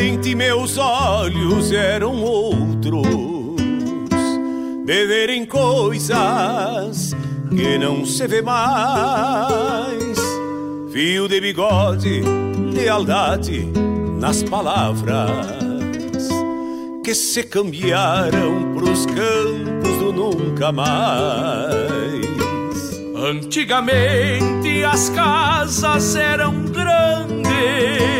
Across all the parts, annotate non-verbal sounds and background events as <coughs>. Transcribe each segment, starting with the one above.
Antigamente meus olhos eram outros, de verem coisas que não se vê mais. Fio de bigode, lealdade nas palavras que se cambiaram pros campos do nunca mais. Antigamente as casas eram grandes,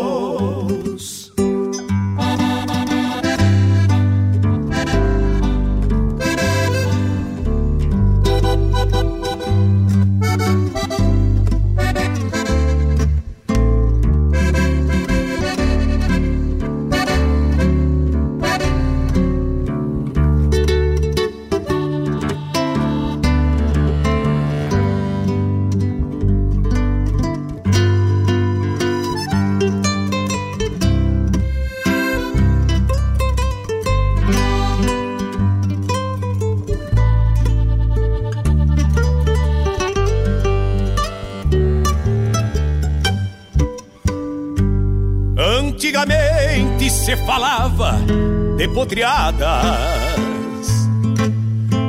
Se falava de potreadas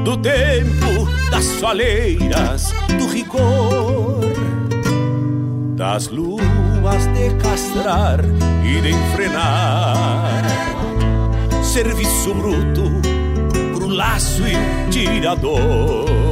Do tempo das soleiras, do rigor Das luas de castrar e de enfrenar. Serviço bruto pro laço e tirador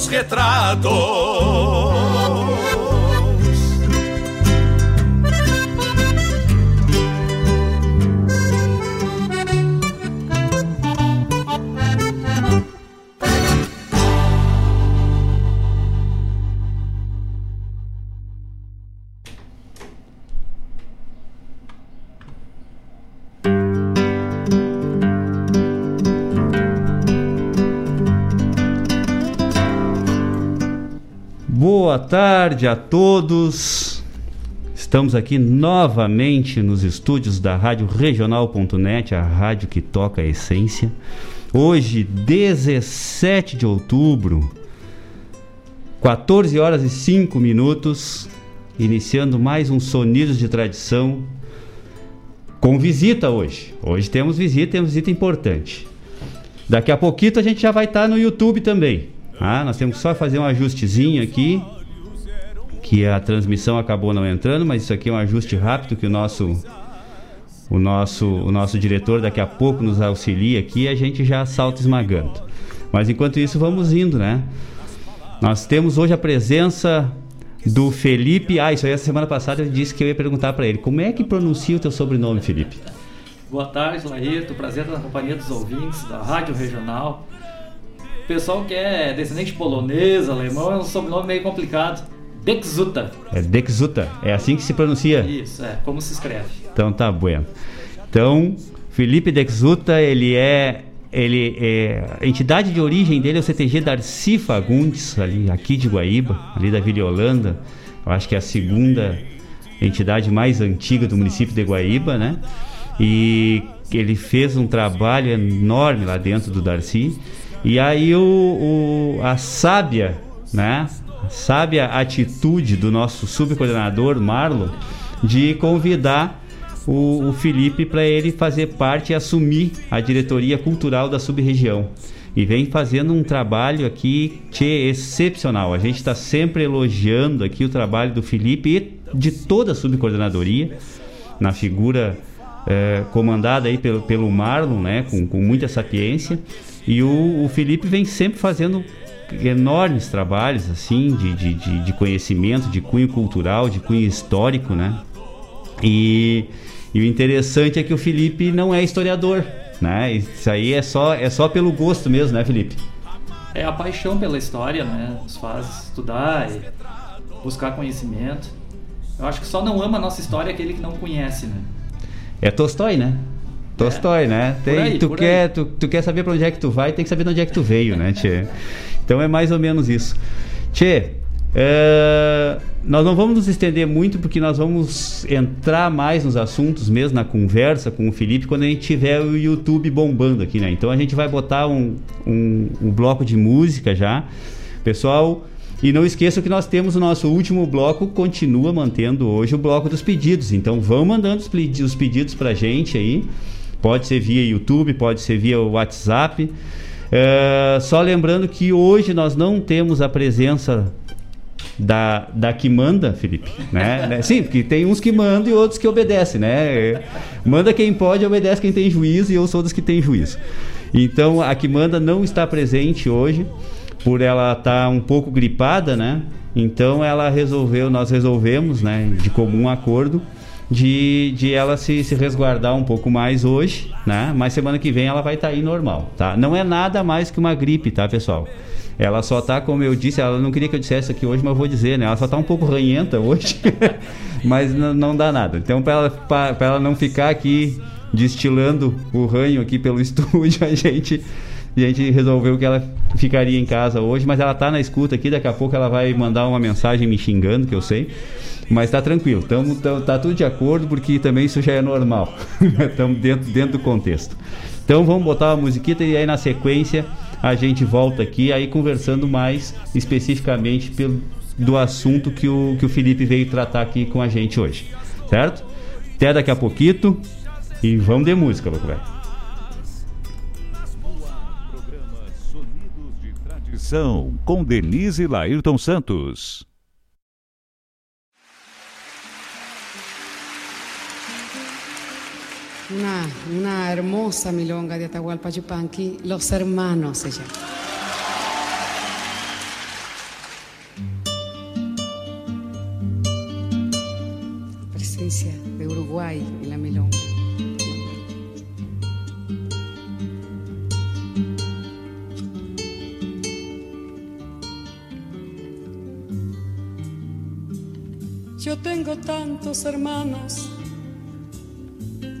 dos retratos. Boa tarde a todos. Estamos aqui novamente nos estúdios da Rádio Regional.net, a rádio que toca a essência. Hoje, 17 de outubro, 14 horas e 5 minutos, iniciando mais um Sonidos de Tradição com visita hoje. Hoje temos visita, temos visita importante. Daqui a pouquinho a gente já vai estar no YouTube também. Ah, nós temos só fazer um ajustezinho aqui, que a transmissão acabou não entrando, mas isso aqui é um ajuste rápido que o nosso o nosso o nosso diretor daqui a pouco nos auxilia aqui e a gente já salta esmagando. Mas enquanto isso vamos indo, né? Nós temos hoje a presença do Felipe. Ah, isso aí a semana passada eu disse que eu ia perguntar para ele. Como é que pronuncia o teu sobrenome, Felipe? Boa tarde, Laírto. Prazer estar na companhia dos ouvintes da Rádio Regional pessoal que é descendente polonês, alemão, é um sobrenome meio complicado. Dexuta. É Dexuta, é assim que se pronuncia? Isso, é, como se escreve. Então tá bueno. Então, Felipe Dexuta, ele é ele é, a entidade de origem dele é o CTG Darcy Fagundes, ali aqui de Guaíba, ali da Vila Holanda. Eu acho que é a segunda entidade mais antiga do município de Guaíba, né? E ele fez um trabalho enorme lá dentro do Darcy e aí o, o, a sábia, né? A sábia atitude do nosso subcoordenador Marlon de convidar o, o Felipe para ele fazer parte e assumir a diretoria cultural da sub-região. E vem fazendo um trabalho aqui tchê, excepcional. A gente está sempre elogiando aqui o trabalho do Felipe e de toda a subcoordenadoria, na figura é, comandada aí pelo, pelo Marlon, né, com, com muita sapiência. E o, o Felipe vem sempre fazendo enormes trabalhos assim de, de, de, de, conhecimento, de cunho cultural, de cunho histórico, né? E, e, o interessante é que o Felipe não é historiador, né? Isso aí é só, é só pelo gosto mesmo, né, Felipe? É a paixão pela história, né? Nos faz estudar e buscar conhecimento. Eu acho que só não ama a nossa história aquele que não conhece, né? É Tolstói, né? Tolstói, é. né? Tem, aí, tu, quer, tu, tu, quer saber para onde é que tu vai, tem que saber de onde é que tu veio, né, Tchê? Então é mais ou menos isso. Tchê, é, nós não vamos nos estender muito porque nós vamos entrar mais nos assuntos mesmo na conversa com o Felipe quando a gente tiver o YouTube bombando aqui, né? Então a gente vai botar um, um, um bloco de música já. Pessoal, e não esqueça que nós temos o nosso último bloco, continua mantendo hoje o bloco dos pedidos. Então vão mandando os pedidos para a gente aí. Pode ser via YouTube, pode ser via WhatsApp. É, só lembrando que hoje nós não temos a presença da, da que manda, Felipe. Né? <laughs> né? Sim, porque tem uns que mandam e outros que obedecem, né? Manda quem pode, obedece quem tem juízo e eu sou dos que tem juízo. Então a que manda não está presente hoje por ela estar tá um pouco gripada, né? Então ela resolveu, nós resolvemos, né, de comum acordo, de, de ela se, se resguardar um pouco mais hoje, né? Mas semana que vem ela vai estar tá aí normal, tá? Não é nada mais que uma gripe, tá, pessoal? Ela só tá, como eu disse, ela não queria que eu dissesse aqui hoje, mas eu vou dizer, né? Ela só tá um pouco ranhenta hoje, <laughs> mas não dá nada. Então, para ela, pra, ela não ficar aqui destilando o ranho aqui pelo <laughs> estúdio, a gente a gente resolveu que ela ficaria em casa hoje, mas ela tá na escuta aqui, daqui a pouco ela vai mandar uma mensagem me xingando, que eu sei. Mas tá tranquilo, tamo, tamo, tá tudo de acordo, porque também isso já é normal. <laughs> Estamos dentro, dentro do contexto. Então vamos botar uma musiquita e aí na sequência a gente volta aqui, aí conversando mais especificamente pelo, do assunto que o, que o Felipe veio tratar aqui com a gente hoje. Certo? Até daqui a pouquinho e vamos de música, louco velho. Com Denise Lairton Santos. Una, una hermosa milonga de Atahualpa Yupanqui, Los Hermanos se llama. Presencia de Uruguay en la milonga. Yo tengo tantos hermanos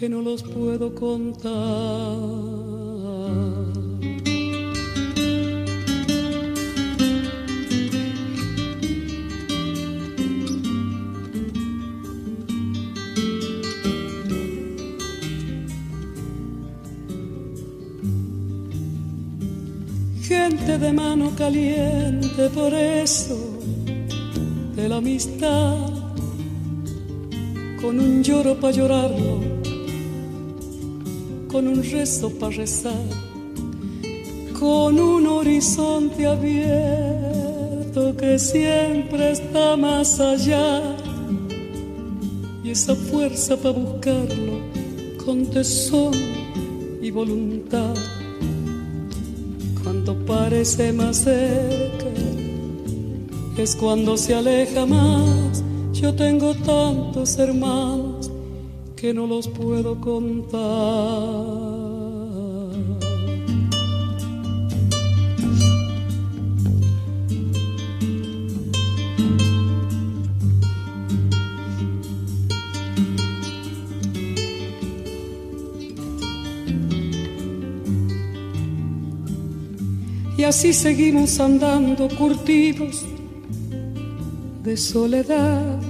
que no los puedo contar. de mano caliente por eso de la amistad, con un lloro para llorarlo, con un rezo para rezar, con un horizonte abierto que siempre está más allá y esa fuerza para buscarlo con tesón y voluntad parece más cerca es cuando se aleja más. Yo tengo tantos hermanos que no los puedo contar. así seguimos andando curtidos de soledad.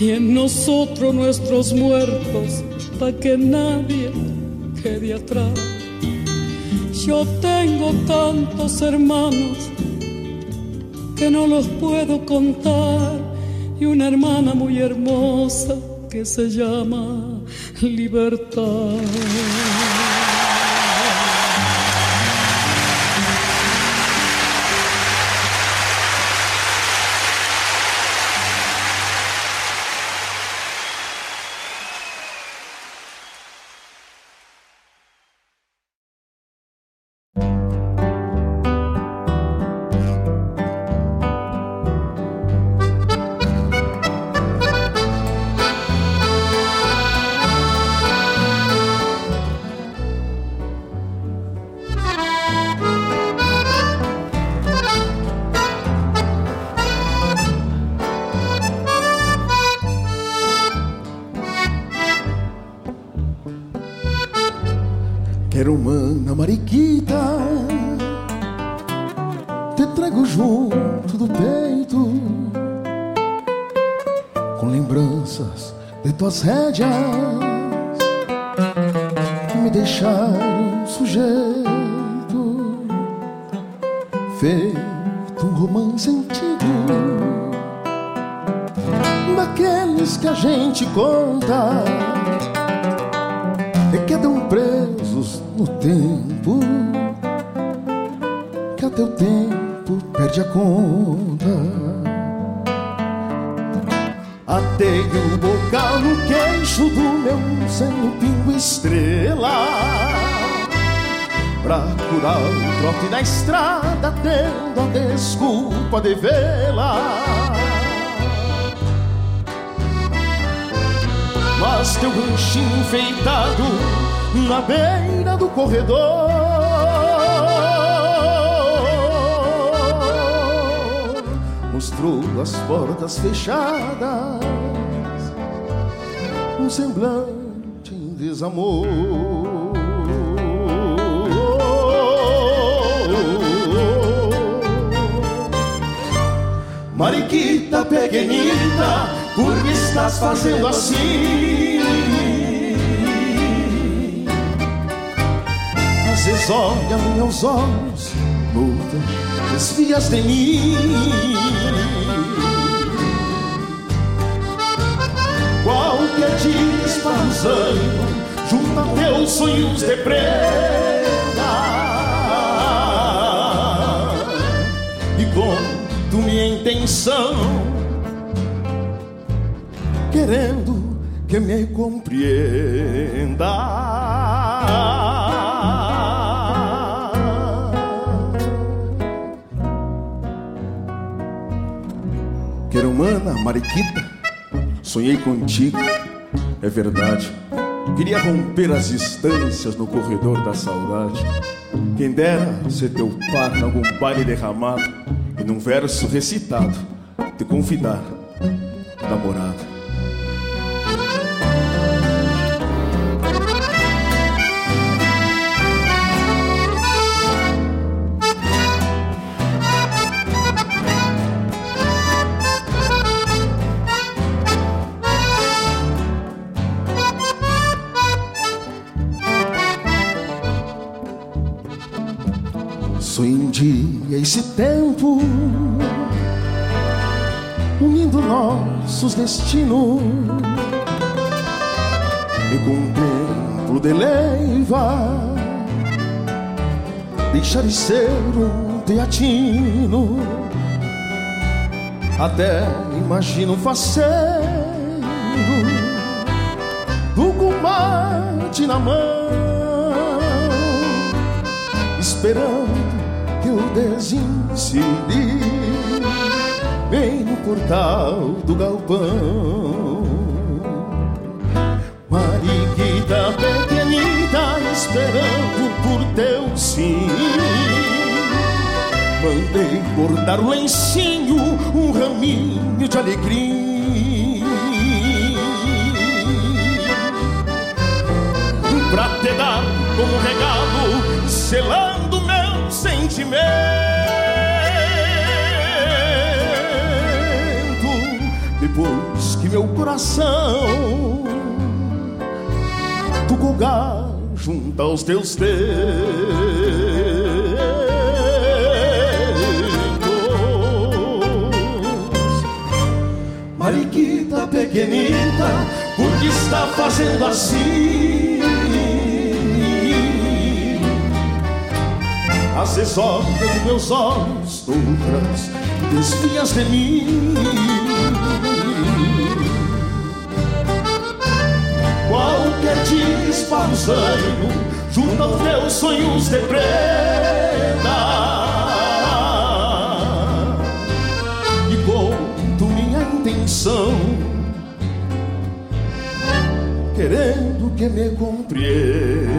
y en nosotros nuestros muertos, pa' que nadie quede atrás. Yo tengo tantos hermanos que no los puedo contar y una hermana muy hermosa que se llama libertad. Tuas rédeas me deixaram sujeito, feito um romance antigo, daqueles que a gente conta e quedam presos no tempo, que até o tempo perde a conta. Trote na estrada Tendo a desculpa de vê-la Mas teu ranchinho enfeitado Na beira do corredor mostrou as portas fechadas, um semblante em desamor. Mariquita pequenita, por que estás fazendo assim? Às vezes olha meus olhos, muda, desvias de mim. Qual que é usando, Junta teus sonhos de preto intenção querendo que me compreenda Quero humana, Mariquita, sonhei contigo, é verdade. Queria romper as distâncias no corredor da saudade. Quem dera ser teu par em algum baile derramado num verso recitado te convidar, namorado. Esse tempo unindo nossos destinos e contemplo de leiva deixar de ser um teatino. Até imagino faceiro do combate na mão esperando desincidi bem no portal do galpão. Mariquita pequenita esperando por teu sim. Mandei bordar o lencinho, um raminho de alegria. Pra te dar como regalo, selando sentimento depois que meu coração tocou junto aos teus dedos. Mariquita pequenita, por que está fazendo assim? As olhas dos meus olhos outras desvias de mim. Qualquer dia esparçando junto aos teus sonhos de prenda E conto minha intenção Querendo que me compreenda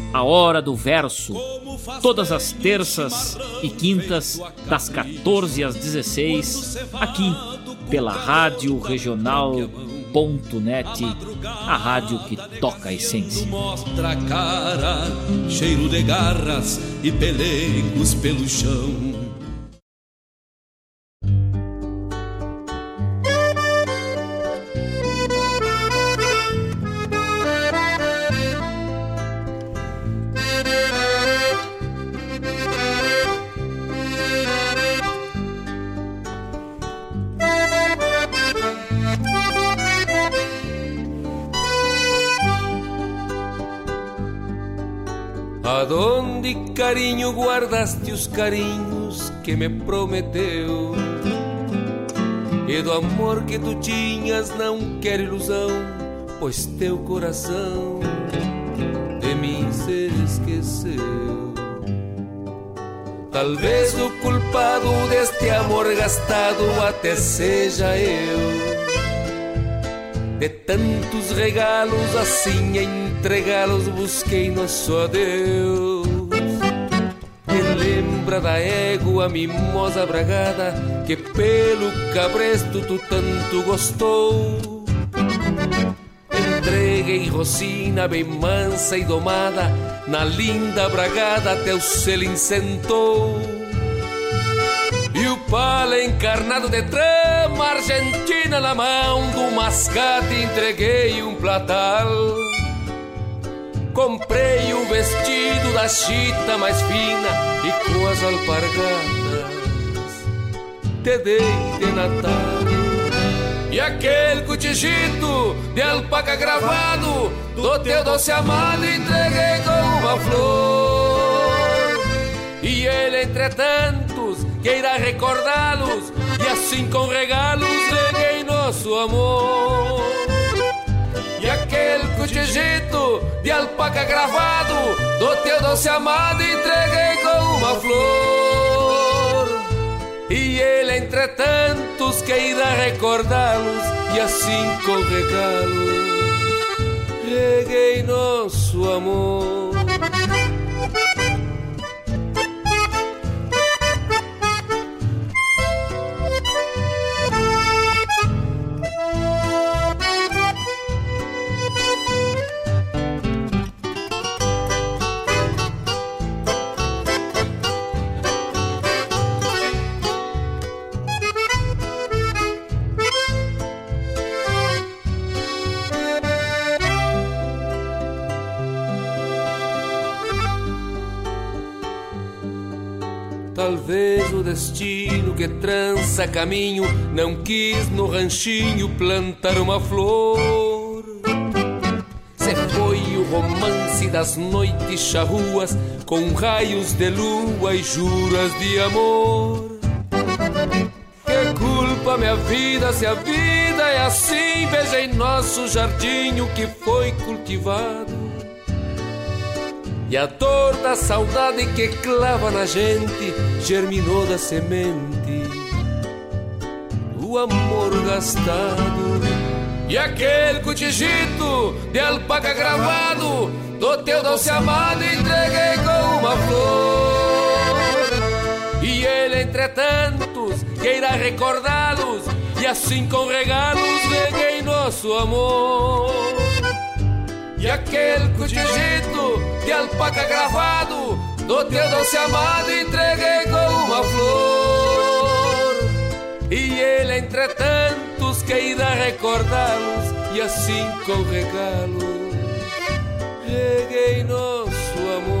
A Hora do Verso todas as terças e quintas, das 14 às 16, aqui pela Rádio Regional.net, a rádio que toca a essência. Mostra a cara, cheiro de garras e pelegos pelo chão. Carinho guardaste os carinhos que me prometeu. E do amor que tu tinhas não quero ilusão, pois teu coração de mim se esqueceu. Talvez o culpado deste amor gastado até seja eu. De tantos regalos assim entregá-los busquei nosso adeus. Da égua mimosa bragada que pelo cabresto tu tanto gostou. Entreguei rocina bem mansa e domada na linda bragada teu selo sentou E o pala encarnado de trama argentina na mão do mascate entreguei um platal. Comprei o vestido da chita mais fina e com as alpargatas te dei de Natal. E aquele cotijito de alpaca gravado Do teu doce amado entreguei com uma flor E ele entre tantos que irá recordá-los E assim com regalos leguei nosso amor aquele cotijito de alpaca gravado Do teu doce amado entreguei com uma flor e ele, entre tantos, que irá recordá-los e assim com regalos reguei nosso amor. Talvez o destino que trança caminho não quis no ranchinho plantar uma flor. Se foi o romance das noites charruas com raios de lua e juras de amor. Que culpa minha vida se a vida é assim? Veja em nosso jardim o que foi cultivado. E a dor da saudade que clava na gente germinou da semente o amor gastado. E aquele cotijito de alpaca gravado do teu doce amado entreguei com uma flor. E ele, entre tantos, que irá recordá-los e assim com regalos reguei nosso amor. E aquele cotijito de alpaca gravado Do teu doce amado entreguei com uma flor. E ele entre tantos que irá recordá-los E assim com regalos Reguei nosso amor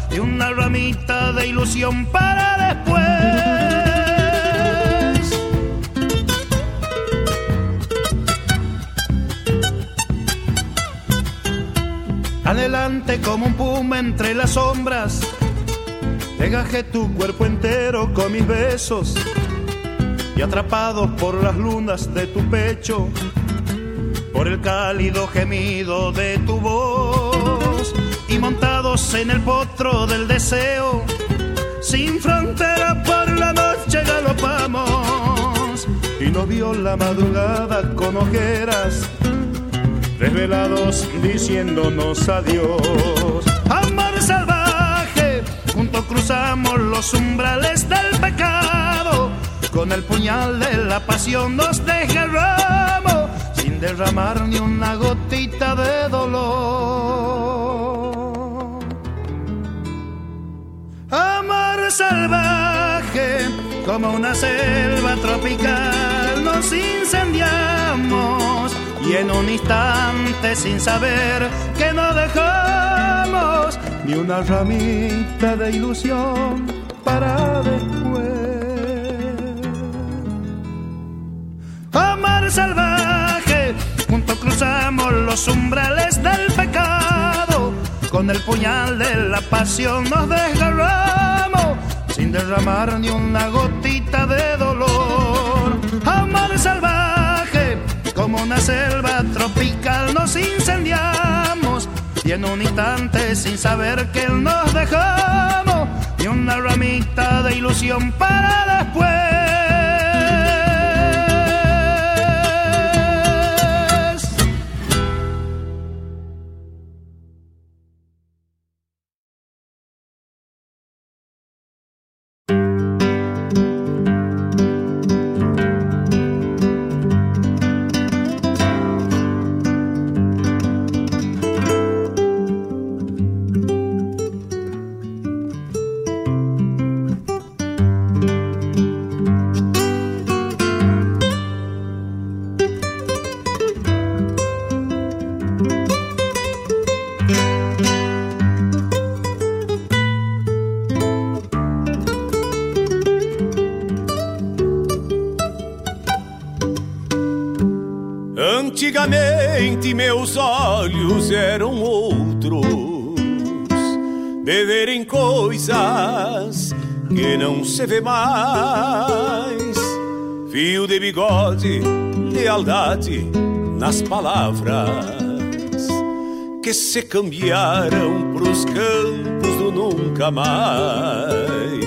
de una ramita de ilusión para después. Adelante como un puma entre las sombras, Pegaje tu cuerpo entero con mis besos y atrapados por las lunas de tu pecho, por el cálido gemido de tu voz y montados en el potro del deseo, sin frontera por la noche galopamos y no vio la madrugada con ojeras desvelados diciéndonos adiós. Amor salvaje, junto cruzamos los umbrales del pecado. Con el puñal de la pasión nos desgarramos sin derramar ni una gotita de dolor. Salvaje, como una selva tropical, nos incendiamos y en un instante sin saber que no dejamos ni una ramita de ilusión para después. Amar salvaje, junto cruzamos los umbrales del pecado, con el puñal de la pasión nos desgarramos sin derramar ni una gotita de dolor. Amar salvaje, como una selva tropical nos incendiamos y en un instante sin saber que nos dejamos ni una ramita de ilusión para después. Coisas que não se vê mais. Fio de bigode, lealdade nas palavras que se cambiaram pros campos do nunca mais.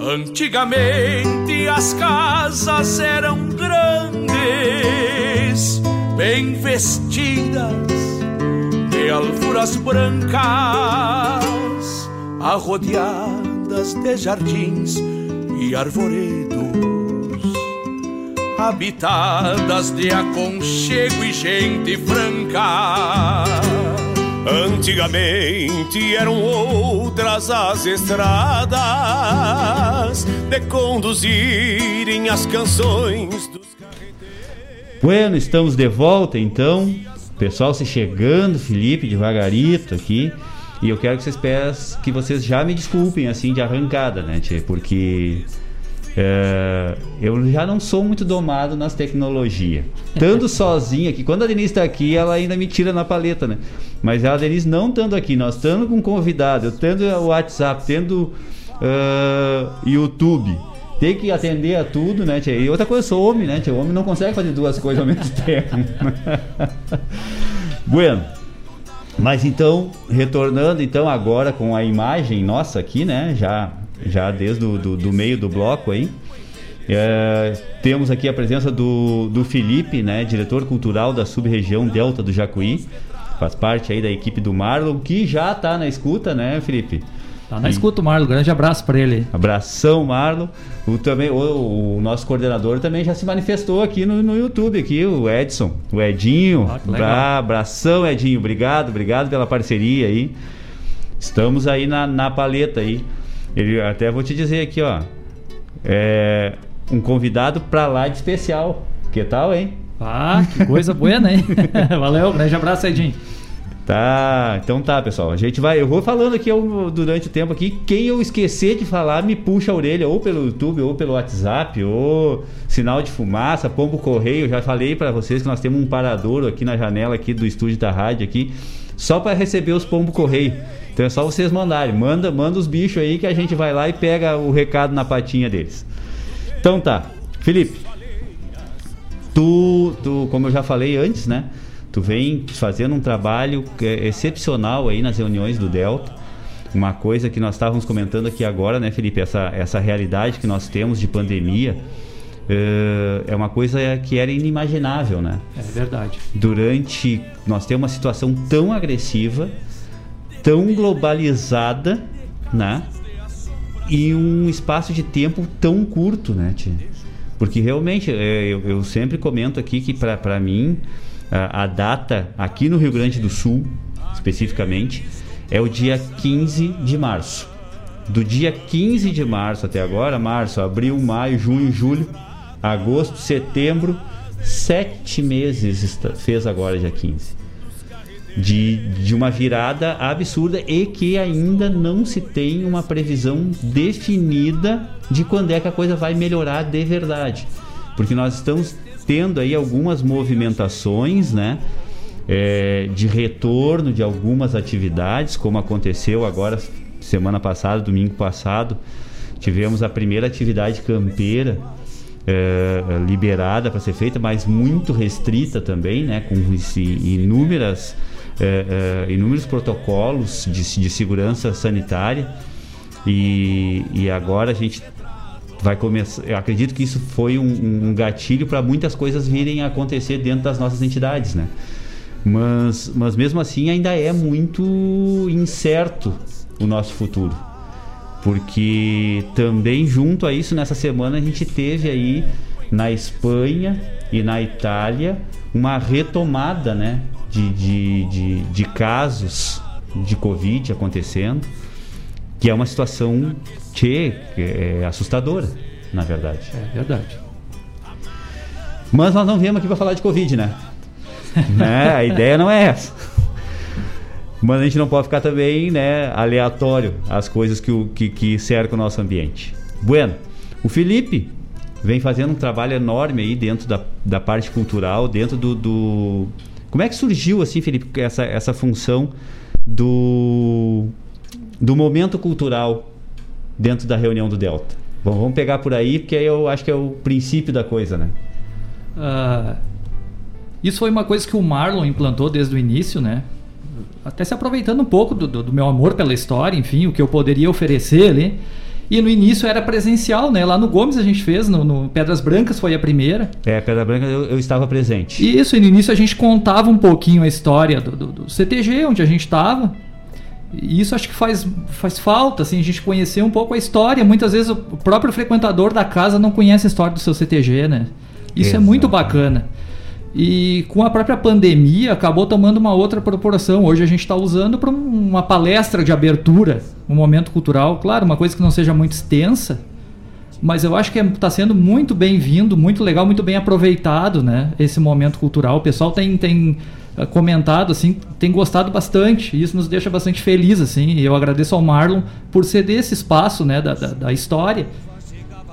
Antigamente as casas eram grandes, bem vestidas de alfuras brancas, arrodeadas de jardins e arvoredos, habitadas de aconchego e gente franca. Antigamente eram outras as estradas de conduzirem as canções dos Bueno, estamos de volta então. Pessoal se chegando, Felipe devagarito aqui. E eu quero que vocês peçam que vocês já me desculpem assim de arrancada, né, tchê? Porque é, eu já não sou muito domado nas tecnologias. Tanto <laughs> sozinho aqui, quando a Denise está aqui, ela ainda me tira na paleta, né? Mas a Denise não estando aqui, nós estando com convidado, eu tendo o WhatsApp, tendo uh, YouTube, tem que atender a tudo, né, tia? E outra coisa, eu sou homem, né, tia? O homem não consegue fazer duas coisas ao mesmo <laughs> tempo. bueno. Mas então, retornando então agora com a imagem nossa aqui, né? Já, já desde o do, do meio do bloco aí. É, temos aqui a presença do, do Felipe, né? Diretor cultural da sub-região Delta do Jacuí. Faz parte aí da equipe do Marlon, que já está na escuta, né, Felipe? Tá na escuta o Marlon, grande abraço para ele. Abração, Marlon. O, também, o, o, nosso coordenador também já se manifestou aqui no, no YouTube, aqui, o Edson, o Edinho. Ah. Ah, abração, Edinho. Obrigado, obrigado pela parceria aí. Estamos aí na, na paleta aí. Ele, até vou te dizer aqui, ó. É um convidado pra lá de especial. Que tal, hein? Ah, que coisa boa, hein? <laughs> Valeu, grande abraço, Edinho. Tá, então tá, pessoal. A gente vai, eu vou falando aqui durante o tempo aqui. Quem eu esquecer de falar, me puxa a orelha, ou pelo YouTube, ou pelo WhatsApp, ou sinal de fumaça, pombo correio. Já falei pra vocês que nós temos um paradouro aqui na janela aqui do estúdio da rádio aqui. só para receber os pombo correio. Então é só vocês mandarem. Manda, manda os bichos aí que a gente vai lá e pega o recado na patinha deles. Então tá. Felipe, tu, tu como eu já falei antes, né? Tu vem fazendo um trabalho é, excepcional aí nas reuniões do Delta. Uma coisa que nós estávamos comentando aqui agora, né, Felipe? Essa, essa realidade que nós temos de pandemia uh, é uma coisa que era inimaginável, né? É verdade. Durante. Nós temos uma situação tão agressiva, tão globalizada, né? E um espaço de tempo tão curto, né, tia? Porque realmente, é, eu, eu, sempre comento aqui que para mim, a, a data aqui no Rio Grande do Sul, especificamente, é o dia 15 de março. Do dia 15 de março até agora, março, abril, maio, junho, julho, agosto, setembro, sete meses fez agora dia 15. De, de uma virada absurda e que ainda não se tem uma previsão definida de quando é que a coisa vai melhorar de verdade. Porque nós estamos tendo aí algumas movimentações, né? é, de retorno de algumas atividades, como aconteceu agora semana passada, domingo passado, tivemos a primeira atividade campeira é, liberada para ser feita, mas muito restrita também, né, com inúmeras é, é, inúmeros protocolos de, de segurança sanitária e, e agora a gente vai começar. Eu acredito que isso foi um, um gatilho para muitas coisas virem acontecer dentro das nossas entidades, né? Mas, mas mesmo assim ainda é muito incerto o nosso futuro. Porque também junto a isso, nessa semana a gente teve aí na Espanha e na Itália uma retomada né, de, de, de, de casos de Covid acontecendo, que é uma situação que é assustadora, na verdade. É verdade. Mas nós não viemos aqui para falar de Covid, né? <laughs> né? A ideia não é essa. Mas a gente não pode ficar também né, aleatório as coisas que, o, que, que cercam o nosso ambiente. Bueno, o Felipe vem fazendo um trabalho enorme aí dentro da, da parte cultural, dentro do, do... Como é que surgiu, assim, Felipe, essa, essa função do, do momento cultural dentro da reunião do Delta? Bom, vamos pegar por aí, porque aí eu acho que é o princípio da coisa, né? Uh, isso foi uma coisa que o Marlon implantou desde o início, né? Até se aproveitando um pouco do, do, meu amor pela história, enfim, o que eu poderia oferecer ali. E no início era presencial, né? Lá no Gomes a gente fez, no, no Pedras Brancas foi a primeira. É, Pedra Branca eu, eu, estava presente. Isso, e no início a gente contava um pouquinho a história do, do, do CTG, onde a gente estava. E isso acho que faz, faz falta, assim, a gente conhecer um pouco a história. Muitas vezes o próprio frequentador da casa não conhece a história do seu CTG, né? Isso Exato. é muito bacana. E com a própria pandemia acabou tomando uma outra proporção. Hoje a gente está usando para uma palestra de abertura, um momento cultural, claro, uma coisa que não seja muito extensa, mas eu acho que está sendo muito bem-vindo, muito legal, muito bem aproveitado, né? Esse momento cultural. O pessoal tem, tem eh, comentado, assim, tem gostado bastante. E isso nos deixa bastante feliz, assim. E eu agradeço ao Marlon por ceder esse espaço, né, da, da, da história,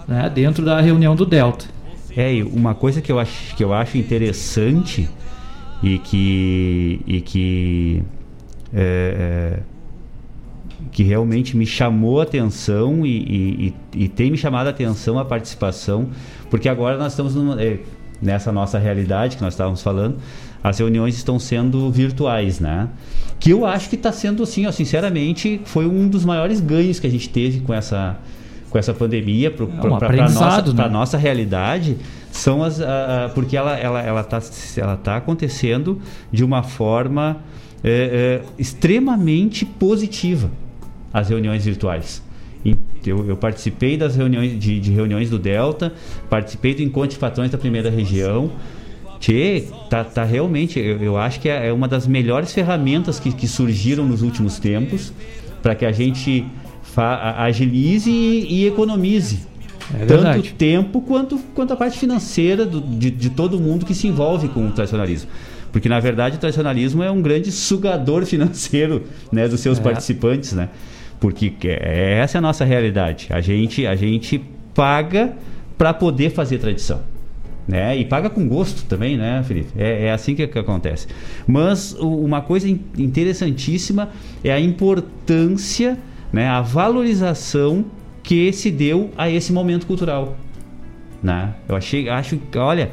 né, dentro da reunião do Delta. É, uma coisa que eu acho, que eu acho interessante e que, e que, é, é, que realmente me chamou a atenção e, e, e, tem me chamado a atenção a participação, porque agora nós estamos numa, é, nessa nossa realidade que nós estávamos falando, as reuniões estão sendo virtuais, né? Que eu acho que está sendo assim, ó, sinceramente, foi um dos maiores ganhos que a gente teve com essa com essa pandemia para é um a nossa, né? nossa realidade são as a, a, porque ela ela ela está ela tá acontecendo de uma forma é, é, extremamente positiva as reuniões virtuais eu, eu, participei das reuniões de, de, reuniões do Delta participei do encontro de patrões da primeira região Tchê, tá, tá realmente, eu, eu acho que é, é uma das melhores ferramentas que, que surgiram nos últimos tempos para que a gente agilize e, e economize. É tanto tempo quanto, quanto a parte financeira do, de, de todo mundo que se envolve com o tradicionalismo. Porque, na verdade, o tradicionalismo é um grande sugador <laughs> financeiro né, dos seus é. participantes, né? Porque essa é a nossa realidade. A gente, a gente paga para poder fazer tradição. né? E paga com gosto também, né, Felipe? É, é assim que, que, acontece. Mas uma coisa interessantíssima é a importância, né, a valorização que se deu a esse momento cultural, né? Eu achei, acho olha,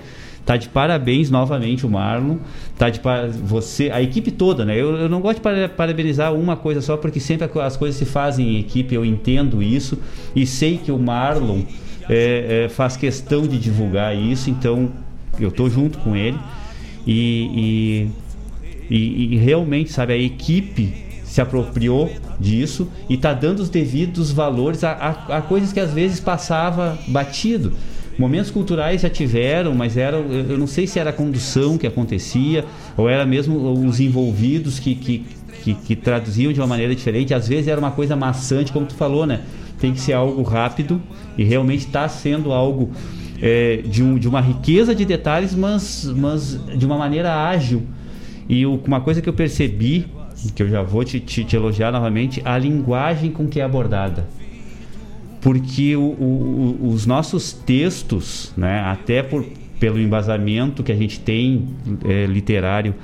tá de parabéns novamente o Marlon, tá de você, a equipe toda, né? Eu, eu não gosto de parabenizar uma coisa só porque sempre as coisas se fazem em equipe, eu entendo isso e sei que o Marlon é, é, faz questão de divulgar isso, então eu estou junto com ele e, e, e, e, realmente, sabe, a equipe se apropriou disso e está dando os devidos valores a, a, a, coisas que às vezes passava batido. Momentos culturais já tiveram, mas era, eu não sei se era a condução que acontecia ou era mesmo os envolvidos que, que, que, que traduziam de uma maneira diferente. Às vezes era uma coisa maçante, como tu falou, né? tem que ser algo rápido e realmente está sendo algo é, de, um, de uma riqueza de detalhes, mas, mas de uma maneira ágil. E o, uma coisa que eu percebi, que eu já vou te, te, te, elogiar novamente, a linguagem com que é abordada. Porque o, o, os nossos textos, né, até por, pelo embasamento que a gente tem é, literário,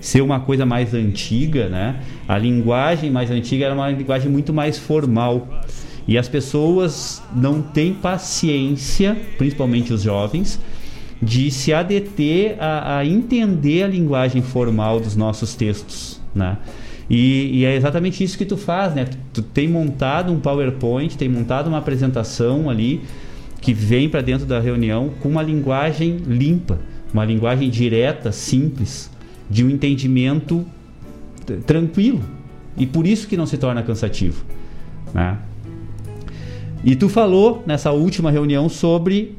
ser uma coisa mais antiga, né? A linguagem mais antiga era uma linguagem muito mais formal. E as pessoas não têm paciência, principalmente os jovens, de se adeter a, a entender a linguagem formal dos nossos textos, né? E, e, é exatamente isso que tu faz, né? Tu, tu tem montado um PowerPoint, tem montado uma apresentação ali que vem para dentro da reunião com uma linguagem limpa, uma linguagem direta, simples, de um entendimento tranquilo. E por isso que não se torna cansativo, né? E tu falou nessa última reunião sobre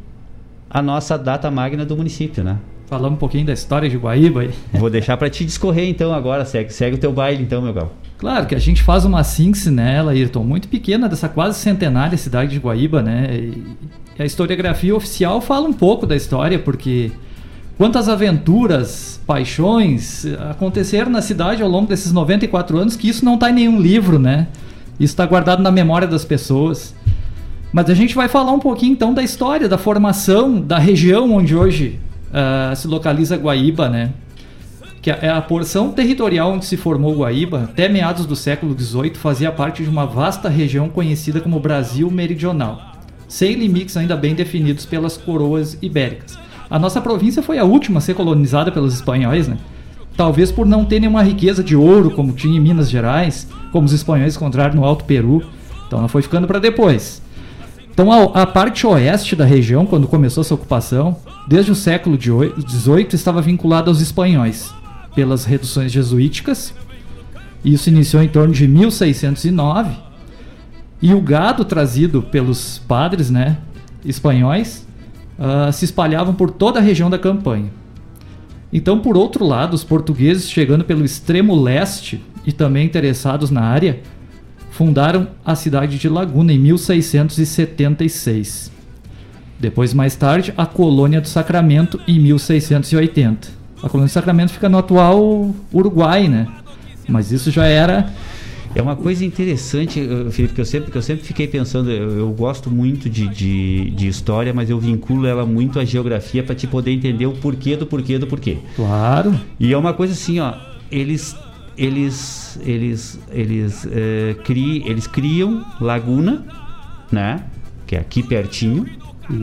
a nossa data magna do município, né? Falamos um pouquinho da história de Guaíba aí. <laughs> Vou deixar para te discorrer então agora, segue, segue o teu baile então, meu gal. Claro que a gente faz uma síntese nela, Ayrton, muito pequena dessa quase centenária cidade de Guaíba, né? E a historiografia oficial fala um pouco da história, porque quantas aventuras, paixões aconteceram na cidade ao longo desses 94 anos que isso não está em nenhum livro, né? Isso está guardado na memória das pessoas. Mas a gente vai falar um pouquinho então da história, da formação da região onde hoje uh, se localiza Guaíba, né? Que é a porção territorial onde se formou Guaíba, até meados do século XVIII, fazia parte de uma vasta região conhecida como Brasil Meridional, sem limites ainda bem definidos pelas coroas ibéricas. A nossa província foi a última a ser colonizada pelos espanhóis, né? Talvez por não ter nenhuma riqueza de ouro como tinha em Minas Gerais, como os espanhóis encontraram no Alto Peru. Então ela foi ficando para depois. Então a, a, parte oeste da região, quando começou essa ocupação, desde o século XVIII estava vinculada aos espanhóis, pelas reduções jesuíticas. Isso iniciou em torno de 1609. E o gado trazido pelos padres né, espanhóis uh, se espalhavam por toda a região da campanha. Então, por outro lado, os portugueses chegando pelo extremo leste e também interessados na área, fundaram a cidade de Laguna em 1676. Depois, mais tarde, a colônia do Sacramento em 1680. A colônia do Sacramento fica no atual Uruguai, né? Mas isso já era é uma coisa interessante, Felipe, que eu sempre, que eu sempre fiquei pensando. Eu, eu gosto muito de, de, de, história, mas eu vinculo ela muito à geografia para te poder entender o porquê do porquê do porquê. Claro. E é uma coisa assim, ó. Eles eles eles eles é, cri, eles criam Laguna, né? Que é aqui pertinho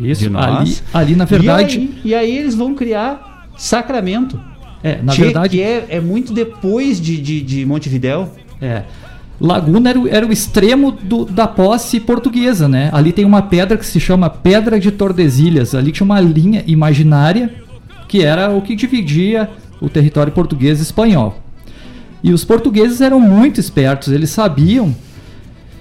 Isso, de nós. Ali, ali na verdade. E aí, e aí, eles vão criar Sacramento. É, na verdade. Que é, é muito depois de, de, de Montevidéu. É. Laguna era o, era o extremo do, da posse portuguesa, né? Ali tem uma pedra que se chama Pedra de Tordesilhas. Ali tinha uma linha imaginária que era o que dividia o território português e espanhol. E os portugueses eram muito espertos, eles sabiam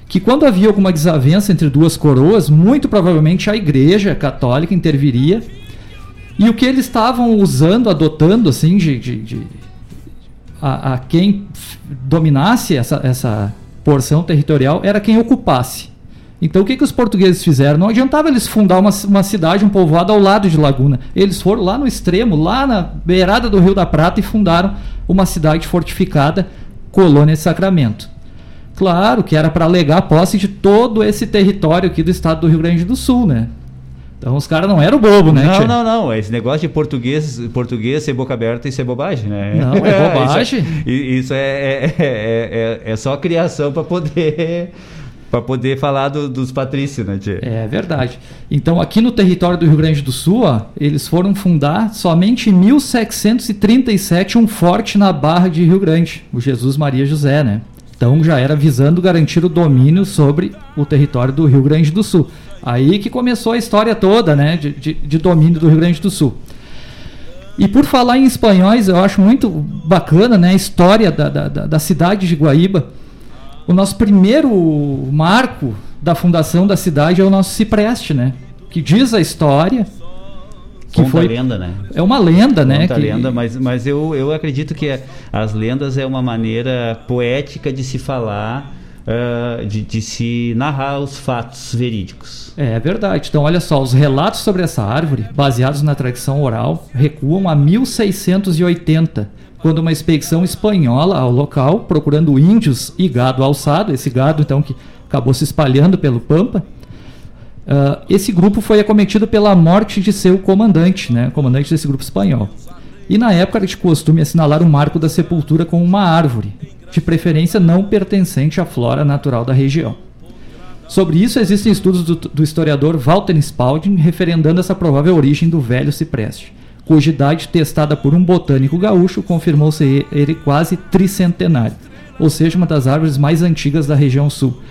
que quando havia alguma desavença entre duas coroas, muito provavelmente a igreja católica interviria. E o que eles estavam usando, adotando assim, de, de, de a, a, quem dominasse essa, essa porção territorial era quem ocupasse. Então o que, que os portugueses fizeram? Não adiantava eles fundar uma, uma cidade, um povoado ao lado de Laguna. Eles foram lá no extremo, lá na beirada do Rio da Prata e fundaram uma cidade fortificada, Colônia de Sacramento. Claro que era para alegar a posse de todo esse território aqui do estado do Rio Grande do Sul, né? Então os caras não eram bobo, né? Não, não, não. Esse negócio de português, português ser boca aberta, isso é bobagem, né? Não, é bobagem. <laughs> isso, é, isso é, é, é, é, só criação para poder para poder falar do, dos patrícios, né, tia? É verdade. Então, aqui no território do Rio Grande do Sul, ó, eles foram fundar somente em 1737 um forte na Barra de Rio Grande, o Jesus Maria José, né? Então já era visando garantir o domínio sobre o território do Rio Grande do Sul. Aí que começou a história toda, né, de, de, de domínio do Rio Grande do Sul. E por falar em espanhóis, eu acho muito bacana né, a história da, da, da, cidade de Guaíba. O nosso primeiro marco da fundação da cidade é o nosso Cipreste, né? Que diz a história. Que Conta foi lenda, né? É uma lenda, né? Conta que... lenda, mas, mas eu, eu acredito que as lendas é uma maneira poética de se falar uh, de, de, se narrar os fatos verídicos. É, é verdade. Então, olha só, os relatos sobre essa árvore, baseados na tradição oral, recuam a 1680, quando uma expedição espanhola ao local, procurando índios e gado alçado, esse gado então que acabou se espalhando pelo Pampa, uh, esse grupo foi acometido pela morte de seu comandante, né, comandante desse grupo espanhol. E na época era de costume assinalar o marco da sepultura com uma árvore, de preferência não pertencente à flora natural da região. Sobre isso, existem estudos do, do historiador Walter Spalding referendando essa provável origem do velho cipreste, cuja idade testada por um botânico gaúcho confirmou ser ele quase tricentenário, ou seja, uma das árvores mais antigas da região sul.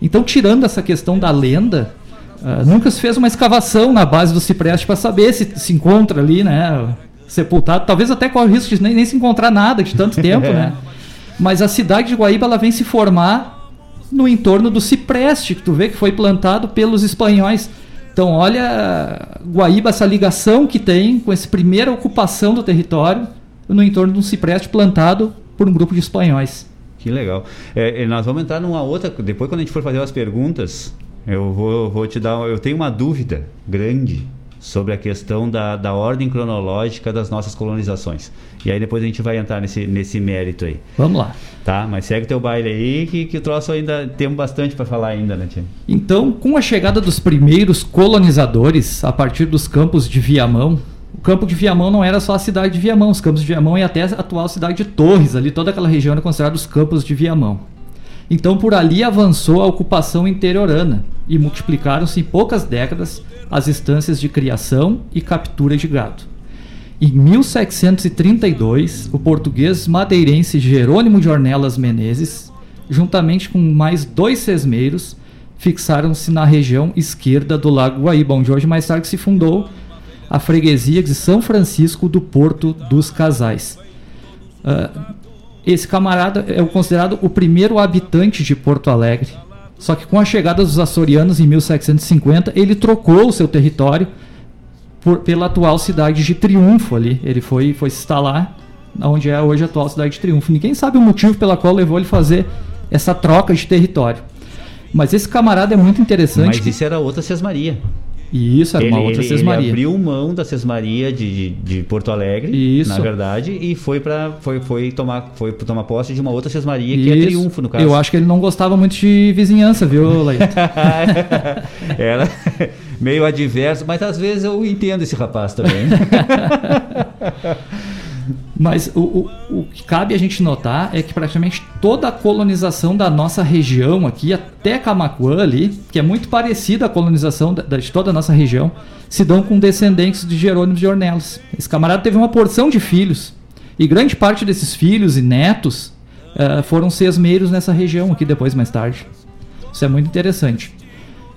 Então, tirando essa questão da lenda, uh, nunca se fez uma escavação na base do cipreste para saber se se encontra ali, né, sepultado. Talvez até corre o risco de nem, nem se encontrar nada de tanto tempo, né? <laughs> Mas a cidade de Guaíba ela vem se formar no entorno do cipreste, que tu vê que foi plantado pelos espanhóis. Então, olha, Guaíba, essa ligação que tem com essa primeira ocupação do território no entorno de um cipreste plantado por um grupo de espanhóis. Que legal. É, nós vamos entrar numa outra. Depois, quando a gente for fazer as perguntas, eu vou, vou te dar. Eu tenho uma dúvida grande sobre a questão da, da ordem cronológica das nossas colonizações. E aí depois a gente vai entrar nesse, nesse mérito aí. Vamos lá. Tá, mas segue teu baile aí que, que o troço ainda temos bastante para falar ainda, né, Tia? Então, com a chegada dos primeiros colonizadores a partir dos campos de Viamão, o campo de Viamão não era só a cidade de Viamão, os campos de Viamão e até a atual cidade de Torres, ali toda aquela região era considerada os campos de Viamão. Então por ali avançou a ocupação interiorana e multiplicaram-se em poucas décadas as instâncias de criação e captura de gado. Em 1732, o português madeirense Jerônimo de Ornelas Menezes, juntamente com mais dois sesmeiros, fixaram-se na região esquerda do Lago Guaíba, onde hoje mais tarde se fundou a freguesia de São Francisco do Porto dos Casais. Uh, esse camarada é considerado o primeiro habitante de Porto Alegre. Só que com a chegada dos açorianos em 1750, ele trocou o seu território por, pela atual cidade de Triunfo ali. Ele foi, foi se instalar onde é hoje a atual cidade de Triunfo. Ninguém sabe o motivo pela qual levou ele fazer essa troca de território. Mas esse camarada é muito interessante. Mas isso era outra Sesmaria. E isso, era ele, uma outra ele, Sesmaria. Ele abriu mão da Sesmaria de, de, de Porto Alegre, isso. na verdade, e foi para foi, foi tomar foi tomar posse de uma outra Sesmaria que é Triunfo, no caso. Eu acho que ele não gostava muito de vizinhança, viu, Laito? <laughs> Era meio adverso, mas às vezes eu entendo esse rapaz também. <laughs> Mas o, o, o, que cabe a gente notar é que praticamente toda a colonização da nossa região aqui, até Camacuã ali, que é muito parecida à colonização da, de toda a nossa região, se dão com descendentes de Jerônimo de Ornelas. Esse camarada teve uma porção de filhos, e grande parte desses filhos e netos uh, foram sesmeiros nessa região aqui depois, mais tarde. Isso é muito interessante.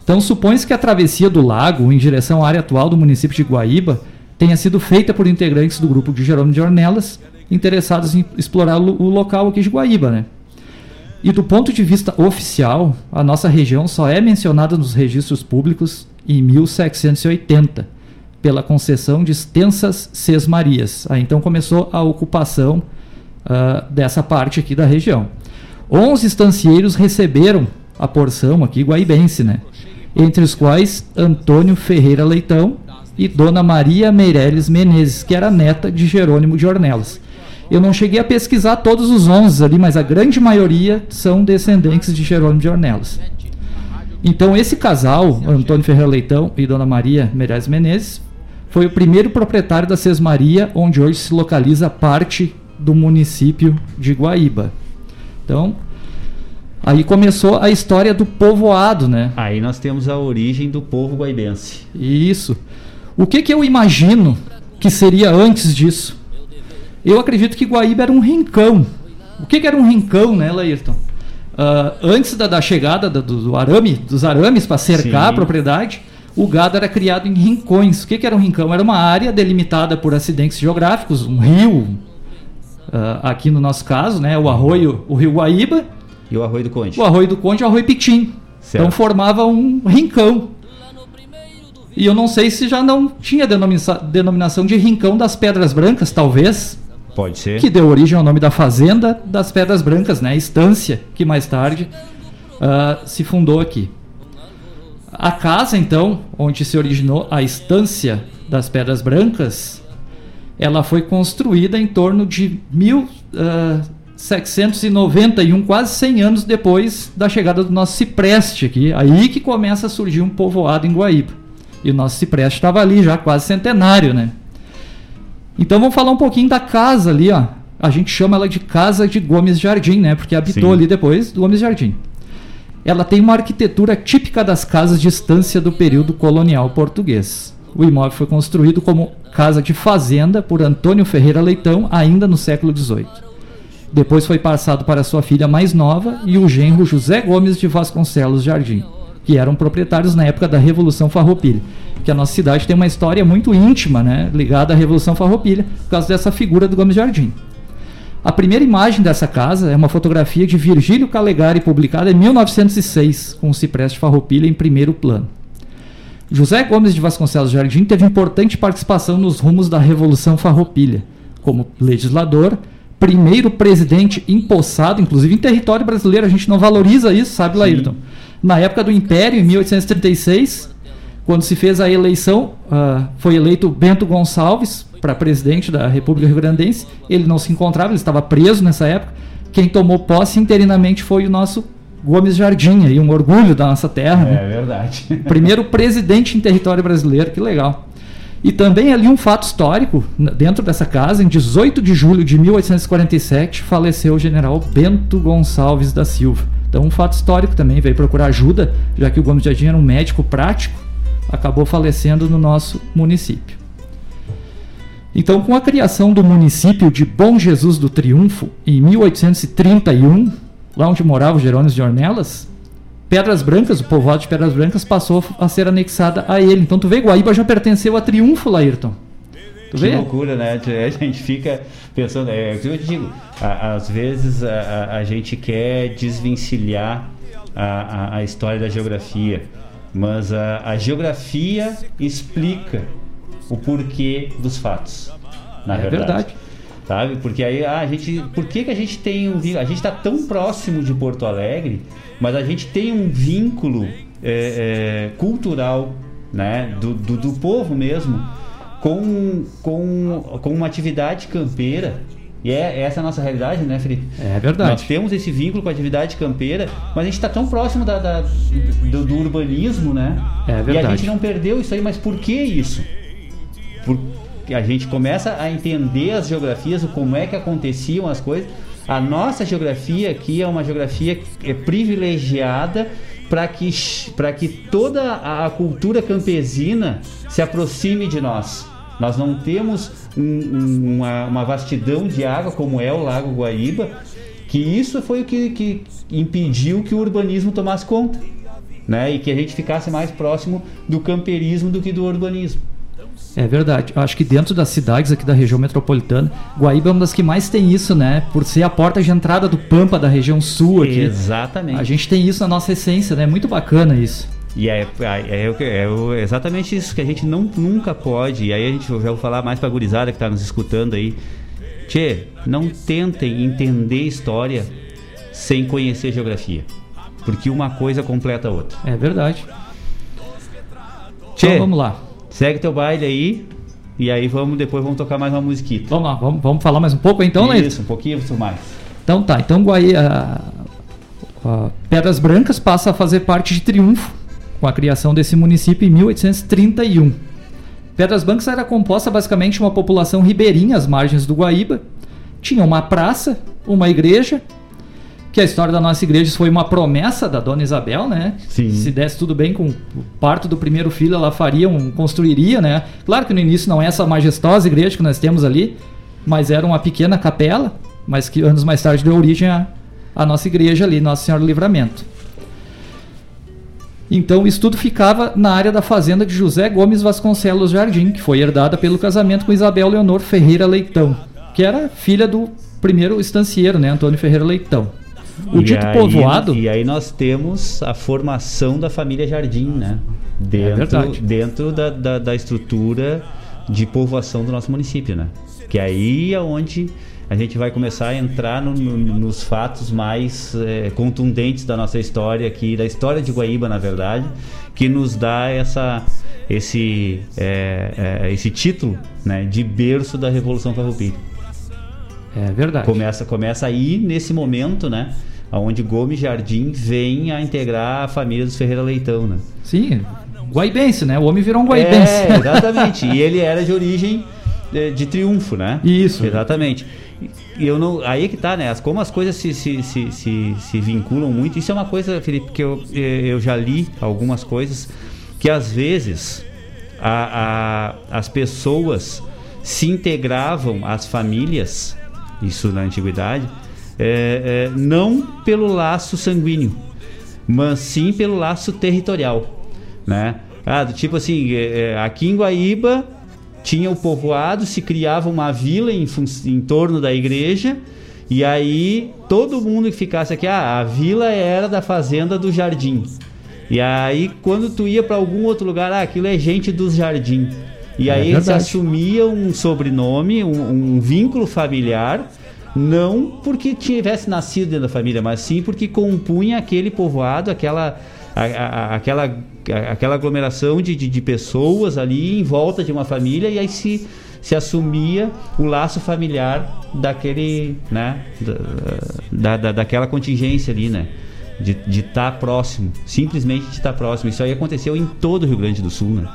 Então supõe-se que a travessia do lago em direção à área atual do município de Guaíba tenha sido feita por integrantes do grupo de Jerônimo de Ornelas, interessados em explorar o local aqui de Guaíba, né? E do ponto de vista oficial, a nossa região só é mencionada nos registros públicos em 1780, pela concessão de extensas sesmarias. Aí então começou a ocupação uh, dessa parte aqui da região. Onze estancieiros receberam a porção aqui guaibense, né? Entre os quais Antônio Ferreira Leitão, e Dona Maria Meireles Menezes, que era neta de Jerônimo de Ornelas. Eu não cheguei a pesquisar todos os 11 ali, mas a grande maioria são descendentes de Jerônimo de Ornelas. Então esse casal, Antônio Ferreira Leitão e Dona Maria Meirelles Menezes, foi o primeiro proprietário da Sesmaria, onde hoje se localiza parte do município de Guaíba. Então, aí começou a história do povoado, né? Aí nós temos a origem do povo guaibense. Isso. O que, que eu imagino que seria antes disso? Eu acredito que Guaíba era um rincão. O que, que era um rincão, né, Laírton? Uh, antes da, da chegada do, do, arame, dos arames para cercar Sim. a propriedade, o gado era criado em rincões. O que, que era um rincão? Era uma área delimitada por acidentes geográficos, um rio, uh, aqui no nosso caso, né, o arroio, o rio Guaíba. E o arroio do Conde. O arroio do Conde e o arroio Pitim. Certo. Então formava um rincão. E eu não sei se já não tinha denominação de Rincão das Pedras Brancas, talvez. Pode ser. Que deu origem ao nome da Fazenda das Pedras Brancas, né? Estância, que mais tarde uh, se fundou aqui. A casa, então, onde se originou a Estância das Pedras Brancas, ela foi construída em torno de 1791, uh, quase 100 anos depois da chegada do nosso cipreste aqui. Aí que começa a surgir um povoado em Guaíba. E o nosso cipreste estava ali já quase centenário, né? Então vamos falar um pouquinho da casa ali, ó. A gente chama ela de Casa de Gomes Jardim, né? Porque habitou Sim. ali depois do Gomes Jardim. Ela tem uma arquitetura típica das casas de estância do período colonial português. O imóvel foi construído como casa de fazenda por Antônio Ferreira Leitão ainda no século XVIII. Depois foi passado para sua filha mais nova e o genro José Gomes de Vasconcelos Jardim que eram proprietários na época da Revolução Farroupilha. Que a nossa cidade tem uma história muito íntima, né, ligada à Revolução Farroupilha, por causa dessa figura do Gomes Jardim. A primeira imagem dessa casa é uma fotografia de Virgílio Calegari, publicada em 1906, com o cipreste Farroupilha em primeiro plano. José Gomes de Vasconcelos Jardim teve importante participação nos rumos da Revolução Farroupilha, como legislador, primeiro presidente empossado, inclusive em território brasileiro, a gente não valoriza isso, sabe, Laírton? Na época do Império, em 1836, quando se fez a eleição, uh, foi eleito Bento Gonçalves para presidente da República Rio Grandense. Ele não se encontrava, ele estava preso nessa época. Quem tomou posse interinamente foi o nosso Gomes Jardim, aí, um orgulho da nossa terra. É né? verdade. <laughs> Primeiro presidente em território brasileiro, que legal. E também ali um fato histórico, dentro dessa casa, em 18 de julho de 1847, faleceu o general Bento Gonçalves da Silva. Então, um fato histórico também, veio procurar ajuda, já que o Gomes Jardim era um médico prático, acabou falecendo no nosso município. Então, com a criação do município de Bom Jesus do Triunfo, em 1831, lá onde morava o Jerônimo de Ornelas, Pedras Brancas, o povoado de Pedras Brancas, passou a ser anexada a ele. Então, tu vê, Guaíba já pertenceu a Triunfo, Laírton. Tu que vê? loucura, né? A gente fica pensando, é, eu digo, a, às vezes a, a, gente quer desvencilhar a, a, história da geografia, mas a, geografia explica o porquê dos fatos. Na é verdade. verdade. Sabe? Porque aí a gente. Por que, que a gente tem um A gente está tão próximo de Porto Alegre, mas a gente tem um vínculo é, é, cultural né? do, do, do povo mesmo com, com, com uma atividade campeira. E é essa é a nossa realidade, né, Felipe? É verdade. Nós temos esse vínculo com a atividade campeira, mas a gente está tão próximo da, da do, do, urbanismo, né? É verdade. E a gente não perdeu isso aí, mas por que isso? Porque a gente começa a entender as geografias, como é que aconteciam as coisas. A nossa geografia aqui é uma geografia é privilegiada para que, que toda a cultura campesina se aproxime de nós. Nós não temos um, um, uma, uma, vastidão de água como é o Lago Guaíba, que isso foi o que, que impediu que o urbanismo tomasse conta, né? E que a gente ficasse mais próximo do camperismo do que do urbanismo. É verdade. Eu acho que dentro das cidades aqui da região metropolitana, Guaíba é uma das que mais tem isso, né? Por ser a porta de entrada do Pampa da região sul aqui. Exatamente. A gente tem isso na nossa essência, né? Muito bacana isso. E é, é, é, é, exatamente isso que a gente não, nunca pode. E aí a gente já vou falar mais pra gurizada que está nos escutando aí. Tchê, não tentem entender história sem conhecer geografia. Porque uma coisa completa a outra. É verdade. Tchê, então vamos lá. Segue teu baile aí. E aí vamos depois vamos tocar mais uma musiquita. Vamos lá, vamos, vamos falar mais um pouco então, né? Isso, um pouquinho mais. Então tá, então Guaí, uh, Uh, Pedras Brancas passa a fazer parte de Triunfo, com a criação desse município em 1831. Pedras Brancas era composta basicamente de uma população ribeirinha às margens do Guaíba. Tinha uma praça, uma igreja, que a história da nossa igreja foi uma promessa da dona Isabel, né? Sim. Se desse tudo bem com o parto do primeiro filho, ela faria um, construiria, né? Claro que no início não é essa majestosa igreja que nós temos ali, mas era uma pequena capela, mas que anos mais tarde deu origem à, à nossa igreja ali, Nossa Senhora do Livramento. Então, isso tudo ficava na área da fazenda de José Gomes Vasconcelos Jardim, que foi herdada pelo casamento com Isabel Leonor Ferreira Leitão, que era filha do primeiro estancieiro, né, Antônio Ferreira Leitão. O e dito aí, povoado. E aí nós temos a formação da família Jardim, né? É Dentro, verdade. dentro da, da, da estrutura de povoação do nosso município, né? Que aí é onde a gente vai começar a entrar no- no- nos fatos mais eh, contundentes da nossa história aqui, da história de Guaíba, na verdade, que nos dá essa, esse, eh, eh, esse título né, de berço da Revolução Farroupilha. É verdade. Começa, começa aí nesse momento, né? Onde Gomes Jardim vem a integrar a família dos Ferreira Leitão, né? Sim, guaibense, né? O homem virou um guaibense. É, <laughs> exatamente. e ele era de origem de, de triunfo, né? Isso. Exatamente. E eu não, aí é que tá, né? As- Como as coisas se, se, se, se, se vinculam muito. Isso é uma coisa, Felipe, que eu, eh, eu já li algumas coisas que às vezes a, a- as pessoas se integravam às famílias, isso na antiguidade, eh, eh, não pelo laço sanguíneo, mas sim pelo laço territorial, né? Ah, tipo assim, eh, aqui em Guaíba tinha o povoado, se criava uma vila em, em torno da igreja, e aí todo mundo que ficasse aqui, ah, a vila era da fazenda do Jardim. E aí quando tu ia para algum outro lugar, ah, aquilo é gente dos Jardim. E É aí verdade. assumia um sobrenome, um, um vínculo familiar, não porque tivesse nascido dentro da família, mas sim porque compunha aquele povoado, aquela, a- a- aquela, aquela aglomeração de, de, de pessoas ali em volta de uma família e aí se, se assumia o laço familiar daquele, né, da, da, da- daquela contingência ali, né, de estar próximo, simplesmente de estar próximo. Isso aí aconteceu em todo o Rio Grande do Sul, né.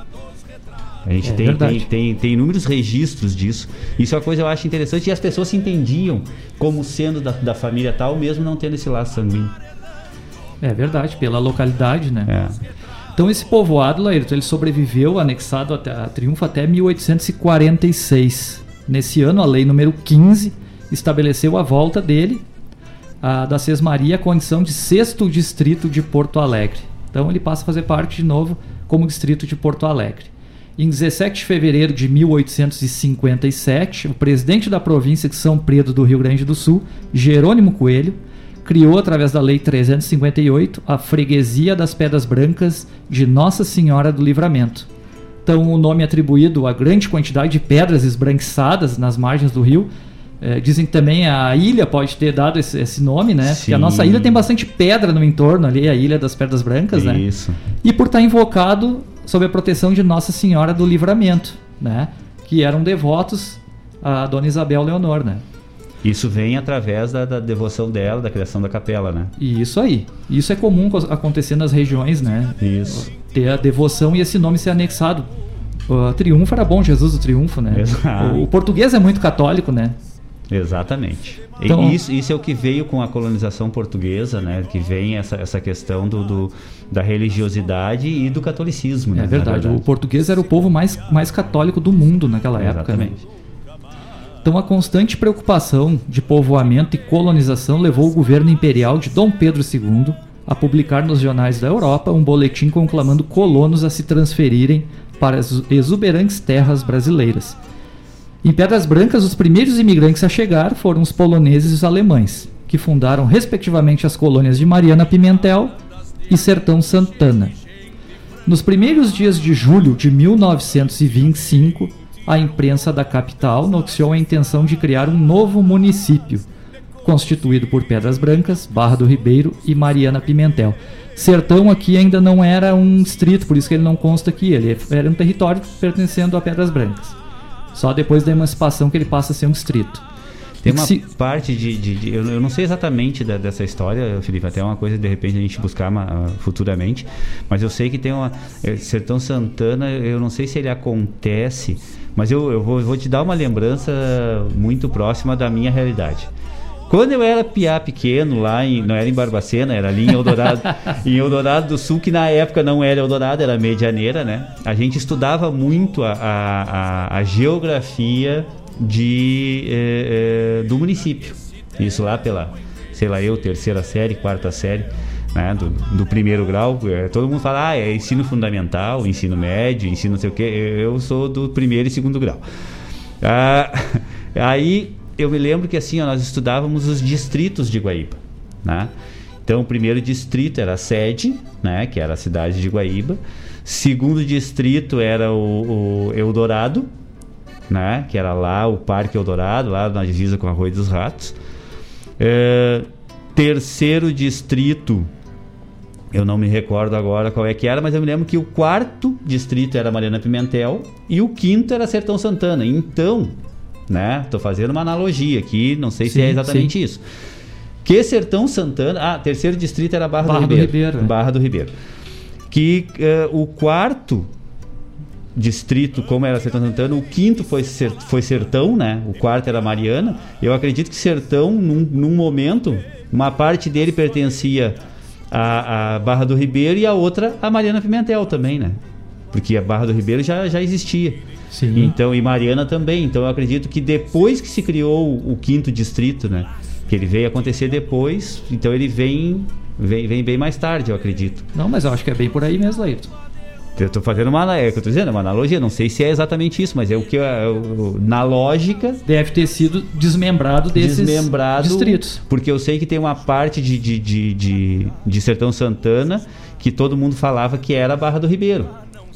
A gente É tem, tem, tem, tem inúmeros registros disso. Isso é uma coisa que eu acho interessante e as pessoas se entendiam como sendo da, da família tal, mesmo não tendo esse laço sanguíneo. É verdade, pela localidade, né? É. Então esse povoado, Laírton, ele sobreviveu anexado a Triunfo até 1846. Nesse ano, a lei número 15 estabeleceu a volta dele, a, da Sesmaria, a condição de sexto distrito de Porto Alegre. Então ele passa a fazer parte de novo como distrito de Porto Alegre. Em 17 de fevereiro de 1857, o presidente da província de São Pedro do Rio Grande do Sul, Jerônimo Coelho, criou, através da Lei 358, a Freguesia das Pedras Brancas de Nossa Senhora do Livramento. Então, o nome atribuído à grande quantidade de pedras esbranquiçadas nas margens do rio. Eh, dizem que também a ilha pode ter dado esse, esse nome, né? Porque a Sim. nossa ilha tem bastante pedra no entorno ali, a Ilha das Pedras Brancas, né? Isso. e por estar invocado sob a proteção de Nossa Senhora do Livramento, né? Que eram devotos a Dona Isabel Leonor, né? Isso vem através da, da devoção dela, da criação da capela, né? E isso aí. Isso é comum co- acontecer nas regiões, né? Isso. Ter a devoção e esse nome ser anexado. O Triunfo era bom, Jesus do Triunfo, né? Exato. O, o português é muito católico, né? Exatamente. Então- isso, isso é o que veio com a colonização portuguesa, né? Que vem essa, essa questão do, do- da religiosidade e do catolicismo, né? É na verdade. O português era o povo mais, mais católico do mundo naquela época. né? Então a constante preocupação de povoamento e colonização levou o governo imperial de Dom Pedro II a publicar nos jornais da Europa um boletim conclamando colonos a se transferirem para as exuberantes terras brasileiras. Em Pedras Brancas, os primeiros imigrantes a chegar foram os poloneses e os alemães, que fundaram respectivamente as colônias de Mariana Pimentel e Sertão Santana. Nos primeiros dias de julho de 1925, a imprensa da capital noticiou a intenção de criar um novo município, constituído por Pedras Brancas, Barra do Ribeiro e Mariana Pimentel. Sertão aqui ainda não era um distrito, por isso que ele não consta aqui. Ele era um território pertencendo a Pedras Brancas. Só depois da emancipação que ele passa a ser um distrito. Tem uma se... parte de. de, de eu, não sei exatamente da, dessa história, Felipe, até uma coisa de repente a gente buscar uma, futuramente, mas eu sei que tem uma. É, Sertão Santana, eu não sei se ele acontece, mas eu, eu vou, vou te dar uma lembrança muito próxima da minha realidade. Quando eu era piá pequeno, lá em, não era em Barbacena, era ali em Eldorado, <laughs> em Eldorado do Sul, que na época não era Eldorado, era Medianeira, né? A gente estudava muito a, a, a, a geografia de, é, é, do município. Isso lá pela, sei lá, eu, terceira série, quarta série. Né, do, do, primeiro grau, é, todo mundo fala, ah, é ensino fundamental, ensino médio, ensino não sei o que, eu sou do primeiro e segundo grau. Ah, <laughs> aí eu me lembro que assim, ó, nós estudávamos os distritos de Guaíba, né? Então, o primeiro distrito era a sede, né, que era a cidade de Guaíba. Segundo distrito era o, o Eldorado, né? Que era lá o Parque Eldorado, lá na divisa com a Rua dos Ratos. É, terceiro distrito, eu não me recordo agora qual é que era, mas eu me lembro que o quarto distrito era Mariana Pimentel e o quinto era Sertão Santana. Então, né? Estou fazendo uma analogia aqui, não sei sim, se é exatamente sim. isso. Que Sertão Santana, ah, terceiro distrito era Barra, Barra do Ribeiro. Do Ribeiro é. Barra do Ribeiro. Que uh, o quarto distrito, como era Sertão Santana, o quinto foi, ser, foi Sertão, né? O quarto era Mariana. Eu acredito que Sertão, num, num momento, uma parte dele pertencia à, à, Barra do Ribeiro e a outra à Mariana Pimentel também, né? Porque a Barra do Ribeiro já, já existia. Sim. Então, e Mariana também. Então eu acredito que depois que se criou o, quinto distrito, né? Que ele veio acontecer depois, então ele vem, vem, vem bem mais tarde, eu acredito. Não, mas eu acho que é bem por aí mesmo, Ayrton. Eu estou fazendo uma, é, eu tô dizendo, uma analogia, não sei se é exatamente isso, mas é o que é, na lógica deve ter sido desmembrado desses desmembrado, distritos. Porque eu sei que tem uma parte de, de, de, de, de Sertão Santana que todo mundo falava que era a Barra do Ribeiro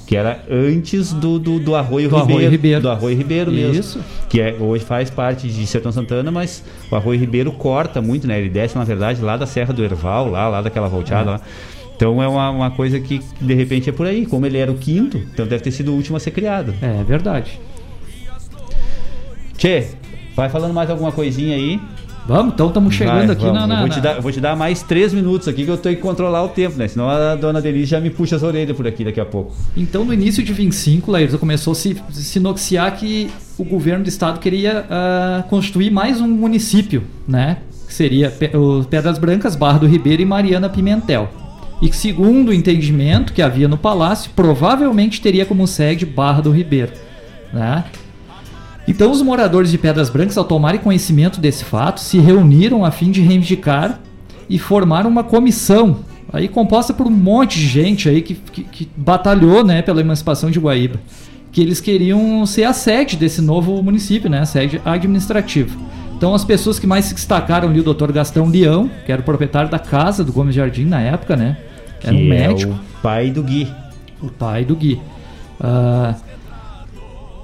que era antes do, do, do Arroio, do Ribeiro, Arroio Ribeiro. Do Arroio Ribeiro mesmo. Isso. Que é, hoje faz parte de Sertão Santana, mas o Arroio Ribeiro corta muito, né? Ele desce, na verdade, lá da Serra do Erval, lá, lá daquela volteada é. lá. Então é uma, uma coisa que de repente é por aí. Como ele era o quinto, então deve ter sido o último a ser criado. É verdade. Tchê, vai falando mais alguma coisinha aí. Vamos, então estamos chegando Vai, aqui vamos. na, na, vou, te dar, vou te dar mais três minutos aqui que eu tenho que controlar o tempo, né? Senão a dona Denise já me puxa as orelhas por aqui daqui a pouco. Então, no início de 25, Laírton começou a se, se noticiar que o governo do estado queria uh, constituir mais um município, né? Que seria Pedras Brancas, Barra do Ribeiro e Mariana Pimentel. E que, segundo o entendimento que havia no palácio, provavelmente teria como sede Barra do Ribeiro, né? Então, os moradores de Pedras Brancas, ao tomarem conhecimento desse fato, se reuniram a fim de reivindicar e formaram uma comissão, aí composta por um monte de gente aí que, que, que batalhou, né, pela emancipação de Guaíba, que eles queriam ser a sede desse novo município, né, a sede administrativa. Então, as pessoas que mais se destacaram ali, o Dr. Gastão Leão, que era o proprietário da casa do Gomes Jardim na época, né, era um médico. É o pai do Gui. O pai do Gui. Uh,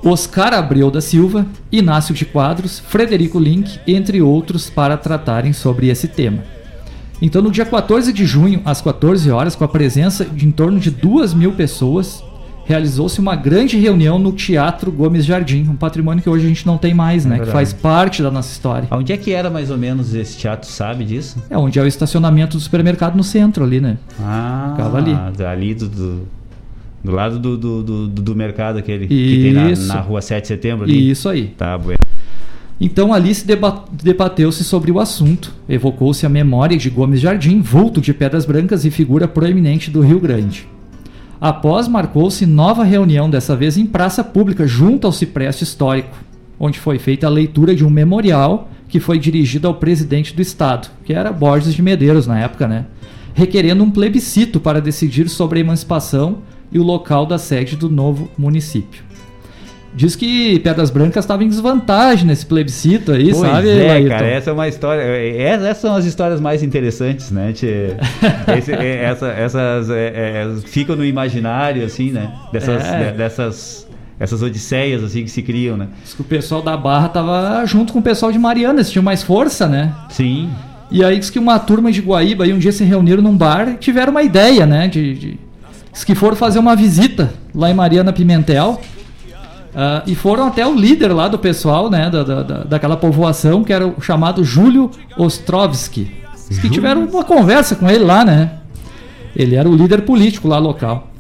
Oscar Abreu da Silva, Inácio de Quadros, Frederico Link, entre outros, para tratarem sobre esse tema. Então, no dia 14 de junho, às 14 horas, com a presença de em torno de 2 mil pessoas, realizou-se uma grande reunião no Teatro Gomes Jardim, um patrimônio que hoje a gente não tem mais, é né? Verdade. Que faz parte da nossa história. Onde é que era mais ou menos esse teatro, sabe disso? É onde é o estacionamento do supermercado no centro ali, né? Ah, Ficava ali. Ali do, do do lado do, do, do, do mercado aquele Isso. que tem na, na rua 7 de setembro ali? Isso aí. Tá, bueno. Então ali se debateu-se sobre o assunto. Evocou-se a memória de Gomes Jardim, vulto de Pedras Brancas e figura proeminente do Rio Grande. Após, marcou-se nova reunião, dessa vez em praça pública, junto ao Cipreste Histórico, onde foi feita a leitura de um memorial que foi dirigido ao presidente do Estado, que era Borges de Medeiros na época, né? Requerendo um plebiscito para decidir sobre a emancipação e o local da sede do novo município. Diz que Pedras Brancas estava em desvantagem nesse plebiscito aí, pois sabe? É, cara, essa é uma história. É, essas são as histórias mais interessantes, né? <laughs> Esse, é, essa, essas é, é, ficam no imaginário, assim, né? Dessas, é. dessas essas odisseias assim que se criam, né? Diz que o pessoal da Barra tava junto com o pessoal de Mariana, eles tinham mais força, né? Sim. E aí diz que uma turma de Guaíba aí um dia se reuniram num bar e tiveram uma ideia, né? de, de que foram fazer uma visita lá em Mariana Pimentel, Uh, e foram até o líder lá do pessoal, né, da, da, daquela povoação, que era o chamado Júlio Ostrovski. Que tiveram uma conversa com ele lá, né? Ele era o líder político lá local.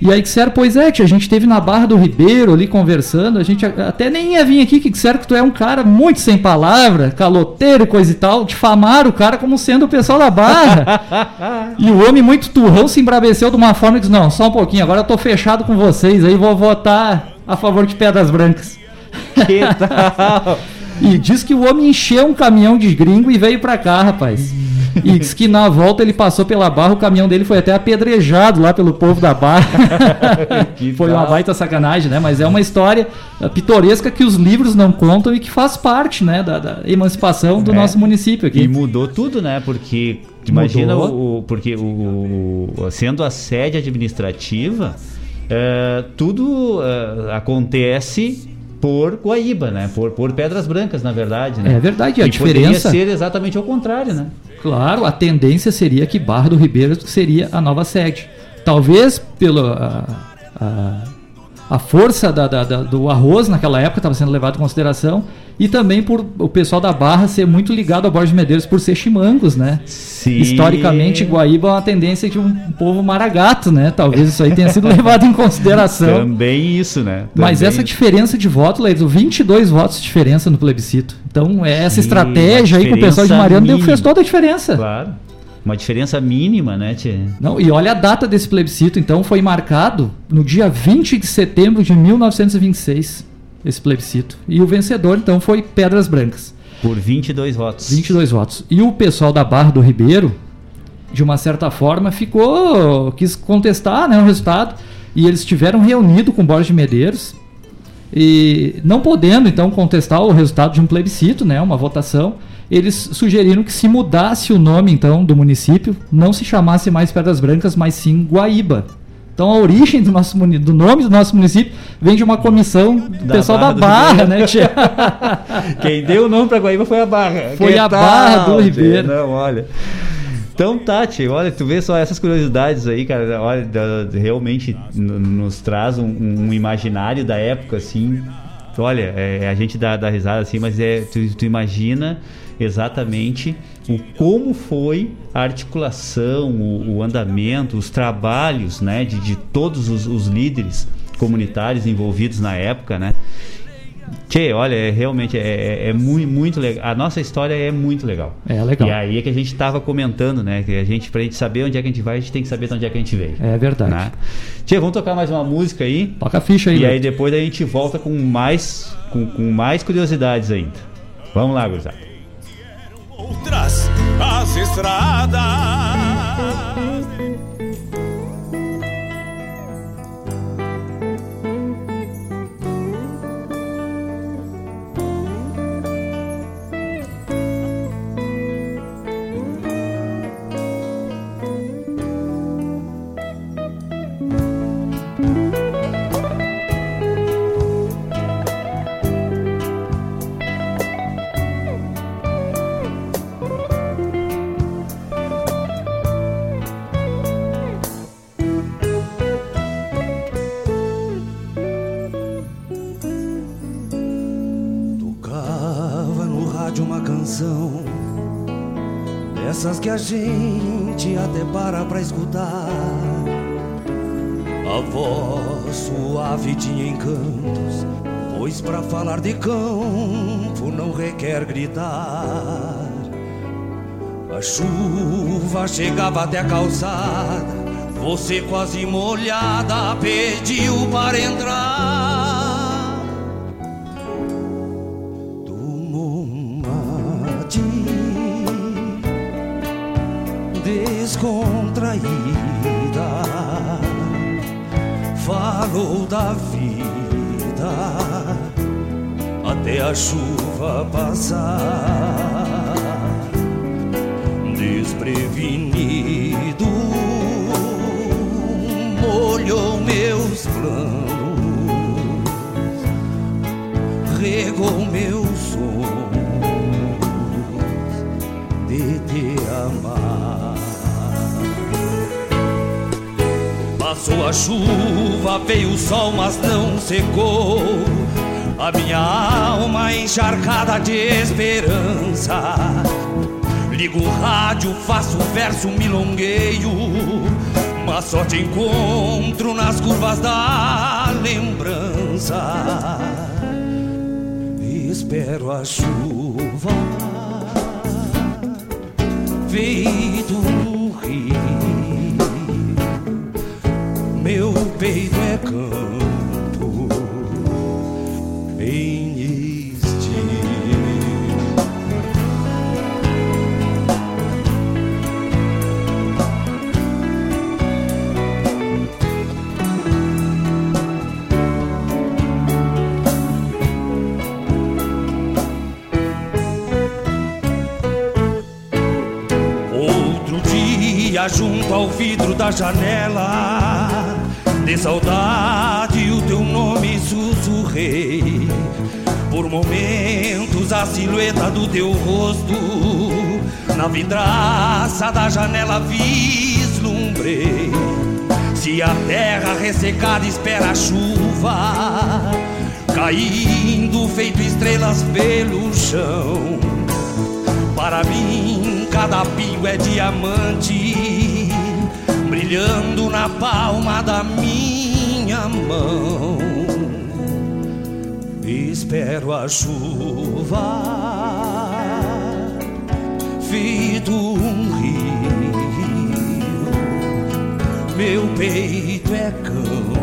E aí disseram, pois é, tia, a gente esteve na Barra do Ribeiro ali conversando, a gente até nem ia vir aqui, que disseram que tu é um cara muito sem palavra, caloteiro, coisa e tal, difamaram o cara como sendo o pessoal da Barra. <laughs> e o homem muito turrão se embraveceu de uma forma e disse, não, só um pouquinho, agora eu tô fechado com vocês, aí vou votar a favor de Pedras Brancas. Que tal? <laughs> e diz que o homem encheu um caminhão de gringo e veio pra cá, rapaz. E diz que na volta ele passou pela barra, o caminhão dele foi até apedrejado lá pelo povo da barra. <laughs> foi uma baita sacanagem, né? Mas é uma história eh, pitoresca que os livros não contam e que faz parte, né, da, da emancipação do é. nosso município aqui. E mudou tudo, né? Porque imagina o, porque o, sendo a sede administrativa, é, tudo é, acontece por Guaíba, né? Por, por Pedras Brancas, na verdade. Né? É verdade, a e diferença. Poderia ser exatamente ao contrário, né? Claro, a tendência seria que Barra do Ribeiro seria a nova sede. Talvez pela a, a, a força da, da, da, do arroz naquela época estava sendo levado em consideração e também por o pessoal da Barra ser muito ligado ao Borges Medeiros por ser chimangos, né? Sim. Historicamente, Guaíba é uma tendência de um povo maragato, né? Talvez isso aí tenha sido <laughs> levado em consideração. Também isso, né? Também Mas essa diferença de voto, Leitos, 22 votos de diferença no plebiscito. Então, é essa Sim, estratégia aí com o pessoal de Mariano deu, fez toda a diferença. Claro. Uma diferença mínima, né, Tia? Não, e olha a data desse plebiscito, então, foi marcado no dia 20 de setembro de 1926, esse plebiscito. E o vencedor, então, foi Pedras Brancas. Por 22 votos. 22 votos. E o pessoal da Barra do Ribeiro, de uma certa forma, ficou. quis contestar né, o resultado. E eles estiveram reunidos com Borges de Medeiros. E não podendo, então, contestar o resultado de um plebiscito, né, uma votação, eles sugeriram que se mudasse o nome, então, do município, não se chamasse mais Pedras Brancas, mas sim Guaíba. Então a origem do, nosso, do nome do nosso município vem de uma comissão do da pessoal Barra da Barra, né, tia? <laughs> Quem deu o nome para Guaíba foi a Barra. Foi a tal, Barra do Ribeiro. Não, olha. Então, Tati, olha, tu vê só essas curiosidades aí, cara, olha, realmente nos traz um, um imaginário da época, assim. Olha, é, a gente dá, dá risada assim, mas é, tu, tu imagina exatamente o como foi a articulação, o, o andamento, os trabalhos né, de, de todos os, os, líderes comunitários envolvidos na época, né? Tchê, olha, é, realmente é, é, é, muito, muito legal. A nossa história é muito legal. É legal. E aí é que a gente estava comentando, né? Que a gente, pra gente saber onde é que a gente vai, a gente tem que saber de onde é que a gente veio. É verdade. Né? Tchê, vamos tocar mais uma música aí. Toca a ficha aí. E aí depois a gente volta com mais, com, com mais curiosidades ainda. Vamos lá, gurizada outras as estradas. Que a gente até para pra escutar. A voz suave tinha encantos, pois para falar de campo não requer gritar. A chuva chegava até a calçada, você quase molhada pediu para entrar. Falou da vida até a chuva passar. Desprevenido, molhou meus planos, regou meus Passou a chuva, veio o sol, mas não secou. A minha alma encharcada de esperança. Ligo o rádio, faço verso, milongueio. Mas só te encontro nas curvas da lembrança. Espero a chuva feito um rio. Campo em. Outro dia, junto ao vidro da janela, de saudade o teu nome sussurrei. Por momentos, a silhueta do teu rosto, na vidraça da janela vislumbrei. Se a terra ressecada espera a chuva, caindo feito estrelas pelo chão. Para mim, cada pingo é diamante, brilhando na palma da minha mão. Espero a chuva, feito um rio. Meu peito é campo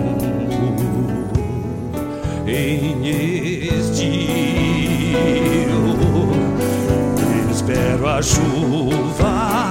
em estio. Espero a chuva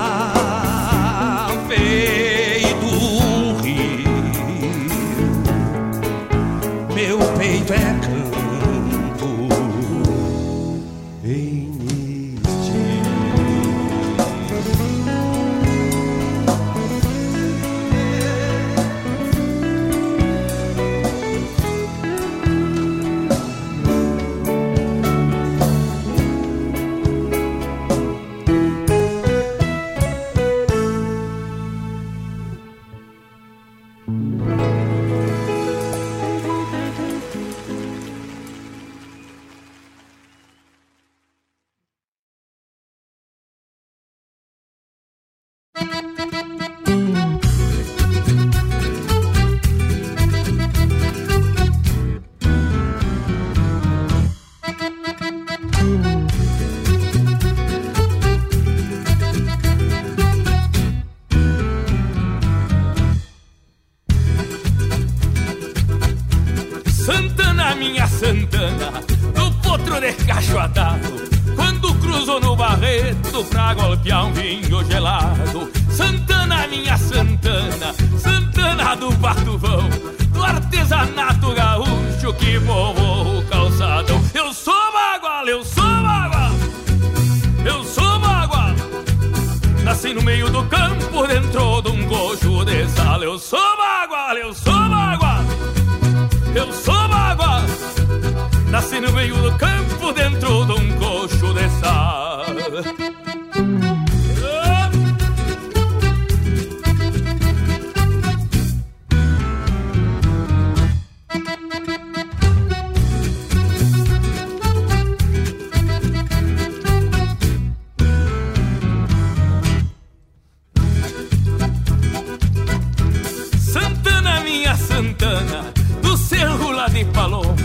Santana, do cerro lá de Paloma,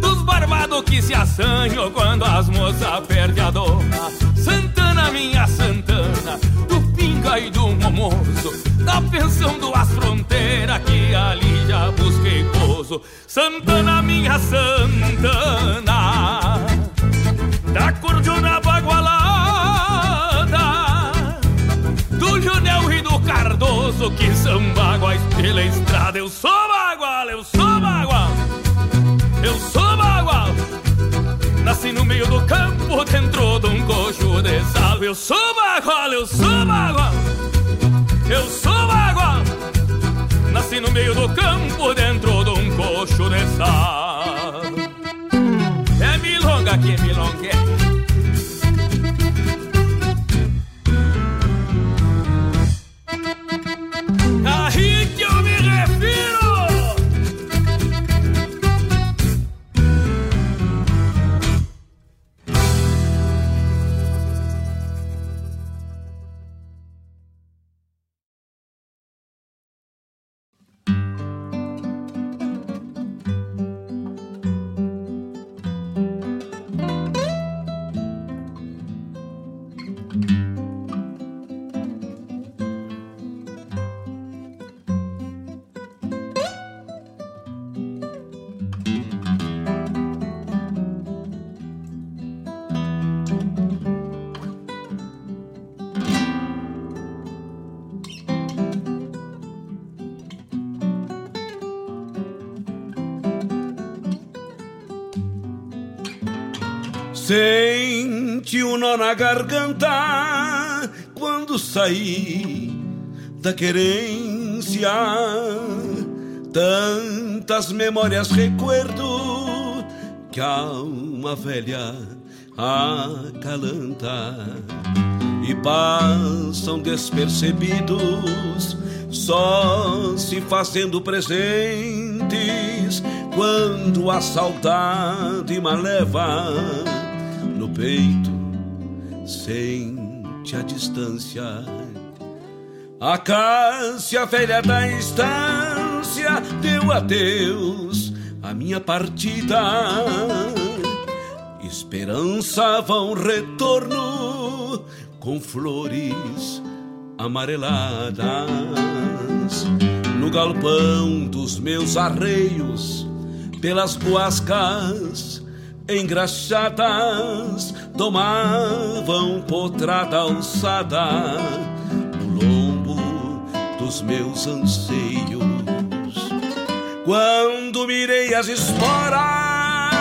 dos barbados que se assanham quando as moças perdem a doma. Santana, minha Santana, do pinga e do momoso, da pensão do as fronteiras que ali já busquei pouso. Santana, minha Santana, Cardoso que são baguais pela estrada. Eu sou bagual, eu sou bagual, eu sou bagual. Nasci no meio do campo, dentro de um coxo de sal. Eu sou bagual, eu sou bagual, eu sou bagual. Nasci no meio do campo, dentro de um coxo de sal. É milonga que é milonga. Na garganta quando saí da querência. Tantas memórias recuerdo que a alma velha acalanta e passam despercebidos, só se fazendo presentes quando a saudade me leva no peito, sente a distância. A Cássia velha da estância deu adeus à minha partida. Esperançava um retorno com flores amareladas no galpão dos meus arreios, pelas guascas engraxadas, tomavam potrada alçada no lombo dos meus anseios. Quando mirei as esporas,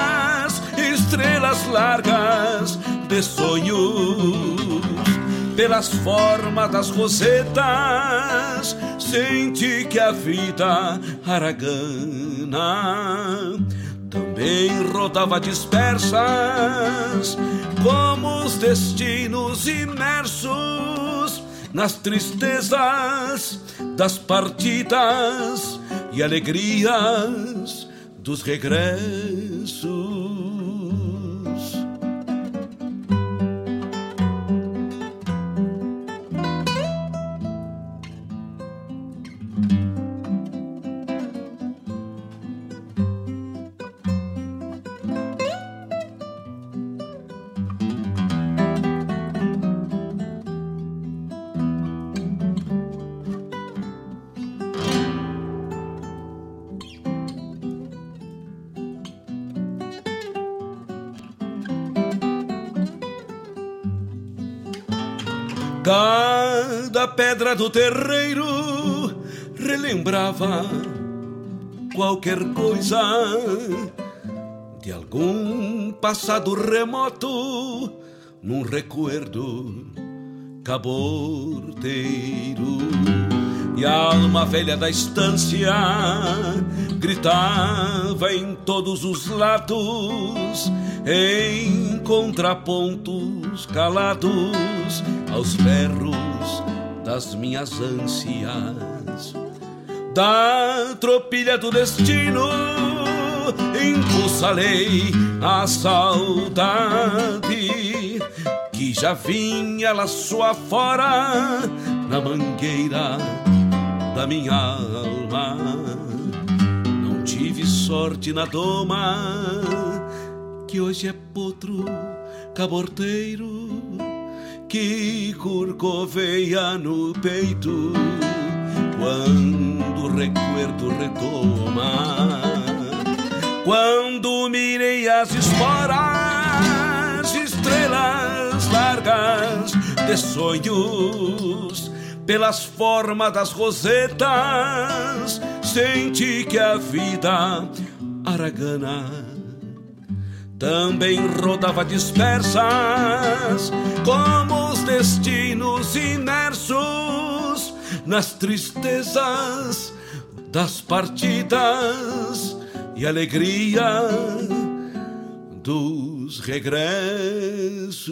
estrelas largas de sonhos pelas formas das rosetas, senti que a vida aragana também rodava dispersas, como os destinos imersos nas tristezas das partidas e alegrias dos regressos. Pedra do terreiro relembrava qualquer coisa de algum passado remoto num recuerdo caborteiro. E a alma velha da estância gritava em todos os lados, em contrapontos calados aos berros das minhas ânsias. Da tropilha do destino impulsarei a saudade que já vinha lá sua fora na mangueira da minha alma. Não tive sorte na doma que hoje é potro caborteiro que corcoveia no peito quando o recuerdo retoma. Quando mirei as esporas, estrelas largas de sonhos, pelas formas das rosetas, senti que a vida aragana também rodava dispersas, como os destinos imersos nas tristezas das partidas e alegria dos regressos.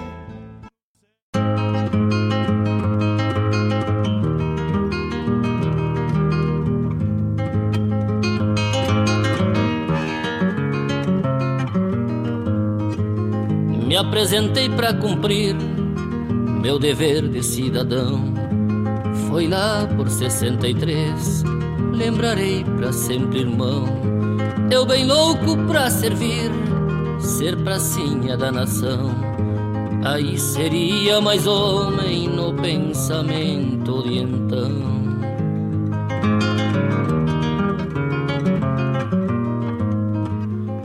Apresentei para cumprir meu dever de cidadão. Foi lá por 63, lembrarei pra sempre, irmão. Eu bem louco pra servir, ser pracinha da nação. Aí seria mais homem no pensamento de então.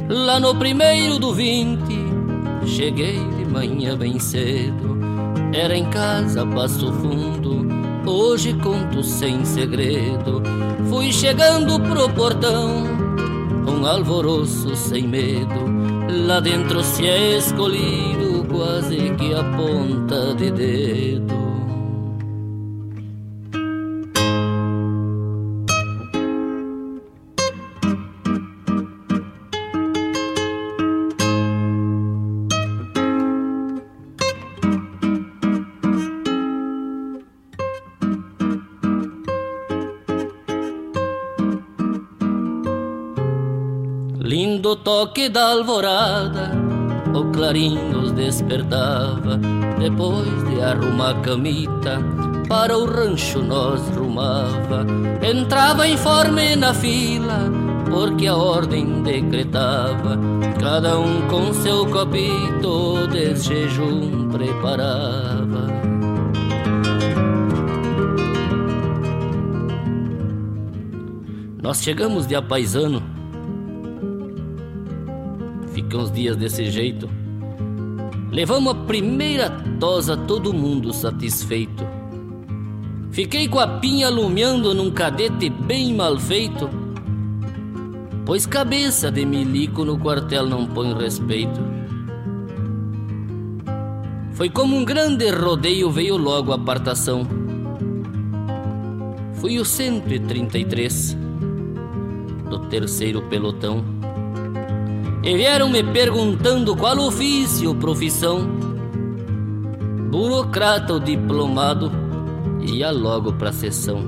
Lá no primeiro do vinte, cheguei de manhã bem cedo. Era em casa, passo fundo, hoje conto sem segredo. Fui chegando pro portão, um alvoroço sem medo. Lá dentro se é escolhido, quase que a ponta de dedo. Toque da alvorada, o clarim nos despertava. Depois de arrumar a camita, para o rancho nós rumava. Entrava informe na fila, porque a ordem decretava. Cada um com seu copito de jejum preparava. Nós chegamos de apaisano dias desse jeito. Levamos a primeira tosa, todo mundo satisfeito. Fiquei com a pinha alumiando num cadete bem mal feito. Pois cabeça de milico no quartel não põe respeito. Foi como um grande rodeio, veio logo a apartação. Fui o 133 do terceiro pelotão. E vieram me perguntando qual ofício ou profissão. Burocrata ou diplomado, ia logo pra sessão.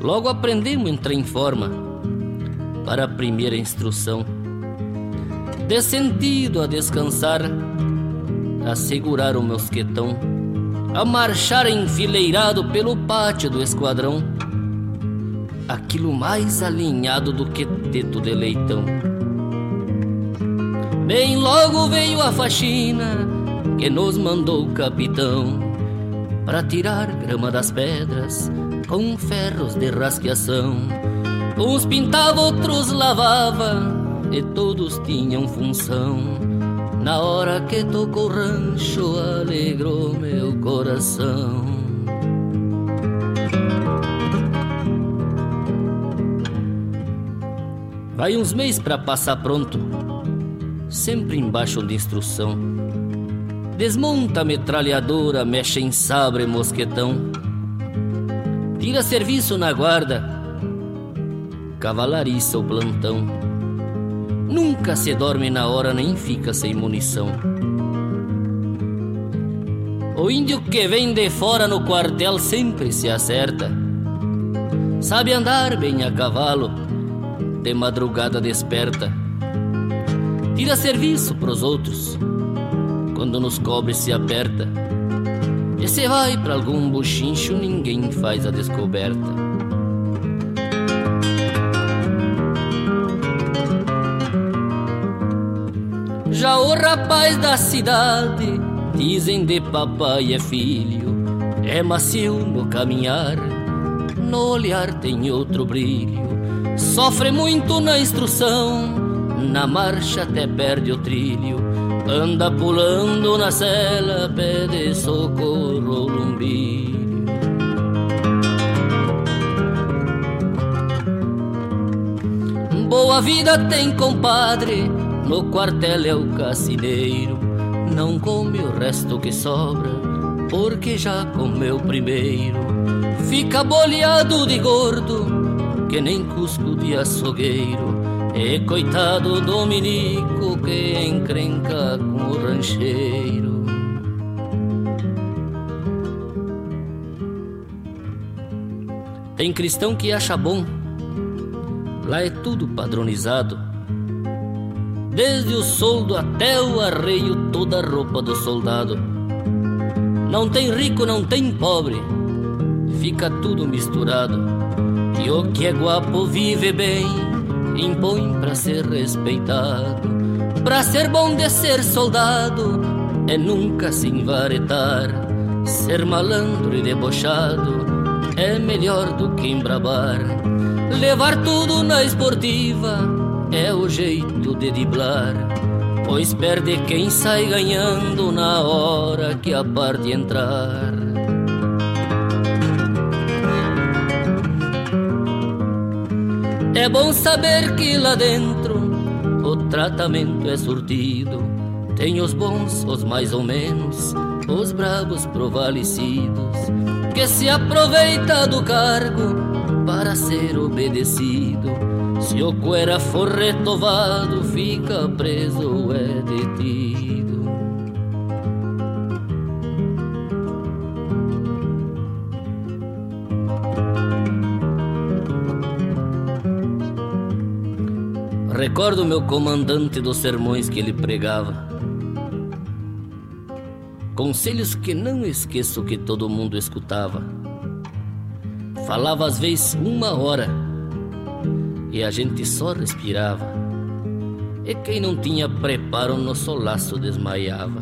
Logo aprendemos a entrar em forma para a primeira instrução. De sentido a descansar, a segurar o mosquetão a marchar enfileirado pelo pátio do esquadrão. Aquilo mais alinhado do que teto de leitão. Bem logo veio a faxina que nos mandou o capitão para tirar grama das pedras com ferros de rasqueação. Uns pintava, outros lavava e todos tinham função na hora que tocou rancho, alegrou meu coração. Vai uns meses para passar pronto, sempre embaixo de instrução. Desmonta a metralhadora, mexe em sabre mosquetão. Tira serviço na guarda, cavalariça o plantão Nunca se dorme na hora nem fica sem munição. O índio que vem de fora no quartel sempre se acerta. Sabe andar bem a cavalo, de madrugada desperta. Tira serviço pros outros, quando nos cobre se aperta. E se vai pra algum buchincho, ninguém faz a descoberta. Rapaz da cidade, dizem de papai é filho, é macio no caminhar, no olhar tem outro brilho. Sofre muito na instrução, na marcha até perde o trilho. Anda pulando na cela, pede socorro lumbilho. Boa vida tem, compadre no quartel é o cassineiro, não come o resto que sobra, porque já comeu primeiro. Fica boleado de gordo, que nem cusco de açougueiro. E coitado Dominico que encrenca com o rancheiro. Tem cristão que acha bom, lá é tudo padronizado Desde o soldo até o arreio, toda a roupa do soldado. Não tem rico, não tem pobre, fica tudo misturado. E o que é guapo vive bem, impõe pra ser respeitado. Pra ser bom de ser soldado, é nunca se envaretar. Ser malandro e debochado é melhor do que embrabar. Levar tudo na esportiva é o jeito de driblar. Pois perde quem sai ganhando na hora que a parte entrar. É bom saber que lá dentro o tratamento é surtido. Tem os bons, os mais ou menos, os bravos provalecidos, que se aproveita do cargo para ser obedecido. Se o cuera for retovado, fica preso é detido. Recordo meu comandante dos sermões que ele pregava. Conselhos que não esqueço que todo mundo escutava. Falava às vezes uma hora e a gente só respirava. E quem não tinha preparo no solaço desmaiava.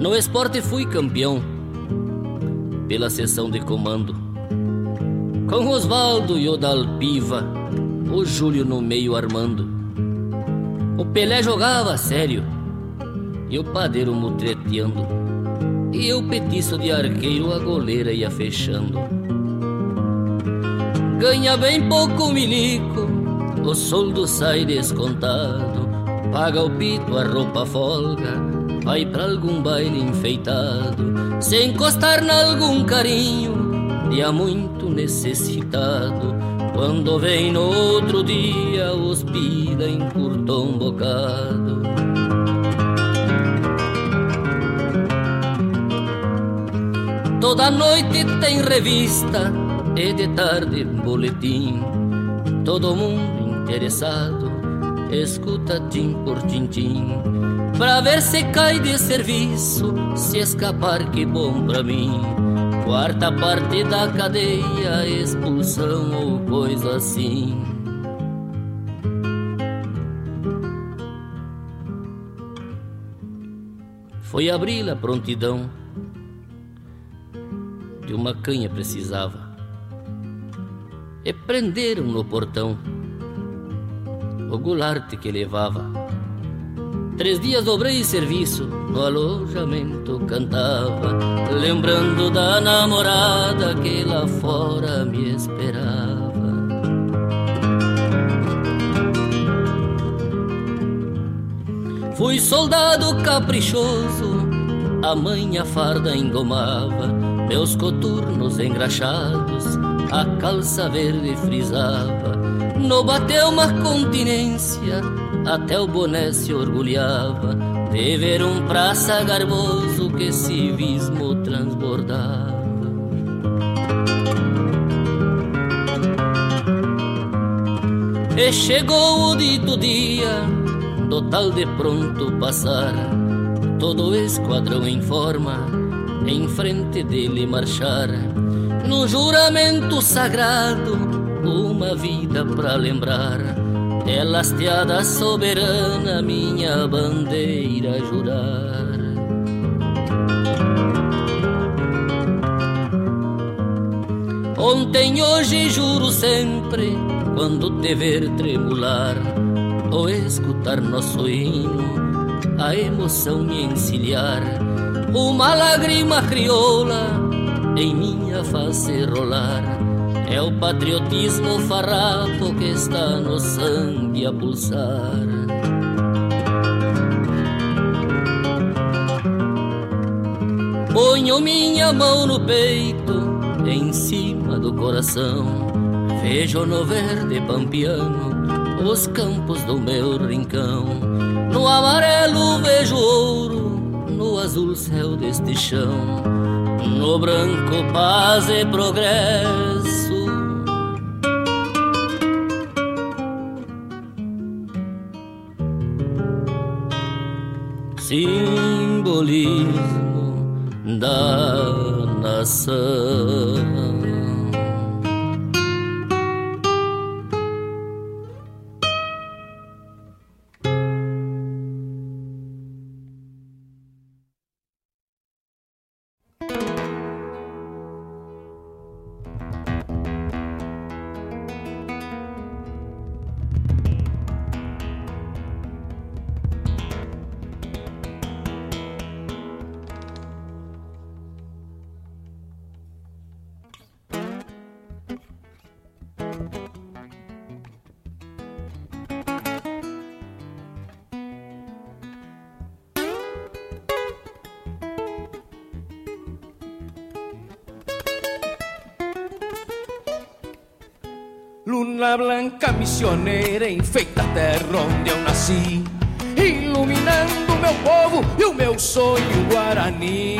No esporte fui campeão pela sessão de comando. Com Osvaldo e Odalpiva, o Júlio no meio armando. O Pelé jogava sério e o padeiro mutreteando. E eu petiço de arqueiro a goleira ia fechando. Ganha bem pouco milico, o soldo sai descontado. Paga o pito, a roupa folga, vai pra algum baile enfeitado. Se encostar nalgum carinho, dia muito necessitado. Quando vem no outro dia, hospida encurtou um bocado. Toda noite tem revista e de tarde boletim. Todo mundo interessado escuta tim por tintim. Pra ver se cai de serviço, se escapar que bom pra mim. Quarta parte da cadeia, expulsão ou coisa assim. Foi abrir a prontidão de uma canha precisava. E prenderam no portão o gularte que levava. Três dias dobrei serviço, no alojamento cantava, lembrando da namorada que lá fora me esperava. Fui soldado caprichoso, a mãe a farda engomava, meus coturnos engraxados, a calça verde frisava. No bateu uma continência, até o boné se orgulhava de ver um praça garboso que civismo transbordava. E chegou o dito dia do tal de pronto passar, todo o esquadrão em forma, em frente dele marchar, no juramento sagrado, uma vida pra lembrar, é lasteada soberana minha bandeira jurar. Ontem, hoje, juro sempre, quando te ver tremular ou escutar nosso hino, a emoção me encilhar, uma lágrima crioula em minha face rolar. É o patriotismo farrapo que está no sangue a pulsar. Ponho minha mão no peito, em cima do coração. Vejo no verde pampiano os campos do meu rincão. No amarelo vejo ouro, no azul céu deste chão no branco paz e progresso. Simbolismo da nação. Missioneira enfeita a terra onde eu nasci, iluminando meu povo e o meu sonho guarani.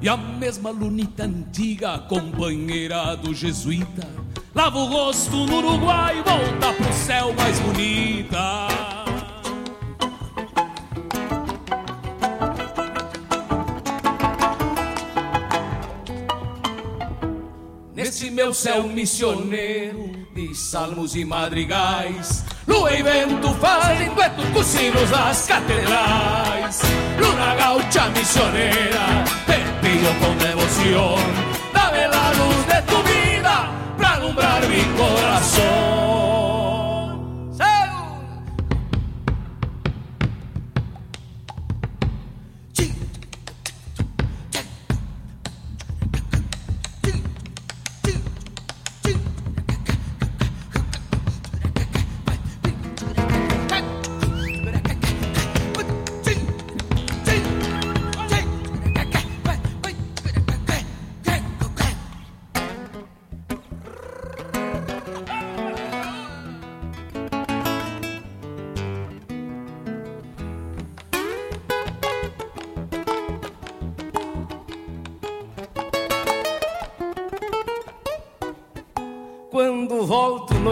E a mesma lunita antiga, companheira do jesuíta, lava o rosto no Uruguai e volta pro céu mais bonita. Meu céu missioneiro de salmos e madrigais, lua e vento fazem duetos com sinos das catedrais. Luna gaucha misionera, te pido con devoción, dame la luz de tu vida para alumbrar mi corazón.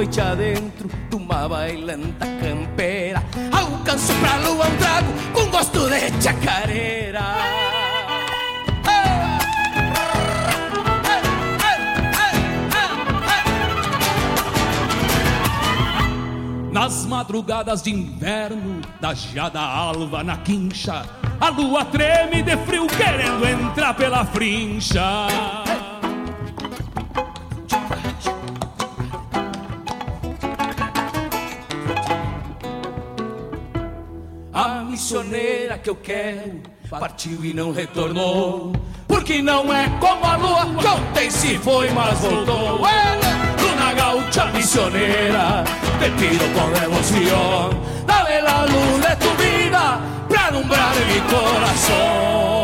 Noite adentro de uma bailanta campeira, alcanço pra lua um trago com gosto de chacareira. Nas madrugadas de inverno, da geada alva na quincha, a lua treme de frio querendo entrar pela frincha. Missioneira que eu quero partiu e não retornou. Porque não é como a lua que ontem se foi, mas voltou. Ela, Luna gaucha misionera, te pido con devoción, dame la luz de tu vida para alumbrar mi corazón.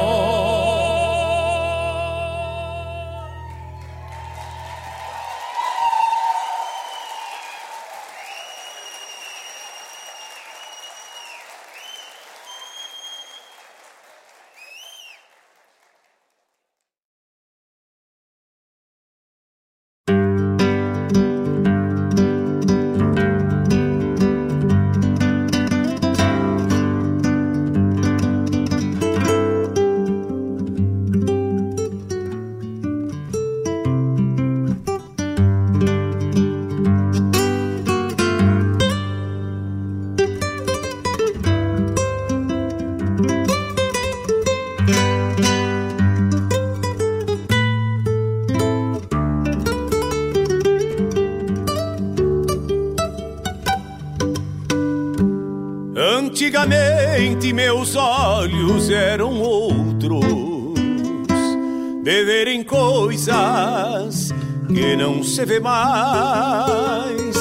Coisas que não se vê mais.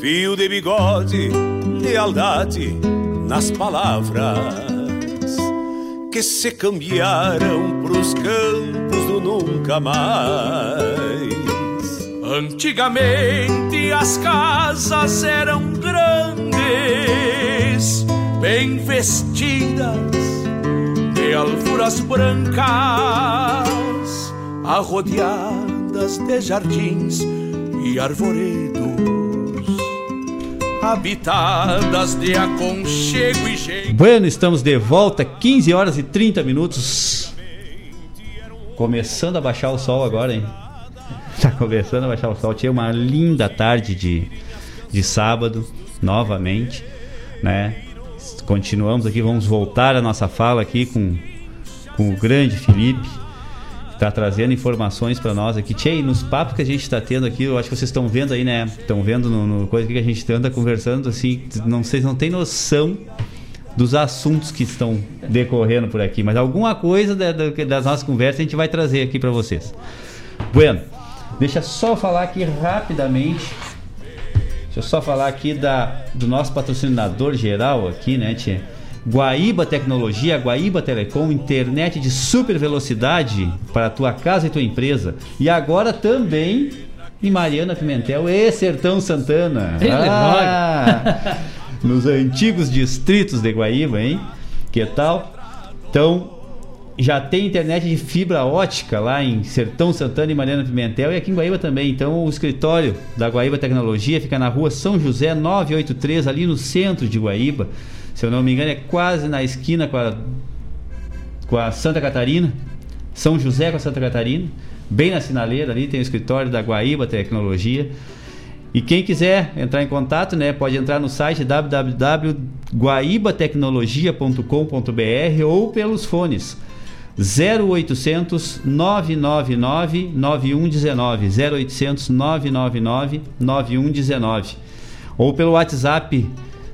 Fio de bigode, lealdade nas palavras que se cambiaram pros campos do nunca mais. Antigamente as casas eram grandes, bem vestidas de alfuras brancas, arrodeadas rodeadas de jardins e arvoredos, habitadas de aconchego e jeito. Bueno, estamos de volta, 15 horas e 30 minutos. Começando a baixar o sol agora, hein? <laughs> Tá começando a baixar o sol. Tinha uma linda tarde de, de sábado, novamente, né? Continuamos aqui, vamos voltar a nossa fala aqui com, com o grande Felipe está trazendo informações para nós aqui. Tchê, nos papos que a gente está tendo aqui, eu acho que vocês estão vendo aí, né? Estão vendo no, no, coisa que a gente anda conversando, assim, não vocês não têm noção dos assuntos que estão decorrendo por aqui, mas alguma coisa da, da, das nossas conversas a gente vai trazer aqui para vocês. Bueno, deixa só falar aqui rapidamente. Deixa eu só falar aqui da, do nosso patrocinador geral aqui, né, Tchê? Guaíba Tecnologia, Guaíba Telecom, internet de super velocidade para a tua casa e tua empresa. E agora também em Mariana Pimentel e Sertão Santana. Ah, <laughs> nos antigos distritos de Guaíba, hein? Que tal? Então, já tem internet de fibra ótica lá em Sertão Santana e Mariana Pimentel e aqui em Guaíba também. Então, o escritório da Guaíba Tecnologia fica na rua São José 983, ali no centro de Guaíba se eu não me engano, é quase na esquina com a, com a Santa Catarina, São José com a Santa Catarina, bem na sinaleira ali tem o escritório da Guaíba Tecnologia. E quem quiser entrar em contato, né, pode entrar no site www.guaibatecnologia.com.br ou pelos fones 0800 999 9119 0800 999 9119 ou pelo WhatsApp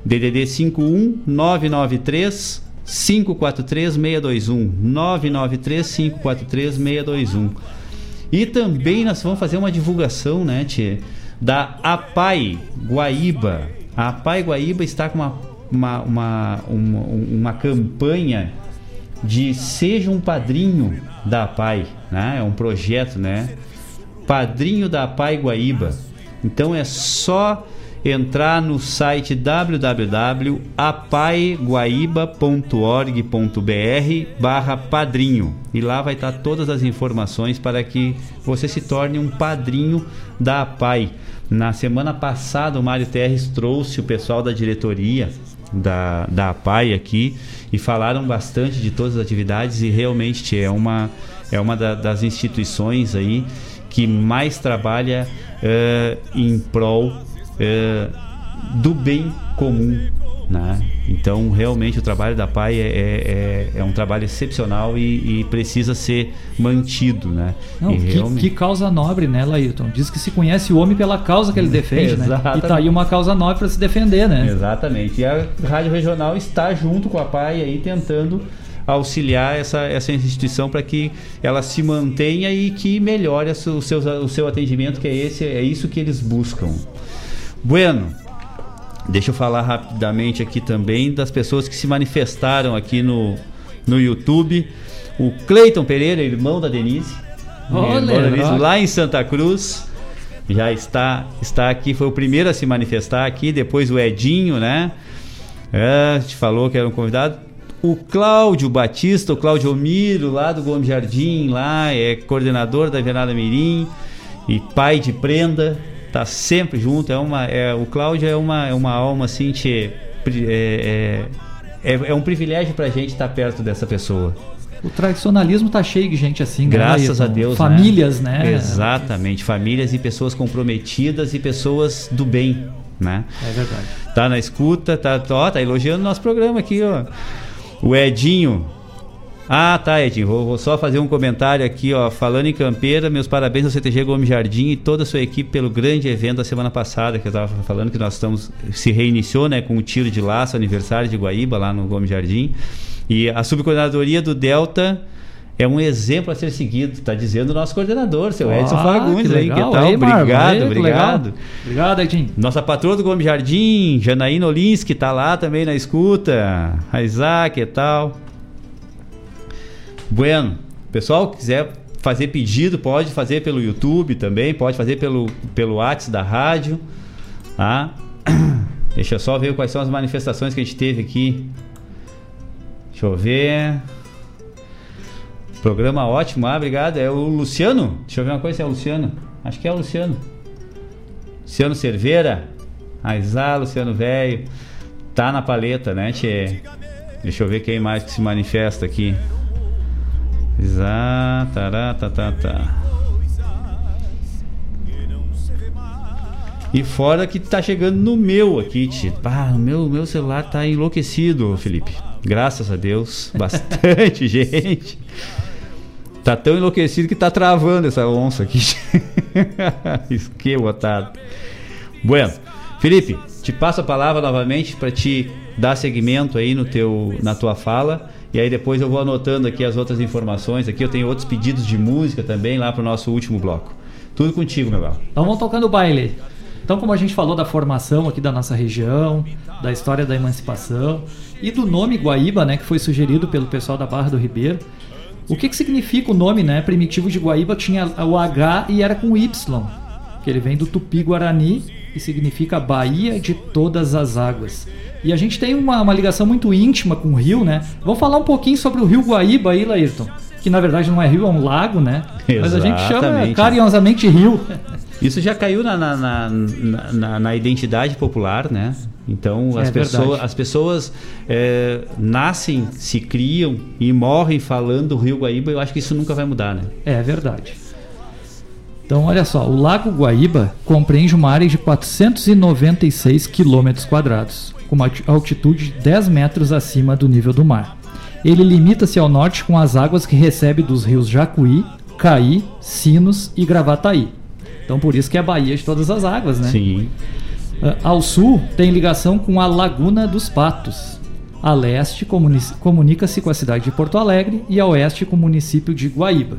DDD 51 993 543 621 993 543 621 e também nós vamos fazer uma divulgação, né, tchê, da APAI Guaíba. A APAI Guaíba está com uma, uma, uma, uma, uma campanha de Seja um Padrinho da APAI, né? É um projeto, né? Padrinho da APAI Guaíba. Então é só entrar no site www.apaiguaíba.org.br barra padrinho e lá vai estar todas as informações para que você se torne um padrinho da APAI. Na semana passada o Mário Terres trouxe o pessoal da diretoria da, da APAI aqui e falaram bastante de todas as atividades e realmente é uma, é uma da, das instituições aí que mais trabalha uh, em prol é, do bem comum. Né? Então, realmente, o trabalho da PAI é, é, é, é um trabalho excepcional e, e, precisa ser mantido. Né? Não, que, realmente... que, causa nobre, né, Lailton? Diz que se conhece o homem pela causa que ele <laughs> defende. né? E tá aí uma causa nobre para se defender. né? Exatamente. E a Rádio Regional está junto com a PAI aí tentando auxiliar essa, essa instituição para que ela se mantenha e que melhore o seu, o seu atendimento, que é, esse, é isso que eles buscam. Bueno, deixa eu falar rapidamente aqui também das pessoas que se manifestaram aqui no, no YouTube. O Cleiton Pereira, irmão da Denise, irmão da Denise lá em Santa Cruz, já está, está aqui, foi o primeiro a se manifestar aqui. Depois o Edinho, né? É, te falou que era um convidado. O Cláudio Batista, o Cláudio Omiro, lá do Gomes Jardim, lá é coordenador da Venada Mirim e pai de prenda tá sempre junto. É uma, é, o Cláudio é uma, é uma alma assim, te, é, é, é, um privilégio pra gente estar tá perto dessa pessoa. O tradicionalismo tá cheio de gente assim, né, graças a Deus. Famílias, né? né? Exatamente, famílias e pessoas comprometidas e pessoas do bem, né? É verdade. Tá na escuta, tá, ó, tá elogiando nosso programa aqui, ó. O Edinho, ah, tá, Edinho. Vou, vou, só fazer um comentário aqui, ó. Falando em campeira, meus parabéns ao CTG Gomes Jardim e toda a sua equipe pelo grande evento da semana passada, que eu estava falando que nós estamos. Se reiniciou, né, com o tiro de laço, aniversário de Guaíba, lá no Gomes Jardim. E a subcoordenadoria do Delta é um exemplo a ser seguido, está dizendo o nosso coordenador, seu Edson ah, Fagundes que aí, que tal? Aí, obrigado, aí, obrigado. Obrigado, Edinho. Nossa patroa do Gomes Jardim, Janaína Olinski, está lá também na escuta. A Isaac e tal. Bueno, pessoal, quiser fazer pedido, pode fazer pelo YouTube também, pode fazer pelo, pelo WhatsApp da rádio. Tá? <coughs> Deixa eu só ver quais são as manifestações que a gente teve aqui. Deixa eu ver. Programa ótimo, ah, obrigado. É o Luciano? Deixa eu ver uma coisa, é o Luciano. Acho que é o Luciano. Luciano Cerveira. Aizá, Luciano Velho. Tá na paleta, né, tchê? Deixa eu ver quem mais que se manifesta aqui. Exato, tá, tá, tá. E fora que tá chegando no meu aqui. Ah, o meu, meu celular tá enlouquecido, Felipe. Graças a Deus, <laughs> bastante gente. Tá tão enlouquecido que tá travando essa onça aqui. <laughs> que botado. Bueno, Felipe, te passo a palavra novamente para te dar seguimento aí no teu, na tua fala. E aí depois eu vou anotando aqui as outras informações. Aqui eu tenho outros pedidos de música também lá para o nosso último bloco. Tudo contigo, meu galo. Então vamos tocando o baile. Então, como a gente falou da formação aqui da nossa região, da história da emancipação e do nome Guaíba, né, que foi sugerido pelo pessoal da Barra do Ribeiro. O que, que significa o nome, né? Primitivo de Guaíba tinha o H e era com Y, que ele vem do Tupi-Guarani e significa Baía de Todas as Águas. E a gente tem uma, uma ligação muito íntima com o rio, né? Vamos falar um pouquinho sobre o rio Guaíba aí, Laírton. Que na verdade não é rio, é um lago, né? Exatamente. Mas a gente chama carinhosamente rio. Isso já caiu na, na, na, na, na identidade popular, né? Então as, é pessoas, as pessoas é, nascem, se criam e morrem falando Rio Guaíba. Eu acho que isso nunca vai mudar, né? É verdade. Então olha só, o Lago Guaíba compreende uma área de 496 quilômetros quadrados, com uma altitude de 10 metros acima do nível do mar. Ele limita-se ao norte com as águas que recebe dos rios Jacuí, Caí, Sinos e Gravataí. Então por isso que é a Baía de todas as águas, né? Sim. Uh, ao sul tem ligação com a Laguna dos Patos. A leste comunica-se com a cidade de Porto Alegre e a oeste com o município de Guaíba.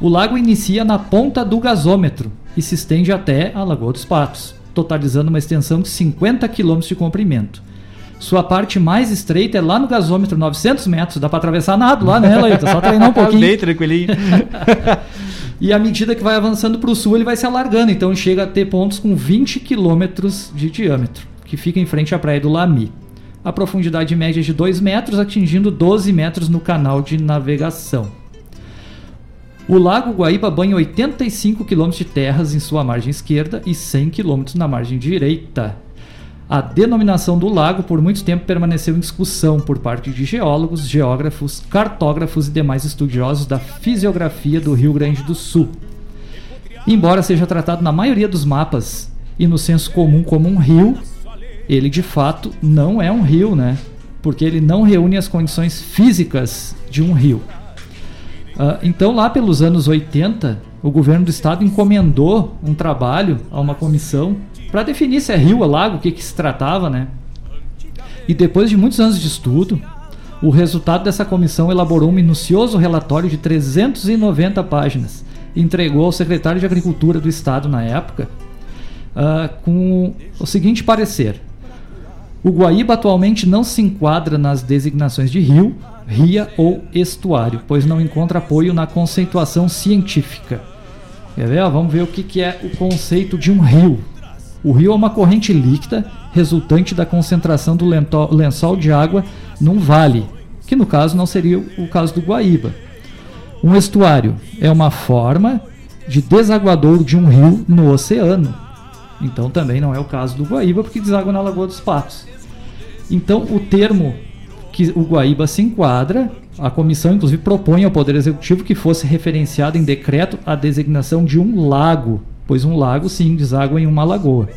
O lago inicia na ponta do gasômetro e se estende até a Lagoa dos Patos, totalizando uma extensão de 50 km de comprimento. Sua parte mais estreita é lá no gasômetro, 900 metros. Dá para atravessar nado lá, né, Leita? Só treinar um <laughs> pouquinho. Bem tranquilinho. <laughs> e à medida que vai avançando para o sul, ele vai se alargando. Então chega a ter pontos com 20 quilômetros de diâmetro, que fica em frente à praia do Lami. A profundidade média é de 2 metros, atingindo 12 metros no canal de navegação. O lago Guaíba banha 85 quilômetros de terras em sua margem esquerda e 100 quilômetros na margem direita. A denominação do lago por muito tempo permaneceu em discussão por parte de geólogos, geógrafos, cartógrafos e demais estudiosos da fisiografia do Rio Grande do Sul. Embora seja tratado na maioria dos mapas e no senso comum como um rio, ele de fato não é um rio, né? Porque ele não reúne as condições físicas de um rio. Uh, então, lá pelos anos 80, o governo do estado encomendou um trabalho a uma comissão para definir se é rio ou lago, o que, que se tratava, né? E depois de muitos anos de estudo, o resultado dessa comissão elaborou um minucioso relatório de 390 páginas entregou ao secretário de Agricultura do Estado na época uh, com o seguinte parecer: o Guaíba atualmente não se enquadra nas designações de rio, ria ou estuário, pois não encontra apoio na conceituação científica. Vamos ver o que, que é o conceito de um rio. O rio é uma corrente líquida resultante da concentração do lençol de água num vale, que no caso não seria o caso do Guaíba. Um estuário é uma forma de desaguadouro de um rio no oceano. Então também não é o caso do Guaíba, porque deságua na Lagoa dos Patos. Então o termo que o Guaíba se enquadra, a comissão inclusive propõe ao Poder Executivo que fosse referenciado em decreto a designação de um lago pois um lago sim deságua em uma lagoa.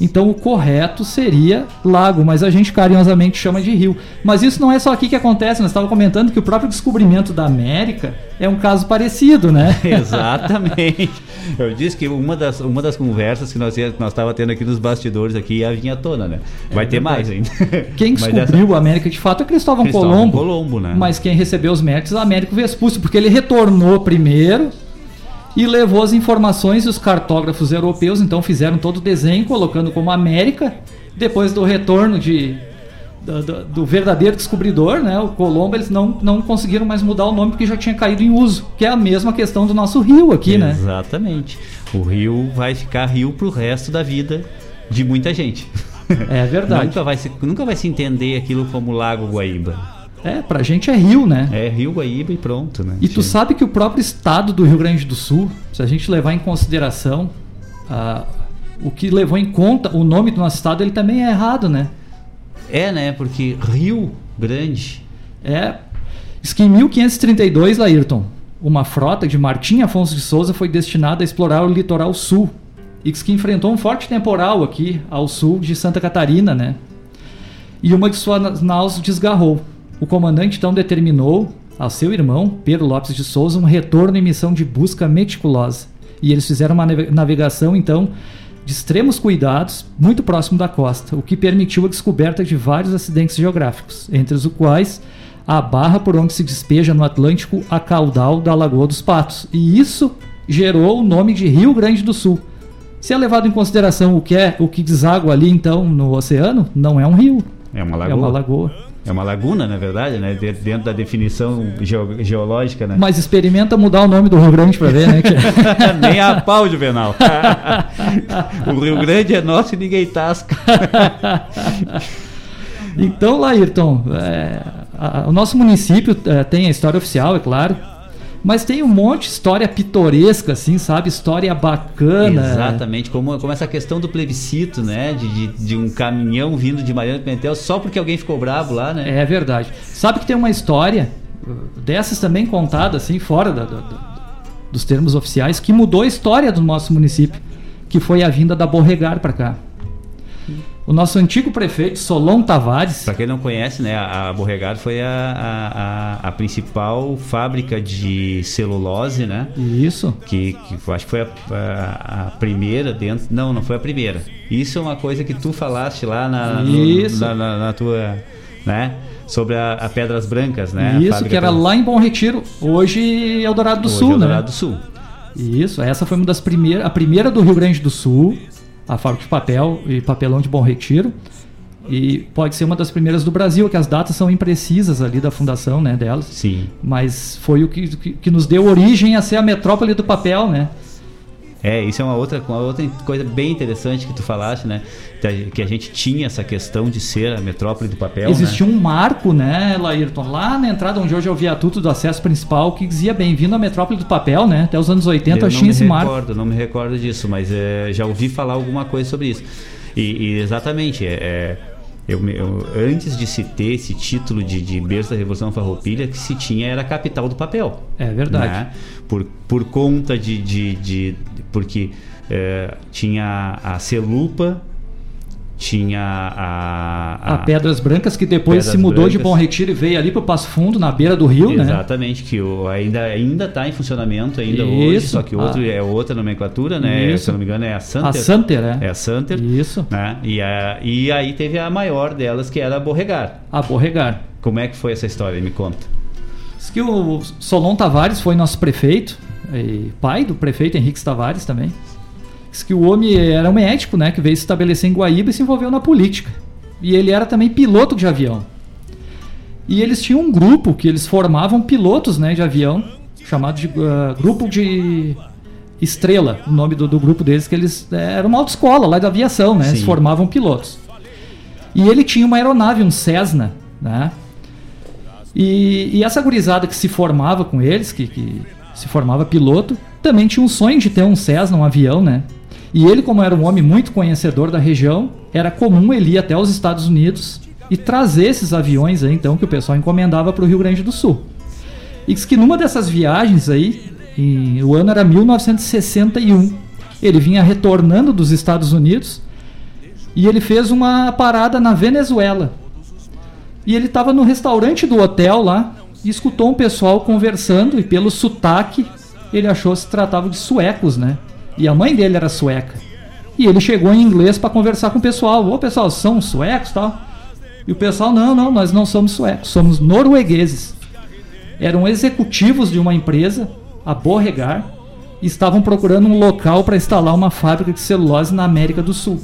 Então o correto seria lago, mas a gente carinhosamente chama de rio. Mas isso não é só aqui que acontece, nós estávamos comentando que o próprio descobrimento da América é um caso parecido, né? <laughs> Exatamente. Eu disse que uma das, uma das conversas que nós nós estava tendo aqui nos bastidores aqui ia vir à tona, né? Vai é ter mais ainda. <laughs> Quem descobriu a América de fato é Cristóvão, Cristóvão Colombo. Colombo né? Mas quem recebeu os méritos é Américo Vespúcio, porque ele retornou primeiro e levou as informações e os cartógrafos europeus então fizeram todo o desenho colocando como América depois do retorno de do, do, do, verdadeiro descobridor, né, o Colombo, eles não, não conseguiram mais mudar o nome porque já tinha caído em uso, que é a mesma questão do nosso rio aqui, Exatamente. né? Exatamente. O rio vai ficar rio pro resto da vida de muita gente. É verdade. <laughs> nunca, vai se, nunca vai se entender aquilo como Lago Guaíba. É, pra gente é rio, né? É Rio Guaíba e pronto, né? E tu sabe que o próprio estado do Rio Grande do Sul, se a gente levar em consideração ah, o que levou em conta o nome do nosso estado, ele também é errado, né? É, né? Porque Rio Grande. É. Diz que em 1532, Laírton, uma frota de Martim Afonso de Souza foi destinada a explorar o litoral sul. E que enfrentou um forte temporal aqui ao sul de Santa Catarina, né? E uma de suas naus desgarrou. O comandante então determinou a seu irmão, Pedro Lopes de Souza, um retorno em missão de busca meticulosa. E eles fizeram uma navegação então de extremos cuidados, muito próximo da costa, o que permitiu a descoberta de vários acidentes geográficos, entre os quais a barra por onde se despeja no Atlântico a caudal da Lagoa dos Patos. E isso gerou o nome de Rio Grande do Sul. Se é levado em consideração o que é o que deságua ali então no oceano, não é um rio. É uma lagoa. É uma lagoa. É uma laguna, na verdade, né? Dentro da definição geo geológica, né? Mas experimenta mudar o nome do Rio Grande para ver, né? <laughs> Nem a pau, Juvenal. <laughs> o Rio Grande é nosso e ninguém tasca. então, Laírton, é, a, o nosso município é, tem a história oficial, é claro. Mas tem um monte de história pitoresca, assim, sabe? História bacana. Exatamente, como, como essa questão do plebiscito, né? De, de, de um caminhão vindo de Mariana Pimentel só porque alguém ficou bravo lá, né? É verdade. Sabe que tem uma história dessas também contada, assim, fora da, da, dos termos oficiais, que mudou a história do nosso município, que foi a vinda da Borregar para cá. O nosso antigo prefeito, Solon Tavares. Para quem não conhece, né, a Borregado foi a, a, a, principal fábrica de celulose, né? Isso. Que, que acho que foi a, a, a, primeira dentro. Não, não foi a primeira. Isso é uma coisa que tu falaste lá na. No, na, na, na tua. Né? Sobre a, a, Pedras Brancas, né? Isso, que era lá em Bom Retiro, hoje é Eldorado do hoje Sul, é Eldorado né? do Sul. Isso, essa foi uma das primeiras, a primeira do Rio Grande do Sul, a fábrica de papel e papelão de Bom Retiro. E pode ser uma das primeiras do Brasil, que as datas são imprecisas ali da fundação né, delas. Sim. Mas foi o que, que, que nos deu origem a ser a metrópole do papel, né? É, isso é uma outra, uma outra coisa bem interessante que tu falaste, né? Que a gente tinha essa questão de ser a metrópole do papel. Existia né? um marco, né, Laírton, lá na entrada onde hoje é o viaduto do acesso principal, que dizia bem-vindo à metrópole do papel, né? Até os anos 80 eu tinha esse marco. Recordo, não me recordo disso, mas é, já ouvi falar alguma coisa sobre isso. E, e exatamente, é, é eu, eu, antes de se ter esse título de, de berço da Revolução Farroupilha, que se tinha era a capital do papel. É verdade. Né? Por, por conta de. de, de porque é, tinha a Celupa, tinha a, a, a. Pedras Brancas, que depois Pedras se mudou Brancas. de Bom Retiro e veio ali para o Passo Fundo, na beira do rio, Exatamente, né? Exatamente, que o, ainda ainda está em funcionamento ainda Isso. hoje, só que outro é outra nomenclatura, né? Isso. Se eu não me engano é a Santer. A Santer, é. É a Santer. Isso. Né? E, a, e aí teve a maior delas, que era a Borregar. A Borregar. Como é que foi essa história? Me conta. Diz que o Solon Tavares foi nosso prefeito, e pai do prefeito Henrique Tavares também. Diz que o homem era um médico, né, que veio se estabelecer em Guaíba e se envolveu na política. E ele era também piloto de avião. E eles tinham um grupo que eles formavam pilotos, né, de avião, chamado de uh, grupo de Estrela, o nome do, do grupo deles, que eles é, era uma autoescola lá de aviação, né, eles formavam pilotos. E ele tinha uma aeronave, um Cessna, né? E, e essa gurizada que se formava com eles, que, que se formava piloto, também tinha um sonho de ter um Cessna, um avião, né? E ele, como era um homem muito conhecedor da região, era comum ele ir até os Estados Unidos e trazer esses aviões aí, então, que o pessoal encomendava para o Rio Grande do Sul. E diz que numa dessas viagens aí, em, o ano era 1961, ele vinha retornando dos Estados Unidos e ele fez uma parada na Venezuela. E ele estava no restaurante do hotel lá e escutou um pessoal conversando e pelo sotaque ele achou que se tratava de suecos, né? E a mãe dele era sueca. E ele chegou em inglês para conversar com o pessoal. Ô pessoal, são suecos tal? E o pessoal, não, não, nós não somos suecos, somos noruegueses. Eram executivos de uma empresa, a Borregar, e estavam procurando um local para instalar uma fábrica de celulose na América do Sul.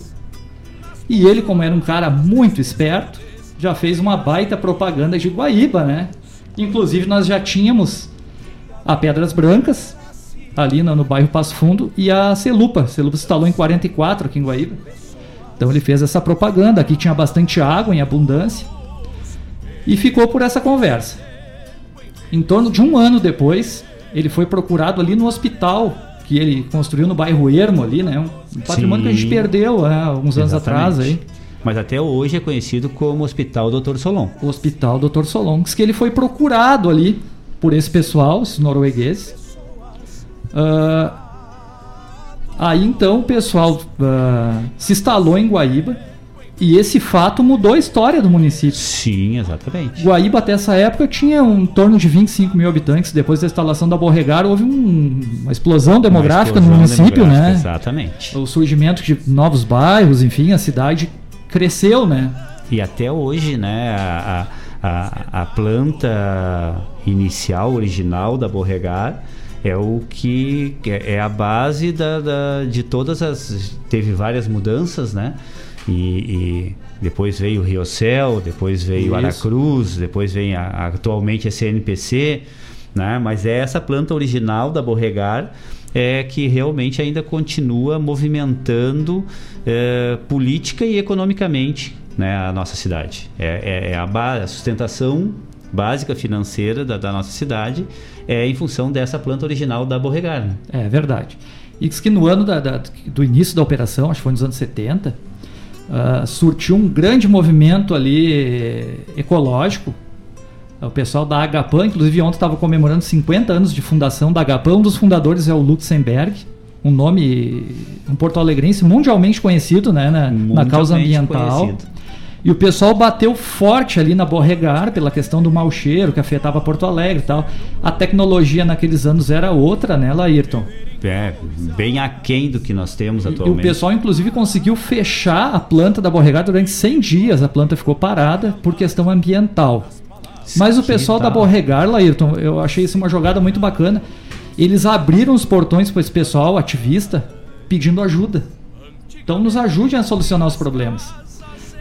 E ele, como era um cara muito esperto, já fez uma baita propaganda de Guaíba, né? Inclusive nós já tínhamos a Pedras Brancas, ali no, no bairro Passo Fundo, e a Celupa. A Celupa se instalou em 44 aqui em Guaíba. Então ele fez essa propaganda. Aqui tinha bastante água em abundância. E ficou por essa conversa. Em torno de um ano depois, ele foi procurado ali no hospital que ele construiu no bairro Ermo ali, né? Um patrimônio Sim. que a gente perdeu há alguns anos atrás aí. Mas até hoje é conhecido como Hospital Dr. Solon. O Hospital Dr. Solon, que ele foi procurado ali por esse pessoal, esses noruegueses. Uh, aí então o pessoal uh, se instalou em Guaíba e esse fato mudou a história do município. Sim, exatamente. Guaíba até essa época tinha um torno de 25 mil habitantes. Depois da instalação da Borregar houve um, uma explosão demográfica explosão no município, né? Exatamente. O surgimento de novos bairros, enfim, a cidade cresceu, né? E até hoje, né, a, a, a planta inicial, original da Borregar é o que é, é a base da, da, de todas as. Teve várias mudanças, né? E, e depois veio o Riocel, depois veio Isso. Aracruz, depois vem a, atualmente a CNPC, né? Mas é essa planta original da Borregar é que realmente ainda continua movimentando é, política e economicamente né, a nossa cidade. É, é, é a, a, sustentação básica financeira da, da, nossa cidade é em função dessa planta original da Borregar. Né? É verdade. E diz que no ano da, da, do início da operação, acho que foi nos anos 70, uh, surtiu um grande movimento ali eh, ecológico. O pessoal da Agapan, inclusive ontem estava comemorando 50 anos de fundação da Agapan. Um dos fundadores é o Lutzenberg, um nome, um porto-alegrense mundialmente conhecido né, na, na causa ambiental. Conhecido. E o pessoal bateu forte ali na Borregar pela questão do mau cheiro que afetava Porto Alegre e tal. A tecnologia naqueles anos era outra, né, Laírton? É, bem aquém do que nós temos atualmente. E o pessoal, inclusive, conseguiu fechar a planta da Borregar durante 100 dias. A planta ficou parada por questão ambiental. Mas o pessoal da Borregar, Laírton, eu achei isso uma jogada muito bacana. Eles abriram os portões para esse pessoal ativista pedindo ajuda. Então nos ajudem a solucionar os problemas.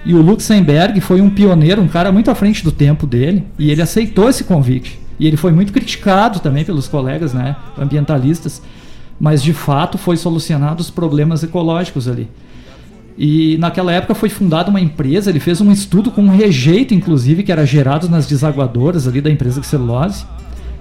E o Luxemburg foi um pioneiro, um cara muito à frente do tempo dele, e ele aceitou esse convite. E ele foi muito criticado também pelos colegas né, ambientalistas, mas de fato foi solucionado os problemas ecológicos ali. E naquela época foi fundada uma empresa, ele fez um estudo com um rejeito, inclusive, que era gerado nas desaguadoras ali da empresa de celulose.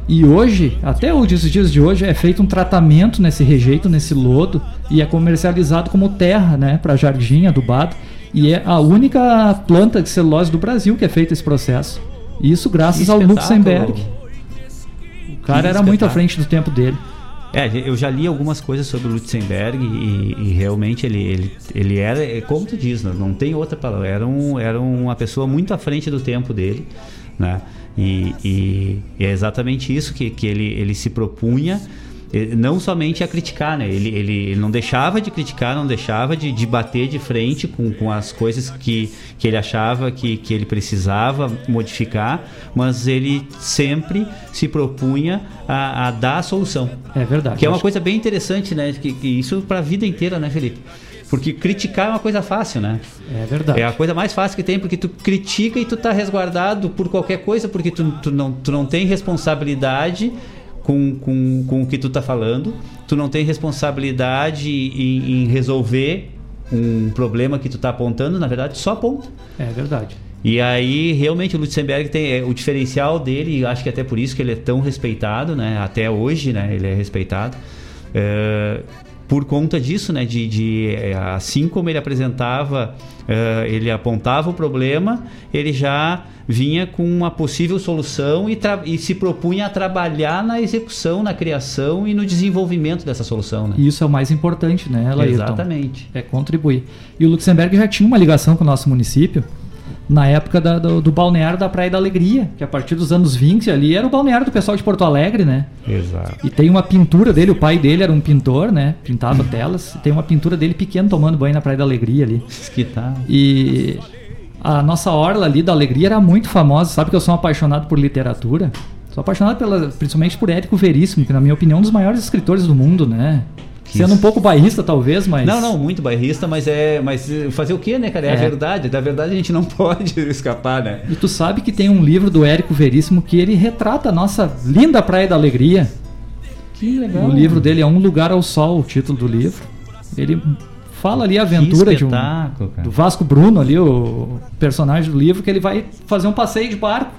E hoje, até os dias de hoje, é feito um tratamento nesse rejeito, nesse lodo, e é comercializado como terra, né, para jardim adubado. E é a única planta de celulose do Brasil que é feito esse processo. Isso graças ao Luxemburg. O cara era muito à frente do tempo dele. É, eu já li algumas coisas sobre o Lutzenberg e, e, realmente ele, ele, ele era, é como tu diz, não, não tem outra palavra, era, um, era uma pessoa muito à frente do tempo dele, né? E, e, e é exatamente isso que, que ele, ele se propunha não somente a criticar, né? Ele, ele, ele, não deixava de criticar, não deixava de, de bater de frente com, com as coisas que, que ele achava que, que ele precisava modificar, mas ele sempre se propunha a, a dar a solução. É verdade. Que é uma coisa bem interessante, né? Que, que isso para a vida inteira, né, Felipe? Porque criticar é uma coisa fácil, né? É verdade. É a coisa mais fácil que tem, porque tu critica e tu tá resguardado por qualquer coisa, porque tu, tu, não, tu não tem responsabilidade com, com, com o que tu está falando, tu não tem responsabilidade em, em resolver um problema que tu está apontando, na verdade, só aponta. É verdade. E aí, realmente, o Lutzenberg tem é, o diferencial dele, acho que até por isso que ele é tão respeitado, né? Até hoje, né? Ele é respeitado. É, por conta disso, né? De, de é, assim como ele apresentava, uh, ele apontava o problema, ele já vinha com uma possível solução e, e, se propunha a trabalhar na execução, na criação e no desenvolvimento dessa solução. Né? Isso é o mais importante, né, Laírton? Exatamente. É contribuir. E o Luxemburgo já tinha uma ligação com o nosso município na época da, do, do, balneário da Praia da Alegria, que a partir dos anos 20 ali era o balneário do pessoal de Porto Alegre, né? Exato. E tem uma pintura dele, o pai dele era um pintor, né? Pintava telas. tem uma pintura dele pequeno tomando banho na Praia da Alegria ali. Que tá. E a nossa orla ali da Alegria era muito famosa. Sabe que eu sou um apaixonado por literatura? Sou apaixonado pela, principalmente por Érico Veríssimo, que na minha opinião é um dos maiores escritores do mundo, né? Sendo um pouco bairrista, talvez, mas. Não, não, muito bairrista, mas é. Mas fazer o quê, né, cara? É, é, a verdade. Da verdade a gente não <laughs> pode escapar, né? E tu sabe que tem um livro do Érico Veríssimo que ele retrata a nossa linda Praia da Alegria. Que legal. O livro dele é Um Lugar ao Sol, o título do livro. Ele fala ali a aventura de um, cara. do Vasco Bruno ali, o personagem do livro, que ele vai fazer um passeio de barco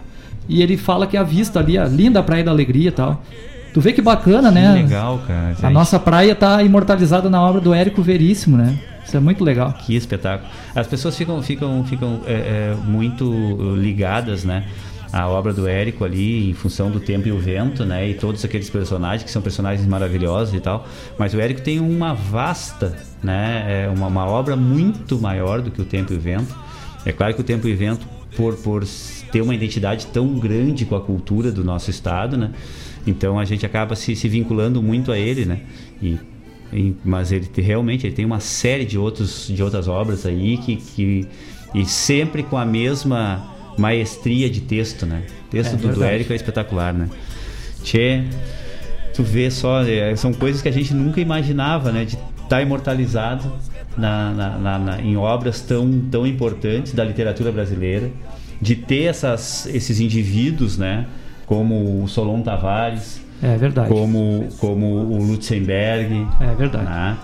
e ele fala que a vista ali, a linda Praia da Alegria e tal. Tu vê que bacana, que né? legal, cara. A nossa praia tá imortalizada na obra do Érico Veríssimo, né? Isso é muito legal. Que espetáculo. As pessoas ficam, ficam, ficam é, é, muito ligadas, né? A obra do Érico ali, em função do tempo e o vento, né? E todos aqueles personagens que são personagens maravilhosos e tal. Mas o Érico tem uma vasta, né? É uma, uma obra muito maior do que o tempo e o vento. É claro que o tempo e o vento, por, por ter uma identidade tão grande com a cultura do nosso estado, né? Então a gente acaba se, se vinculando muito a ele, né? E, e, mas ele te, realmente ele tem uma série de, outros, de outras obras aí que, que e sempre com a mesma maestria de texto, né? O texto É do. Érico é espetacular, né? Tchê, tu vê só, é, são coisas que a gente nunca imaginava, né? De estar imortalizado na, na- na- na- em obras tão, tão importantes da literatura brasileira, de ter essas, esses indivíduos, né? Como o Solon Tavares, É verdade. como, como o Lutzenberg. É verdade. né?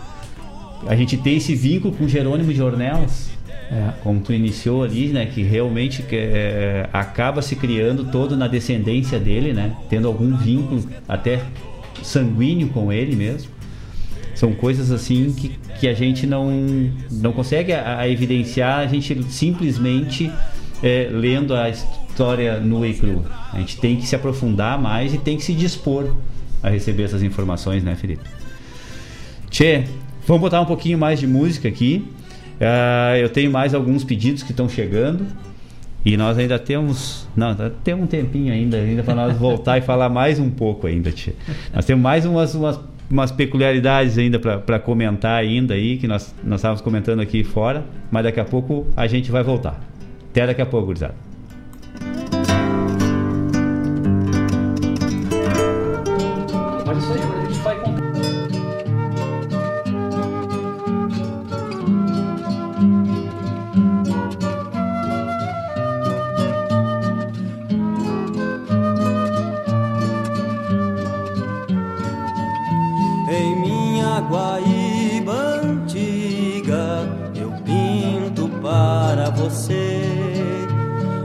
A gente tem esse vínculo com Jerônimo de Ornelas, É. como tu iniciou ali, né? Que realmente é, acaba se criando todo na descendência dele, né? Tendo algum vínculo até sanguíneo com ele mesmo. São coisas assim que, que a gente não, não consegue a, a evidenciar, a gente simplesmente é, lendo a história nua e crua. A gente tem que se aprofundar mais e tem que se dispor a receber essas informações, né, Felipe? Tchê, vamos botar um pouquinho mais de música aqui. Ah, eu tenho mais alguns pedidos que estão chegando. E nós ainda temos. Não, tá- tem um tempinho ainda, ainda para nós voltar e falar mais um pouco ainda, Tchê. Nós temos mais umas, umas, umas peculiaridades ainda para comentar ainda aí, que nós, nós estávamos comentando aqui fora, mas daqui a pouco a gente vai voltar. Até daqui a pouco, gurizada. Guaíba antiga eu pinto para você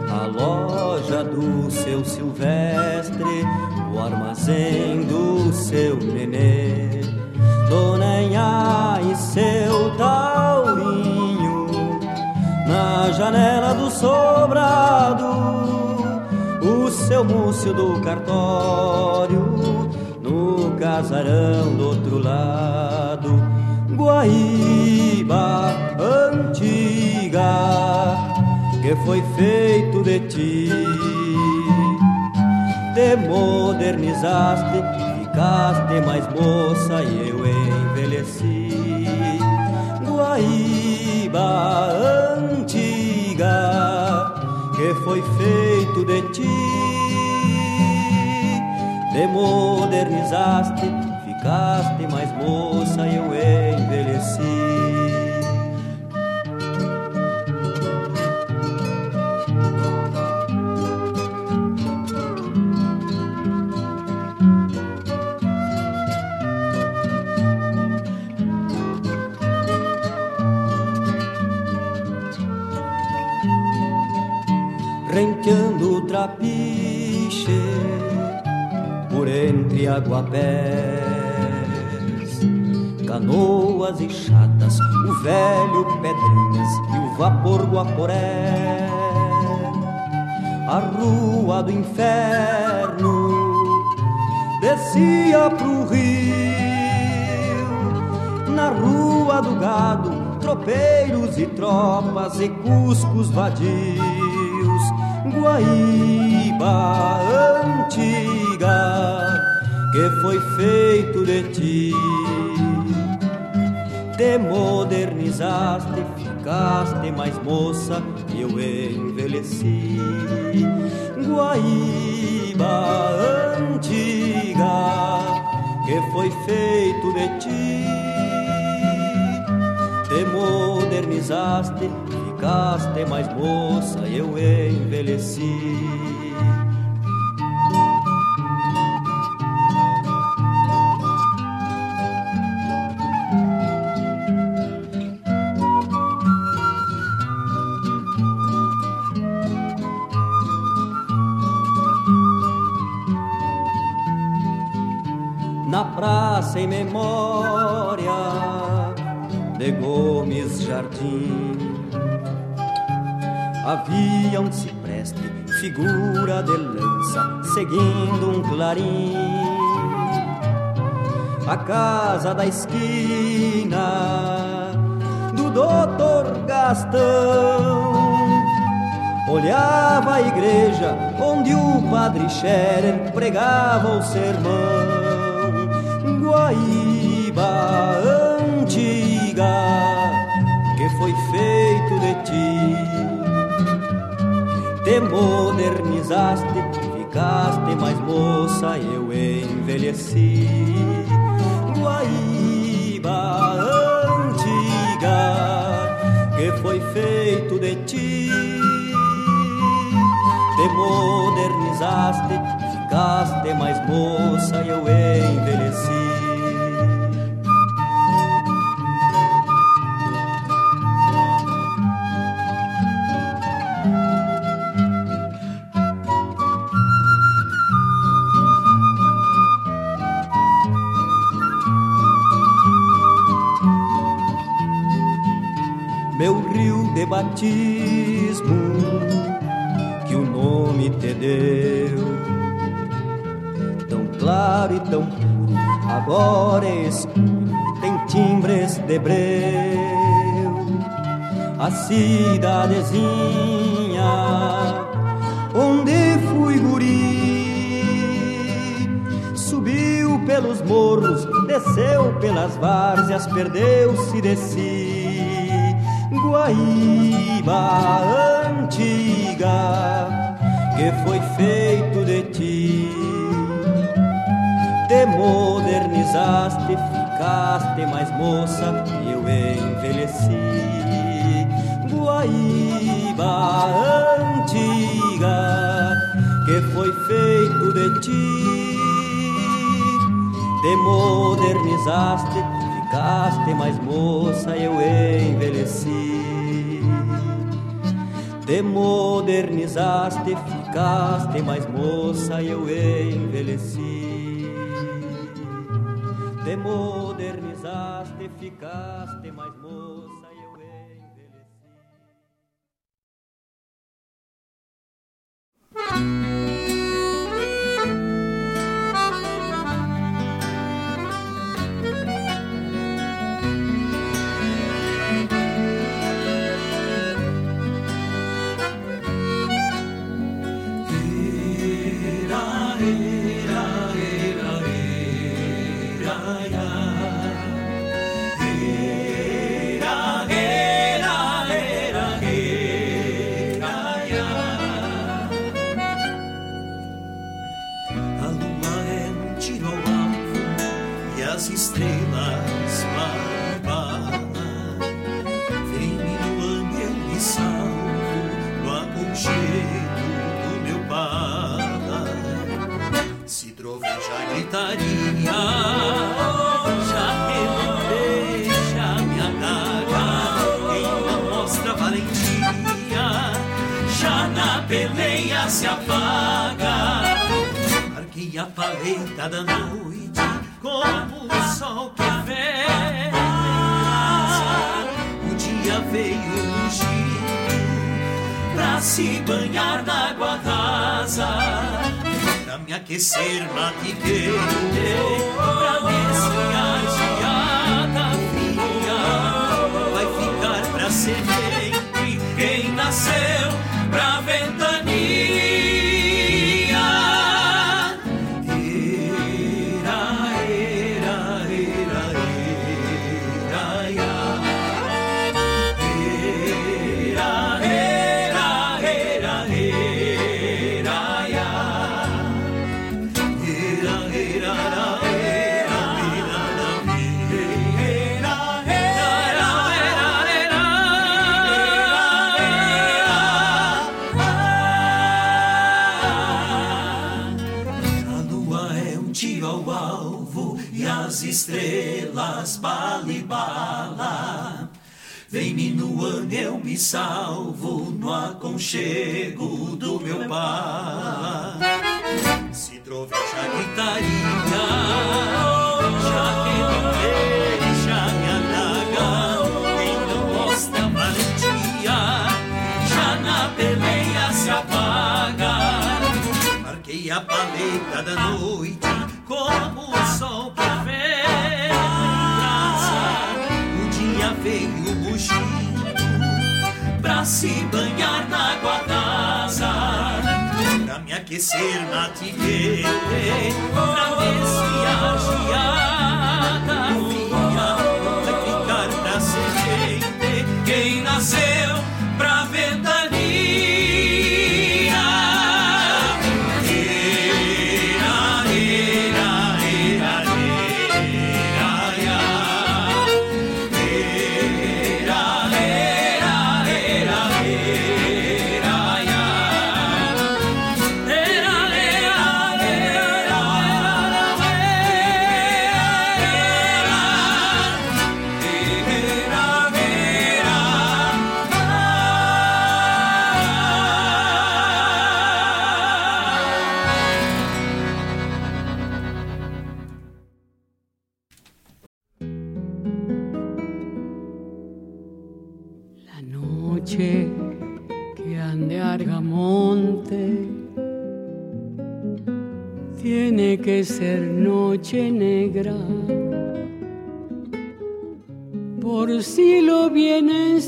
a loja do seu Silvestre, o armazém do seu nenê, Dona e seu taurinho na janela do sobrado o seu múcio do cartório no casarão do outro lado Guaíba antiga que foi feito de ti te modernizaste ficaste mais moça e eu envelheci Guaíba antiga que foi feito de ti. Te modernizaste, ficaste mais moça e eu envelheci. Renteando o trapiche por entre aguapés, canoas e chatas, o velho Pedrinhas e o vapor Guaporé, a rua do inferno descia pro rio, na rua do gado, tropeiros e tropas e cuscos vadios. Guaíba antiga que foi feito de ti. Te modernizaste, ficaste mais moça e eu envelheci. Guaíba antiga que foi feito de ti. Te modernizaste, ficaste mais moça e eu envelheci. Havia um cipreste, figura de lança, seguindo um clarim. A casa da esquina do doutor Gastão olhava a igreja onde o padre Scherer pregava o sermão. Guaíba te modernizaste, ficaste mais moça, eu envelheci. Guaíba antiga que foi feito de ti te modernizaste, ficaste mais moça eu envelheci. Batismo que o nome te deu. Tão claro e tão puro, agora escuro, tem timbres de breu. A cidadezinha onde fui guri subiu pelos morros, desceu pelas várzeas, perdeu-se de si. Guaíba antiga que foi feito de ti. Te modernizaste, ficaste mais moça e eu envelheci. Guaíba antiga que foi feito de ti. Te modernizaste, ficaste mais moça e eu envelheci. Te modernizaste, ficaste mais moça e eu envelheci. Te modernizaste, ficaste mais a paleta da noite como o sol que vem. O dia veio ungido pra se banhar na água rasa. Pra me aquecer, matiguei Pra esfriar, geada fria Vai ficar pra sempre Quem nasceu pra ventania salvo no aconchego do meu bar. Se troveja a gritaria, Já que não deixa me alagar, quem não mostra valentia, já na peleia se apaga. Marquei a paleta da noite como o sol que vem O dia veio bugindo se banhar na água d'asa. Pra me aquecer na tigueira, pra ver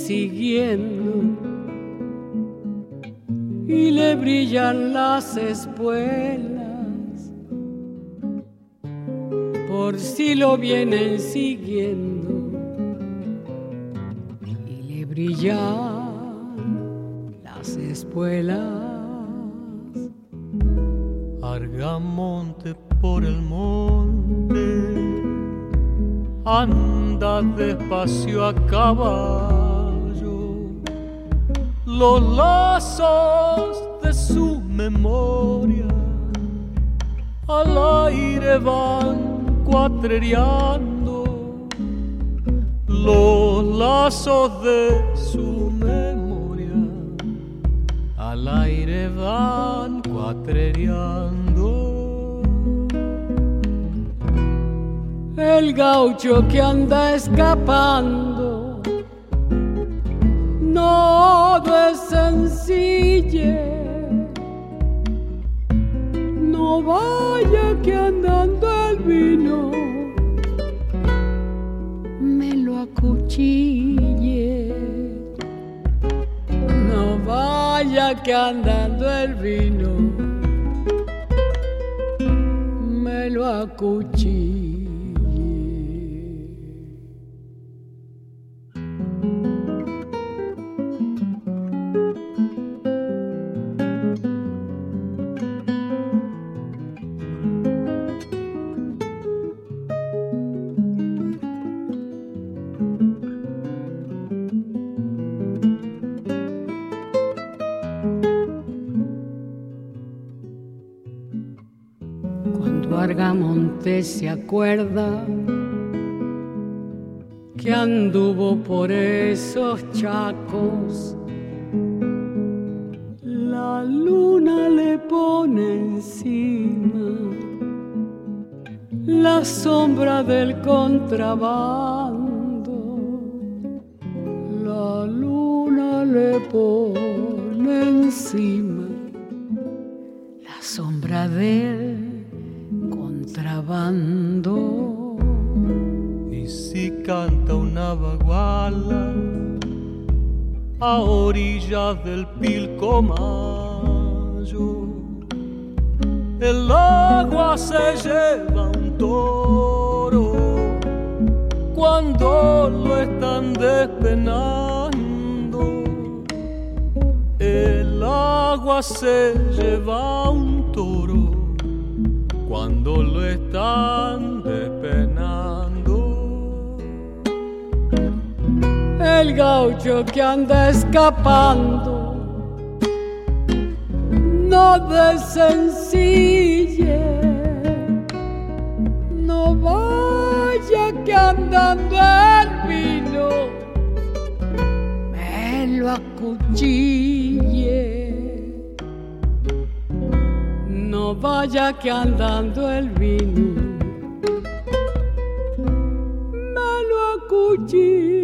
siguiendo y le brillan las espuelas. Por si lo vienen siguiendo y le brillan las espuelas. Argamonte por el monte, anda despacio a los lazos de su memoria al aire van cuatrereando, los lazos de su memoria al aire van cuatrereando. El gaucho que anda escapando no es sencille. No vaya que andando el vino me lo acuchille. No vaya que andando el vino me lo acuchille. Cuando Argamonte se acuerda que anduvo por esos chacos, la luna le pone encima la sombra del contrabando. La luna le pone encima la sombra del contrabando. Y si canta una baguala a orillas del Pilcomayo, el agua se lleva un toro cuando lo están despenando. El agua se lleva un toro cuando lo están despenando. El gaucho que anda escapando no de sencille, no vaya que andando el vino me lo acuchille. vaya que andando el vino me lo acuchilló.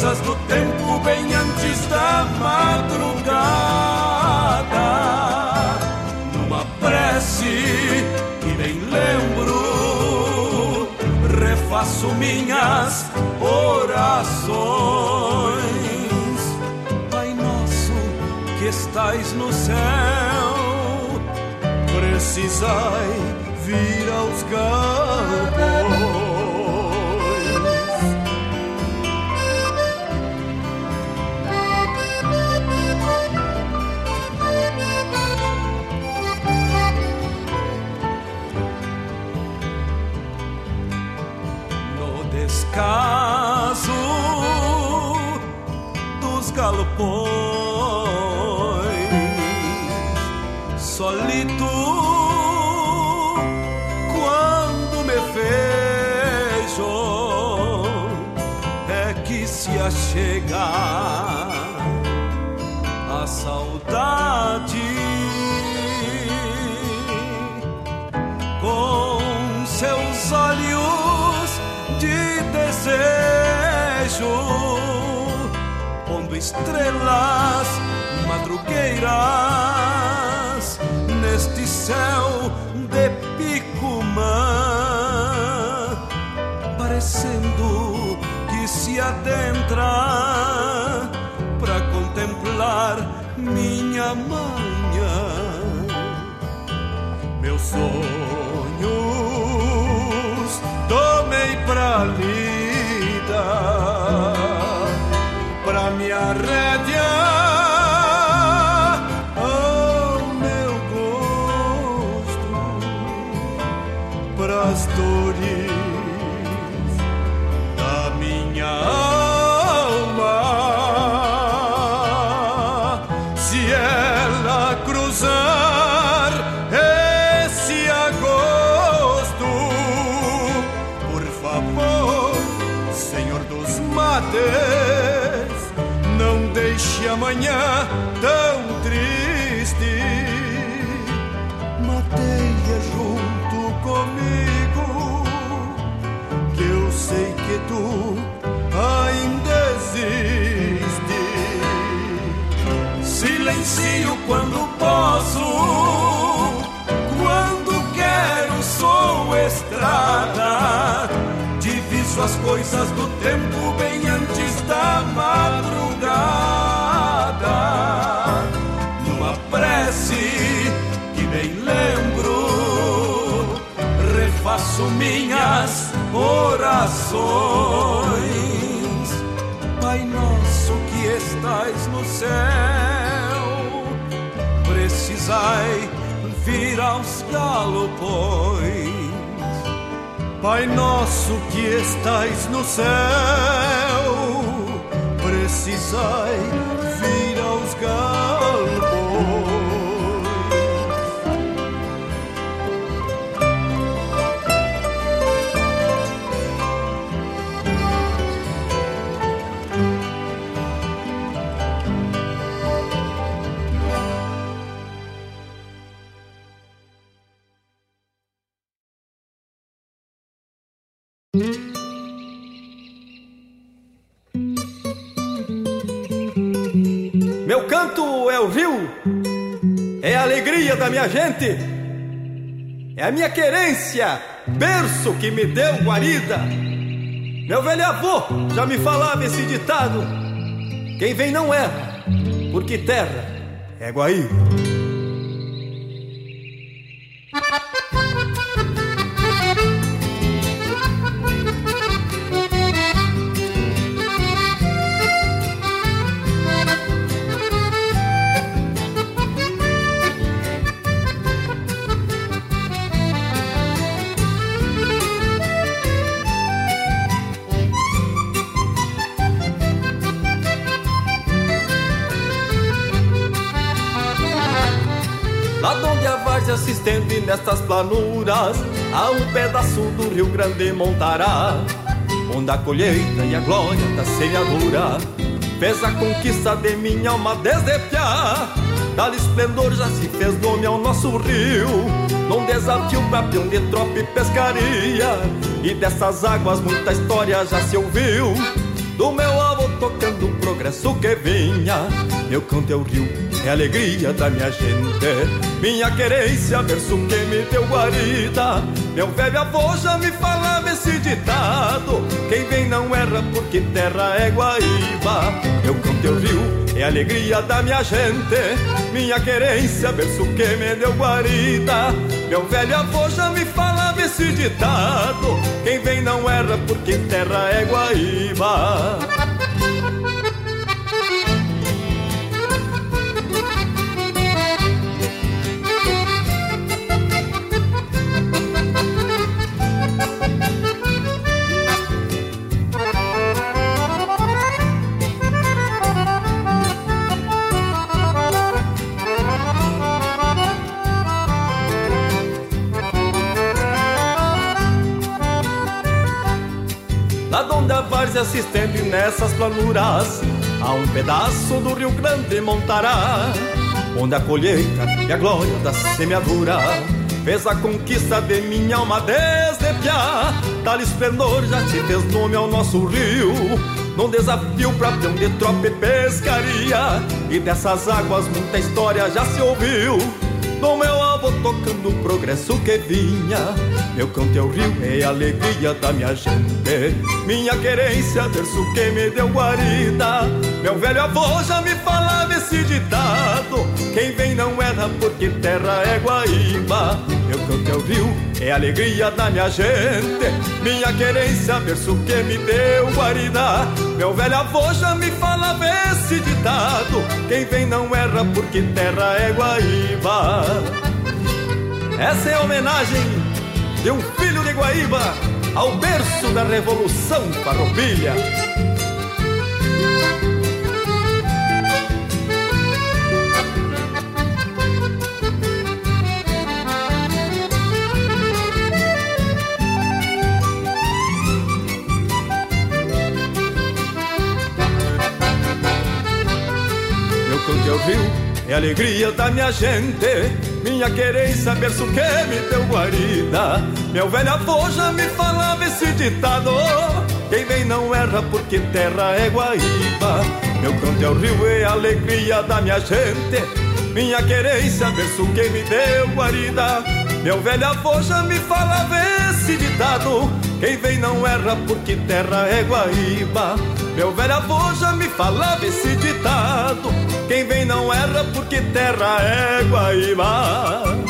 Diviso as coisas do tempo bem antes da madrugada. Numa prece que bem lembro, refaço minhas orações. Pai nosso que estais no céu, precisai vir aos galpões. Galpões, solito quando me vejo, é que se achega a saudade. Com seus olhos de desejo, estrelas madrugueiras neste céu de picumã, parecendo que se adentra para contemplar minha manhã. Meus sonhos tomei pra lida As coisas do tempo bem antes da madrugada. Numa prece que bem lembro, refaço minhas orações. Pai nosso que estais no céu, precisai vir aos galopões. Pai nosso que estais no céu, precisai minha gente, é a minha querência, berço que me deu guarida. Meu velho avô já me falava esse ditado: quem vem não erra, porque terra é Guaíba. Planuras um pedaço do Rio Grande Montará. Onde a colheita e a glória da semeadura Fez a conquista de minha alma desde piá. Tal esplendor já se fez nome ao nosso rio Num desafio pra peão de tropa e pescaria. E dessas águas muita história já se ouviu Do meu avô tocando o progresso que vinha. Meu canto é o rio, é a alegria da minha gente. Minha querência, verso que me deu guarida. Meu velho avô já me falava esse ditado. Quem vem não erra porque terra é Guaíba. Meu canto o rio, é a alegria da minha gente. Minha querência, verso que me deu guarida. Meu velho avô já me falava esse ditado. Quem vem não erra porque terra é Guaíba onde a várzea se estende nessas planuras. Há um pedaço do Rio Grande Montará Onde a colheita e a glória da semeadura Fez a conquista de minha alma desde piá. Tal esplendor já se fez nome ao nosso rio Num desafio pra peão de tropa e pescaria. E dessas águas muita história já se ouviu do meu avô tocando o progresso que vinha Meu canto é o rio, é a alegria da minha gente. Minha querência, verso que me deu guarida. Meu velho avô já me falava esse ditado. Quem vem não erra porque terra é Guaíba. Meu canto é o rio, é a alegria da minha gente. Minha querência, verso que me deu guarida. Meu velho avô já me falava esse ditado. Quem vem não erra porque terra é Guaíba. Essa é a homenagem de um filho de Guaíba, ao berço da Revolução Farroupilha. Meu canto o rio, é alegria da minha gente. Minha querência, berço que me deu guarida. Meu velho avô já me falava esse ditado. Quem vem não erra porque terra é Guaíba. Meu canto é o rio, é a alegria da minha gente. Minha querência, berço que me deu guarida. Meu velho avô já me falava esse ditado. Quem vem não erra porque terra é Guaíba. Meu velho avô já me falava esse ditado. Quem vem não erra porque terra é Guaíba.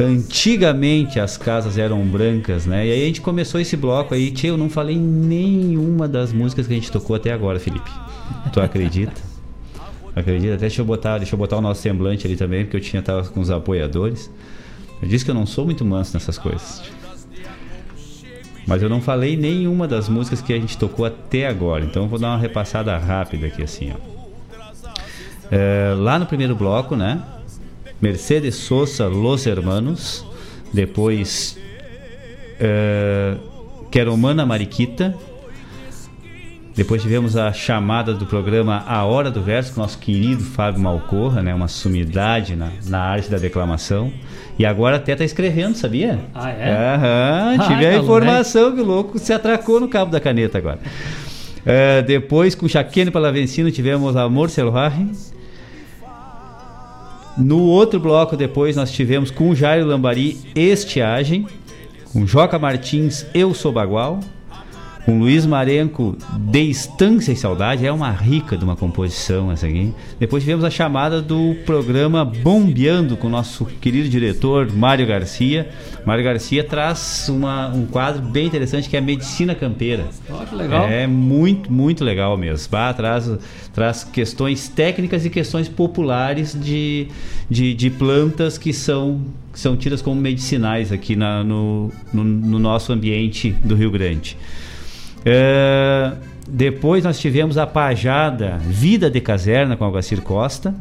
Antigamente as casas eram brancas, né? E aí a gente começou esse bloco aí. Tio, eu não falei nenhuma das músicas que a gente tocou até agora, Felipe. Tu acredita? <laughs> Acredita? Até deixa eu botar, deixa eu botar o nosso semblante ali também, porque eu tinha tava com os apoiadores. Eu disse que eu não sou muito manso nessas coisas. Mas eu não falei nenhuma das músicas que a gente tocou até agora. Então eu vou dar uma repassada rápida aqui assim, ó. É, lá no primeiro bloco, né? Mercedes Sosa, Los Hermanos. Depois, uh, Queromana Mariquita. Depois tivemos a chamada do programa A Hora do Verso, com nosso querido Fábio Malcorra, né? uma sumidade na, na arte da declamação. E agora até está escrevendo, sabia? Ah, é? Aham, <laughs> tive Ah, a tá informação que o louco se atracou no cabo da caneta agora. Uh, depois, com Chaquene Palavencino, tivemos Amor Selvagem. No outro bloco depois nós tivemos com Jairo Lambari Estiagem, com Joca Martins Eu Sou Bagual, com Luiz Marenco De Estância e Saudade, é uma rica de uma composição essa aqui. Depois tivemos a chamada do programa Bombeando com o nosso querido diretor Mário Garcia. Mário Garcia traz uma, um quadro bem interessante que é a Medicina Campeira. Ó, que legal. É muito, muito legal mesmo. Bah, traz, traz questões técnicas e questões populares de, de, de plantas que são, que são tidas como medicinais aqui na, no, no, no nosso ambiente do Rio Grande. É, depois nós tivemos a pajada Vida de Caserna com Algacir Costa.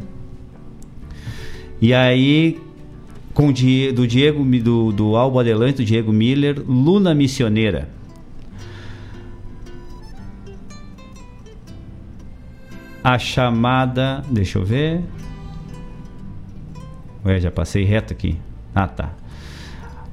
E aí, com do Diego do, do Albo Adelante, do Diego Miller, Luna Missioneira. A chamada. Deixa eu ver. Ué, já passei reto aqui. Ah, tá.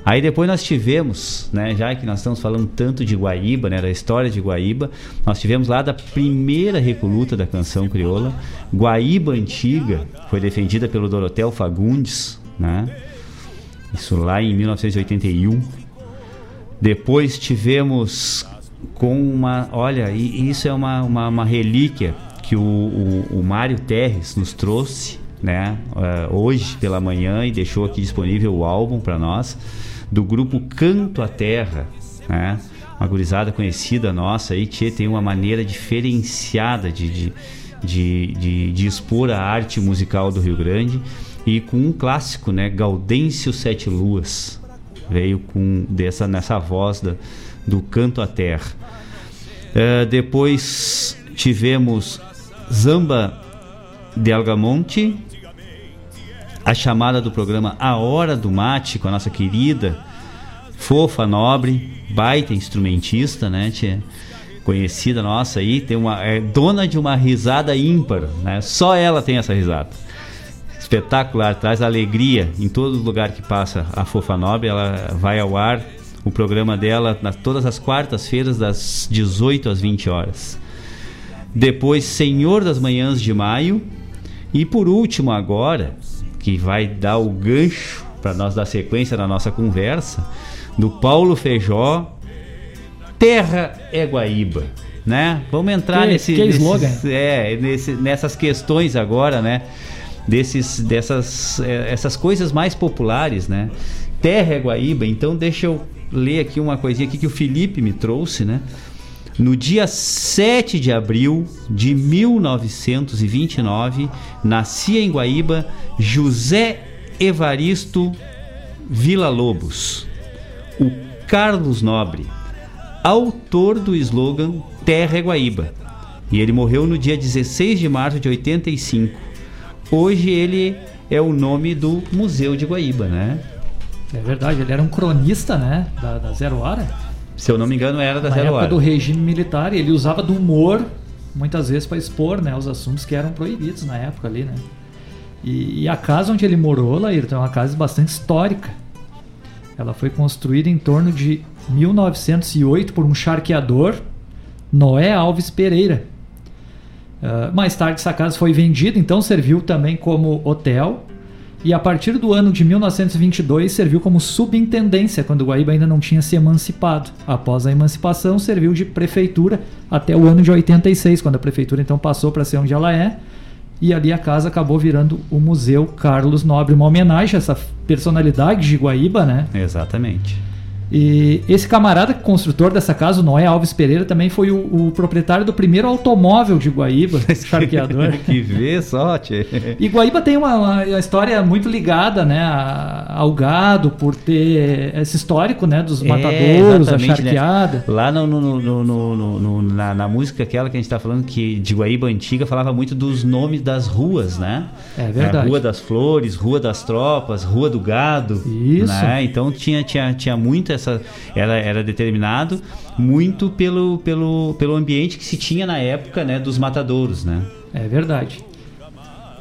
Aí depois nós tivemos, né, já que nós estamos falando tanto de Guaíba, né, da história de Guaíba, nós tivemos lá da primeira recoluta da canção crioula, Guaíba Antiga, foi defendida pelo Dorotel Fagundes, né? Isso lá em 1981. Depois tivemos com uma, olha, e isso é uma, uma, uma relíquia que o, o, o Mário Terres nos trouxe, né, eh, hoje pela manhã e deixou aqui disponível o álbum para nós do grupo Canto à Terra, né? Uma gurizada conhecida nossa aí, que tem uma maneira diferenciada de, de, de, de, de expor a arte musical do Rio Grande e com um clássico, né? Gaudêncio Sete Luas veio com dessa nessa voz da, do Canto à Terra. Uh, depois tivemos Zamba de Algamonte, a chamada do programa A Hora do Mate com a nossa querida fofa, nobre, baita instrumentista, né, tia? Conhecida nossa aí, tem uma, é dona de uma risada ímpar, né? Só ela tem essa risada. Espetacular, traz alegria em todo lugar que passa a Fofa Nobre. Ela vai ao ar, o programa dela, nas todas as quartas-feiras, das 18 às 20 horas. Depois, Senhor das Manhãs de Maio. E por último, agora, que vai dar o gancho para nós dar sequência na nossa conversa, do Paulo Feijó, Terra é Guaíba. Né? Vamos entrar que, nesse, que nesses, slogan. é, nesse, nessas questões agora, né? Desses, dessas é, essas coisas mais populares, né? Terra é Guaíba. Então deixa eu ler aqui uma coisinha aqui que o Felipe me trouxe, né? No dia 7 de abril de 1929, nascia em Guaíba José Evaristo Vila Lobos, o Carlos Nobre, autor do slogan Terra é Guaíba. E ele morreu no dia 16 de março de 85. Hoje ele é o nome do Museu de Guaíba, né? É verdade, ele era um cronista, né? Da, da Zero Hora. Se eu não me engano, era da Na Zero época Hora. do regime militar, e ele usava do humor, muitas vezes, para expor né, os assuntos que eram proibidos na época ali, né? E, e a casa onde ele morou, Laírton, é uma casa bastante histórica. Ela foi construída em torno de 1908 por um charqueador, Noé Alves Pereira. Uh, mais tarde essa casa foi vendida, então serviu também como hotel. E a partir do ano de 1922 serviu como subintendência, quando Guaíba ainda não tinha se emancipado. Após a emancipação, serviu de prefeitura até o ano de 86, quando a prefeitura então passou para ser onde ela é. E ali a casa acabou virando o Museu Carlos Nobre, uma homenagem a essa personalidade de Guaíba, né? Exatamente. E esse camarada construtor dessa casa, o Noé Alves Pereira, também foi o, o proprietário do primeiro automóvel de Guaíba, <laughs> charqueador. que vê só, tchê. E Guaíba tem uma, uma história muito ligada né, a- ao gado, por ter esse histórico né, dos matadouros, a exatamente, né? charqueada. Lá no, no- no- na, na música aquela que a gente tá falando, que de Guaíba Antiga, falava muito dos nomes das ruas, né? É verdade. Rua das Flores, Rua das Tropas, Rua do Gado. Isso. né? Então tinha, tinha, tinha muito essa. Era, era determinado muito pelo, pelo, pelo ambiente que se tinha na época né, dos matadouros, né? É verdade.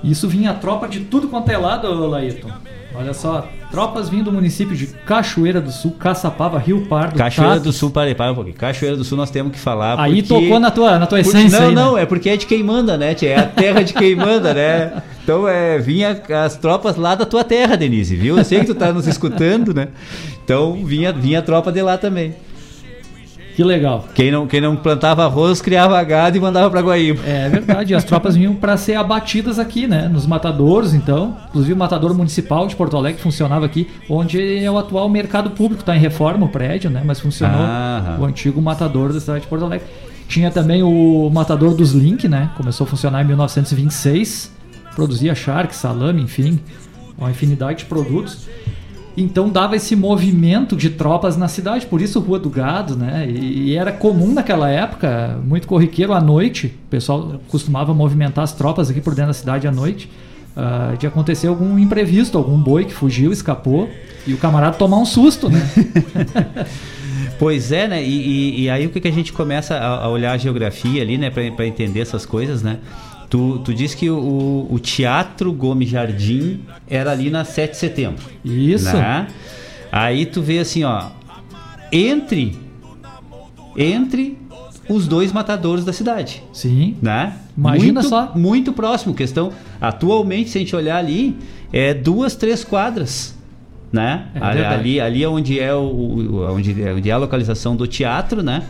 Isso vinha a tropa de tudo quanto é lado, ô Laírton. Olha só, tropas vindo do município de Cachoeira do Sul, Caçapava, Rio Pardo, Cachoeira do Sul, parei, para um pouquinho. Cachoeira do Sul nós temos que falar. Aí porque- tocou na tua, na tua Porque- essência não, aí, né? não, é porque é de quem manda, né? tia? É a terra de quem manda, né? Então é, vinha as tropas lá da tua terra, Denise, viu? Eu sei que tu tá nos escutando, né? Então vinha, vinha a tropa de lá também. Que legal. Quem não, quem não plantava arroz, criava gado e mandava pra Guaíba. É verdade, as tropas vinham para ser abatidas aqui, né? Nos matadouros, então. Inclusive o matador municipal de Porto Alegre funcionava aqui, onde é o atual mercado público, está em reforma o prédio, né? Mas funcionou Ah. o antigo matador da cidade de Porto Alegre. Tinha também o matador dos Link, né? Começou a funcionar em 1926. Produzia charque, salame, enfim, uma infinidade de produtos. Então dava esse movimento de tropas na cidade, por isso Rua do Gado, né? E, e era comum naquela época, muito corriqueiro à noite, o pessoal costumava movimentar as tropas aqui por dentro da cidade à noite, ah, de acontecer algum imprevisto, algum boi que fugiu, escapou, e o camarada tomar um susto, né? <laughs> Pois é, né? E, e- e aí o que, que a gente começa a, a olhar a geografia ali, né? Pra entender essas coisas, né? Tu, tu disse que o, o Teatro Gomes Jardim era ali na 7 de setembro. Isso. Né? Aí tu vê assim, ó. Entre. Entre os dois matadores da cidade. Sim. Né? Imagina muito, só. Muito próximo. Questão. Atualmente, se a gente olhar ali, é duas, três quadras. Né? É ali, ali, é onde é, o, o- onde, é, onde é a localização do teatro, né?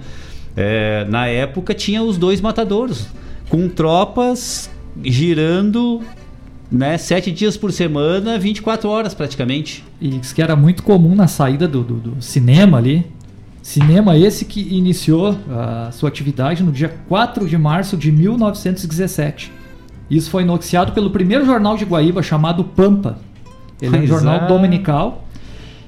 É, na época tinha os dois matadouros, com tropas girando né, sete dias por semana, 24 horas praticamente. E diz que era muito comum na saída do, do- do cinema ali. Cinema esse que iniciou a sua atividade no dia 4 de março de 1917. Isso foi noticiado pelo primeiro jornal de Guaíba chamado Pampa. Ele é um jornal é. dominical.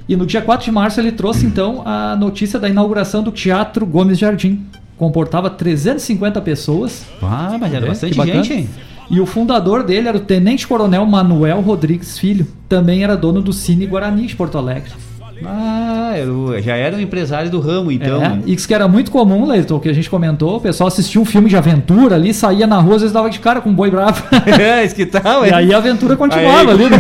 E no dia 4 de março ele trouxe <clears throat> então a notícia da inauguração do Teatro Gomes Jardim. Comportava 350 pessoas. Ah, mas era É, bastante que bacana. gente, hein? E o fundador dele era o Tenente Coronel Manuel Rodrigues Filho. Também era dono do Cine Guarani de Porto Alegre. Ah, já era um empresário do ramo, então. É, isso que era muito comum, Leito, que a gente comentou, o pessoal assistia um filme de aventura ali, saía na rua, às vezes dava de cara com um boi bravo. <laughs> É, isso que tal, E aí a aventura continuava ali, né?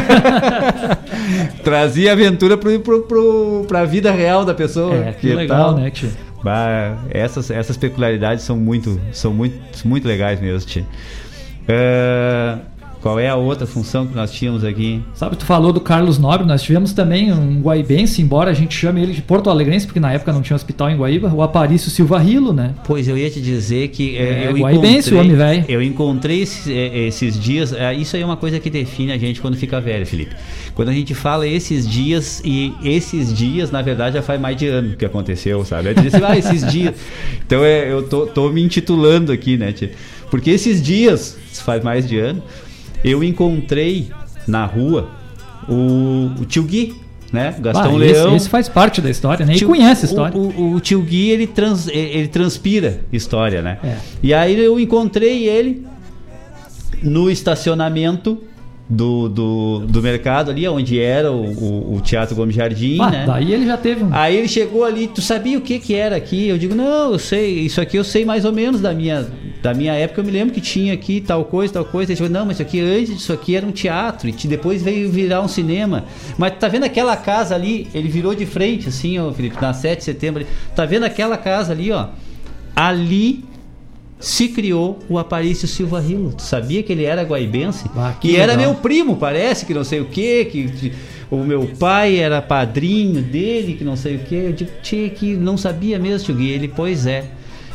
<laughs> Trazia aventura pro, pro, pro, pra vida real da pessoa. É, que legal, né, tio? Bah, essas, essas peculiaridades são muito, são muito, muito legais mesmo, tio. É, qual é a outra função que nós tínhamos aqui? Sabe, tu falou do Carlos Nobre, nós tivemos também um guaibense, embora a gente chame ele de Porto Alegrense, porque na época não tinha hospital em Guaíba, o Aparício Silva Rilo, né? Pois eu ia te dizer que é, É, eu guaibense, encontrei, o homem velho. eu encontrei esses, é, esses dias. é, isso aí é uma coisa que define a gente quando fica velho, Felipe. Quando a gente fala esses dias e esses dias, na verdade, já faz mais de ano que aconteceu, sabe? Eu disse, ah, esses dias. <laughs> Então é, eu tô, tô me intitulando aqui, né? tia? Porque esses dias, faz mais de ano, eu encontrei na rua o, o tio Gui. Né? Gastão Ah, esse- Leão. Esse, faz parte da história, né? Tio- conhece a história. O, o, o tio Gui, ele, trans, ele transpira história, né? É. E aí eu encontrei ele no estacionamento do, do, do mercado ali, onde era o, o, o Teatro Gomes Jardim, Ah, né? daí ele já teve um. Aí ele chegou ali, tu sabia o que que era aqui? Eu digo, não, eu sei, isso aqui eu sei mais ou menos da minha, da minha época, eu me lembro que tinha aqui tal coisa, tal coisa. Ele falou, não, mas isso aqui antes disso aqui era um teatro, e depois veio virar um cinema. Mas tá vendo aquela casa ali? Ele virou de frente, assim, ó, Felipe, na 7 de setembro. Tá vendo aquela casa ali, ó? Ali se criou o Aparício Silva Rilo. Tu sabia que ele era guaibense? que e era legal. meu primo, parece, que não sei o quê, que, que o meu pai era padrinho dele, que não sei o quê. Eu digo, tchê, que não sabia mesmo, tio Gui. Ele, pois é.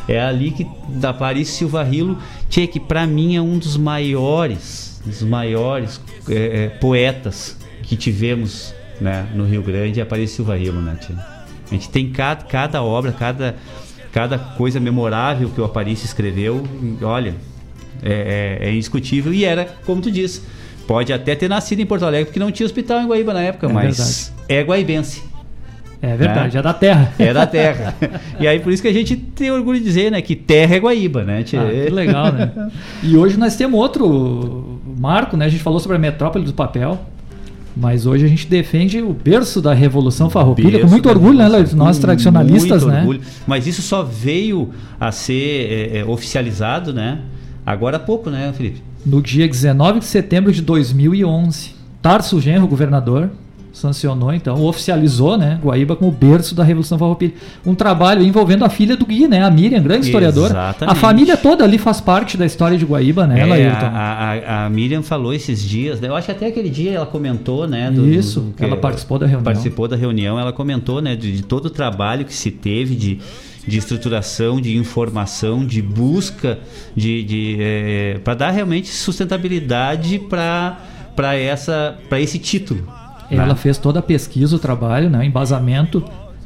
É ali que da Paris Silva Rilo, tchê, que pra mim é um dos maiores, dos maiores é, é, poetas que tivemos né, no Rio Grande, é Paris Silva Rilo, né, tchê? A gente tem cada, cada obra, cada, cada coisa memorável que o Aparício escreveu, olha, é, é- é indiscutível. E era, como tu disse, pode até ter nascido em Porto Alegre, porque não tinha hospital em Guaíba na época, É mas é guaibense. É verdade, né? é da terra. É da terra. e aí por isso que a gente tem orgulho de dizer, né, que terra é Guaíba, né? tchê? Ah, que legal, né? E hoje nós temos outro marco, né? A gente falou sobre a metrópole do papel. Mas hoje a gente defende o berço da Revolução Farroupilha com muito orgulho, né? Nós tradicionalistas, muito né? orgulho. Mas isso só veio a ser é, é, oficializado, né? Agora há pouco, né, Felipe? No dia 19 de setembro de 2011. Tarso Genro, governador, sancionou, então, oficializou, né, Guaíba como berço da Revolução Farroupilha. Um trabalho envolvendo a filha do Gui, né, a Miriam, grande historiadora. Exatamente. A família toda ali faz parte da história de Guaíba, né, É, Laírton? a, a- a Miriam falou esses dias, né? Eu acho que até aquele dia ela comentou, né? Isso, ela participou da reunião. Participou da reunião, ela comentou, né? De, de todo o trabalho que se teve de, de estruturação, de informação, de busca, de, de para dar realmente sustentabilidade para para essa para esse título. Ela né? fez toda a pesquisa, o trabalho, né, o embasamento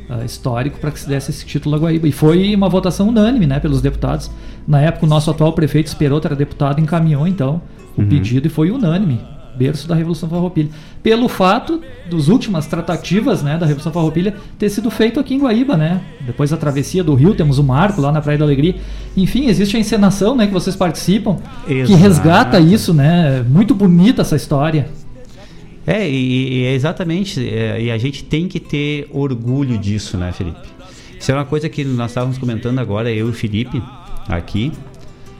ah, histórico para que se desse esse título a Guaíba. E foi uma votação unânime né, pelos deputados. Na época, o nosso atual prefeito Esperoto era deputado, encaminhou então o Uhum. pedido e foi unânime. Berço da Revolução Farroupilha. Pelo fato dos últimas tratativas né, da Revolução Farroupilha ter sido feito aqui em Guaíba, né? Depois da travessia do rio, temos o marco lá na Praia da Alegria. Enfim, existe a encenação né, que vocês participam, que Exato. resgata isso, né? Muito bonita essa história. É, e, e é exatamente, é, e a gente tem que ter orgulho disso, né, Felipe? Isso é uma coisa que nós estávamos comentando agora, eu e o Felipe, aqui,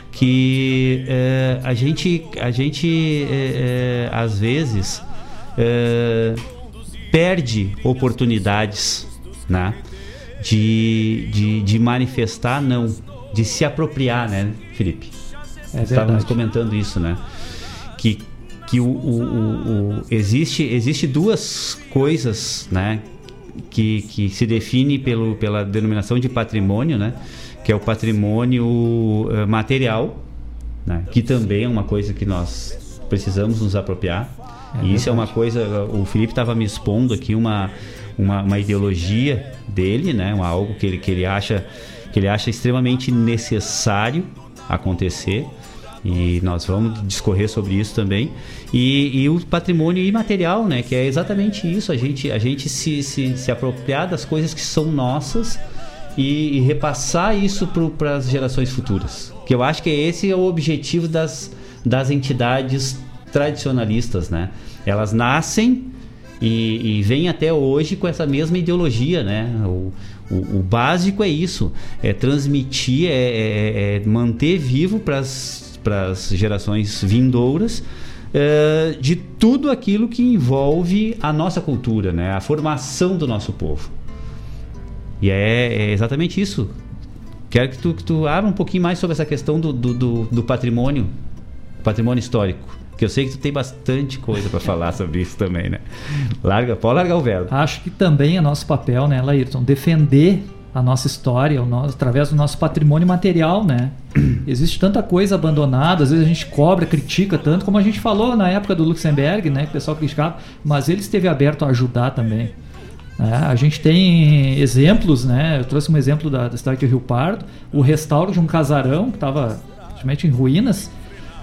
que é, a gente, a gente é, é, às vezes, é, perde oportunidades, né, de, de, de manifestar, não, de se apropriar, né, Felipe? É Estávamos comentando isso, né? Que, o, o- o- existe, existe duas coisas, né? Que, que se define pelo, pela denominação de patrimônio, né? Que é o patrimônio eh, material, né? Que também é uma coisa que nós precisamos nos apropriar. É e isso é uma coisa. O Felipe estava me expondo aqui uma, uma, uma ideologia dele, né? Algo que ele, que ele acha que ele acha extremamente necessário acontecer e nós vamos discorrer sobre isso também e, e o patrimônio imaterial né que é exatamente isso a gente a gente se, se, se apropriar das coisas que são nossas e, e repassar isso para as gerações futuras. Que eu acho que esse é o objetivo das, das entidades tradicionalistas, né? Elas nascem e, e vêm até hoje com essa mesma ideologia, né? O, o, o básico é isso, é transmitir, é, é, é manter vivo para as gerações vindouras é, de tudo aquilo que envolve a nossa cultura, né? A formação do nosso povo. E é, é exatamente isso. Quero que tu, que tu abra um pouquinho mais sobre essa questão do, do, do, do patrimônio, patrimônio histórico. Que eu sei que tu tem bastante coisa para falar sobre isso também, né? Larga, pode largar o verbo. Acho que também é nosso papel, né, Laírton, defender a nossa história, o nosso, através do nosso patrimônio material, né? <clears throat> Existe tanta coisa abandonada, às vezes a gente cobra, critica tanto, como a gente falou na época do Luxemburg, né? Que o pessoal criticava, mas ele esteve aberto a ajudar também. É, a gente tem exemplos, né? Eu trouxe um exemplo da, da cidade de Rio Pardo, o restauro de um casarão que estava praticamente em ruínas,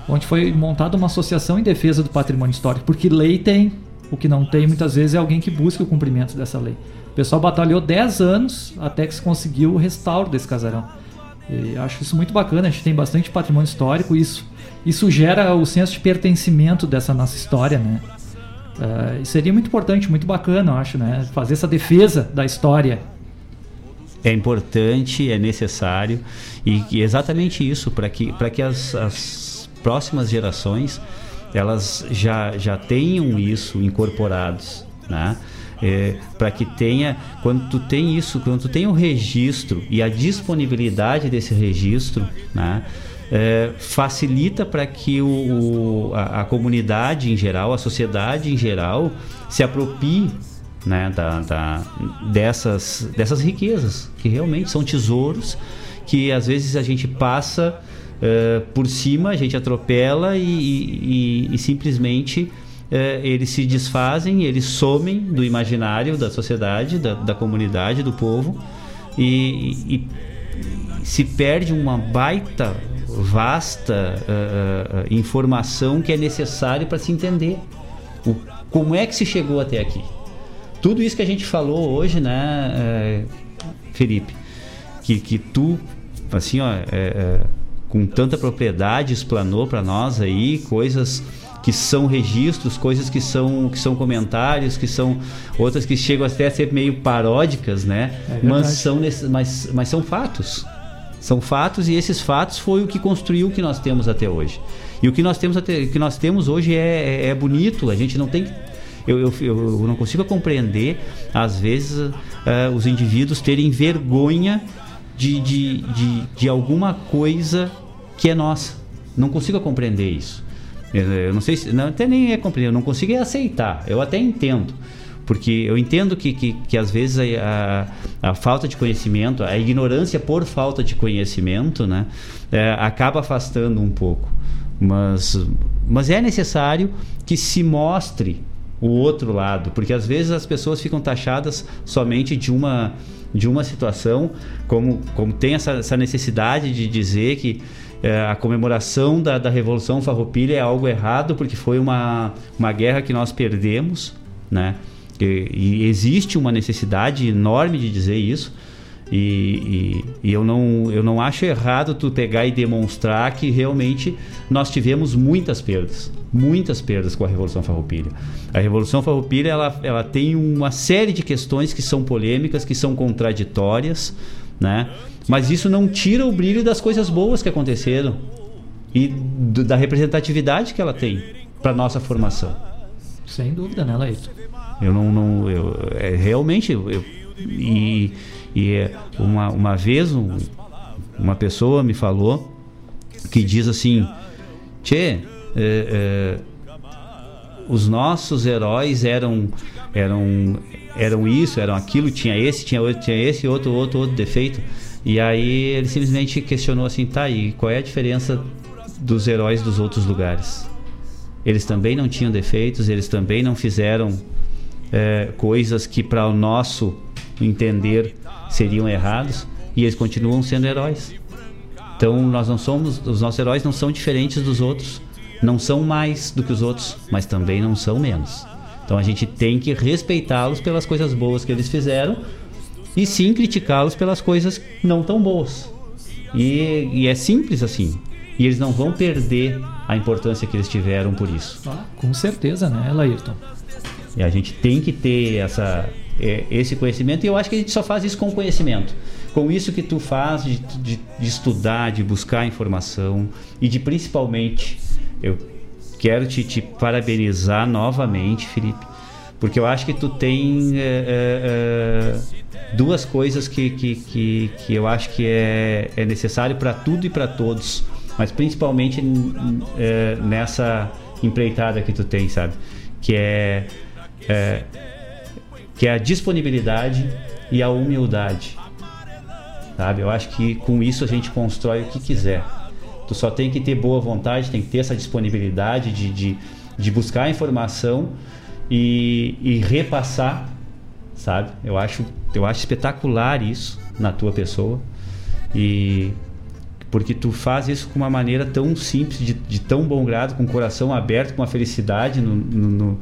onde foi montada uma associação em defesa do patrimônio histórico, porque lei tem, o que não tem muitas vezes é alguém que busca o cumprimento dessa lei. O pessoal batalhou 10 anos até que se conseguiu o restauro desse casarão. E acho isso muito bacana, a gente tem bastante patrimônio histórico, isso, isso gera o senso de pertencimento dessa nossa história, né? Uh, e seria muito importante, muito bacana, eu acho, né? Fazer essa defesa da história. É importante, é necessário e, e exatamente isso para que, que as, as próximas gerações elas já, já tenham isso incorporados, né? É, para que tenha, quando tu tem isso, quando tu tem o registro e a disponibilidade desse registro, né? é, facilita para que o, o a, a, comunidade em geral, a sociedade em geral, se apropie né, da, da, dessas, dessas riquezas, que realmente são tesouros que às vezes a gente passa é, por cima, a gente atropela e, e, e simplesmente é, eles se desfazem, eles somem do imaginário da sociedade, da, da comunidade, do povo e, e se perde uma baita vasta uh, informação que é necessário para se entender o, como é que se chegou até aqui. Tudo isso que a gente falou hoje, né, Felipe, que, que tu, assim, ó, com tanta propriedade explanou para nós aí coisas que são registros, coisas que são, que são comentários, que são outras que chegam até a ser meio paródicas, né? É mas, são, mas, mas são fatos. São fatos e esses fatos foi o que construiu o que nós temos até hoje. E o que nós temos, até, que nós temos hoje é, é, é bonito, a gente não tem eu, eu, eu, não consigo compreender, às vezes, uh, os indivíduos terem vergonha de, de, de, de, alguma coisa que é nossa. Não consigo compreender isso. Eu, não sei se. Não, até nem é compreender, eu não consigo aceitar. Eu até entendo. Porque eu entendo que, que, que às vezes a, a, a, falta de conhecimento, a ignorância por falta de conhecimento, né, é, acaba afastando um pouco. Mas, mas é necessário que se mostre o outro lado, porque às vezes as pessoas ficam taxadas somente de uma, de uma situação, como, como tem essa, essa necessidade de dizer que é, a comemoração da, da Revolução Farroupilha é algo errado porque foi uma, uma guerra que nós perdemos, né? E, e existe uma necessidade enorme de dizer isso. E, e, e, eu, não, eu não acho errado tu pegar e demonstrar que realmente nós tivemos muitas perdas. Muitas perdas com a Revolução Farroupilha. A Revolução Farroupilha ela, ela tem uma série de questões que são polêmicas, que são contraditórias, né? mas isso não tira o brilho das coisas boas que aconteceram e do, da representatividade que ela tem para nossa formação. Sem dúvida, né, Laís? Eu não, não eu, é, realmente eu, e, e é, uma, uma vez um, uma pessoa me falou que diz assim, Tchê, é, é, os nossos heróis eram eram eram isso, eram aquilo, tinha esse, tinha outro, tinha esse, outro, outro, outro defeito. E aí ele simplesmente questionou assim, tá, e qual é a diferença dos heróis dos outros lugares? Eles também não tinham defeitos, eles também não fizeram é, coisas que para o nosso entender seriam errados e eles continuam sendo heróis. Então nós não somos, os nossos heróis não são diferentes dos outros, não são mais do que os outros, mas também não são menos. Então a gente tem que respeitá-los pelas coisas boas que eles fizeram e sim criticá-los pelas coisas não tão boas. E, e, é simples assim. E eles não vão perder a importância que eles tiveram por isso. Ah, com certeza, né, Laírton? E a gente tem que ter essa, é, esse conhecimento e eu acho que a gente só faz isso com conhecimento. Com isso que tu faz de, de, de estudar, de buscar informação e de principalmente, eu quero te, te parabenizar novamente, Felipe, porque eu acho que tu tem é, é, duas coisas que, que, que, que, eu acho que é, é necessário para tudo e para todos, mas principalmente nessa empreitada que tu tem, sabe? Que é, é que é a disponibilidade e a humildade. Sabe? Eu acho que com isso a gente constrói o que quiser. Tu só tem que ter boa vontade, tem que ter essa disponibilidade de, de, de buscar informação e, e repassar, sabe? Eu acho, eu acho espetacular isso na tua pessoa. E porque tu faz isso com uma maneira tão simples, de, de tão bom grado, com o coração aberto, com a felicidade no, no,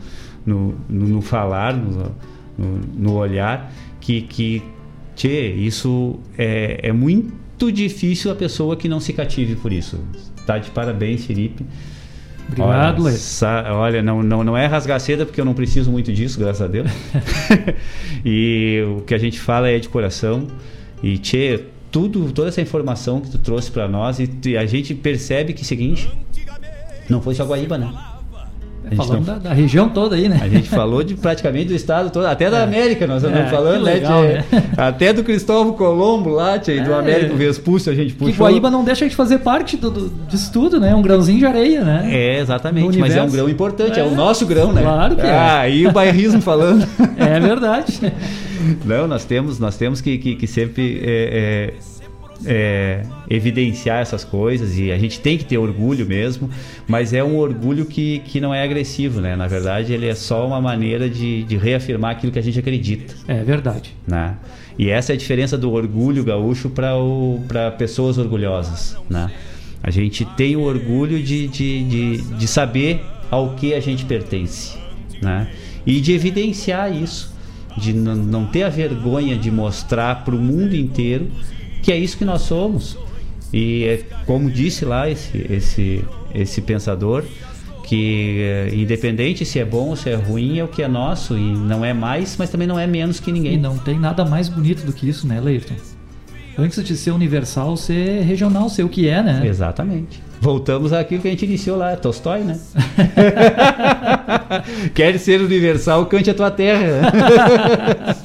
no, no, no falar, no, no, no olhar, que, que tchê, isso é, é muito difícil a pessoa que não se cative por isso. Tá de parabéns, Felipe. Obrigado, olha, olha, não, não, não é rasgar seda porque eu não preciso muito disso, graças a Deus. <laughs> e o que a gente fala é de coração. E, tchê, tudo, toda essa informação que tu trouxe para nós e, e, a gente percebe que, seguinte, não foi só Guaíba, né? Falando não... da, da, região toda aí, né? A gente falou de praticamente do estado todo, até da é. América nós estamos é, falando, né, legal, né? <laughs> Até do Cristóvão Colombo lá, é. do Américo Vespúcio a gente puxou. Que Guaíba não deixa de fazer parte do, do, disso tudo, né? Um grãozinho de areia, né? É, exatamente, mas é um grão importante, é, o é. nosso grão, né? Claro que é. Ah, e o bairrismo falando. <laughs> É verdade. Não, nós temos, nós temos que, que, que sempre é, evidenciar essas coisas e a gente tem que ter orgulho mesmo, mas é um orgulho que, que não é agressivo, né? Na verdade, ele é só uma maneira de, de reafirmar aquilo que a gente acredita. É verdade. Né? E essa é a diferença do orgulho gaúcho para pessoas orgulhosas, né? A gente tem o orgulho de, de, de, de saber ao que a gente pertence, né? E de evidenciar isso, de não ter a vergonha de mostrar para o mundo inteiro que é isso que nós somos. E é, como disse lá esse, esse, esse pensador, que é, independente se é bom ou se é ruim, é o que é nosso e não é mais, mas também não é menos que ninguém. E não tem nada mais bonito do que isso, né, Leirton? Antes de ser universal, ser regional, ser o que é, né? Exatamente. Voltamos àquilo que a gente iniciou lá, Tolstói, né? <laughs> <laughs> Quer ser universal, cante a tua terra. <laughs>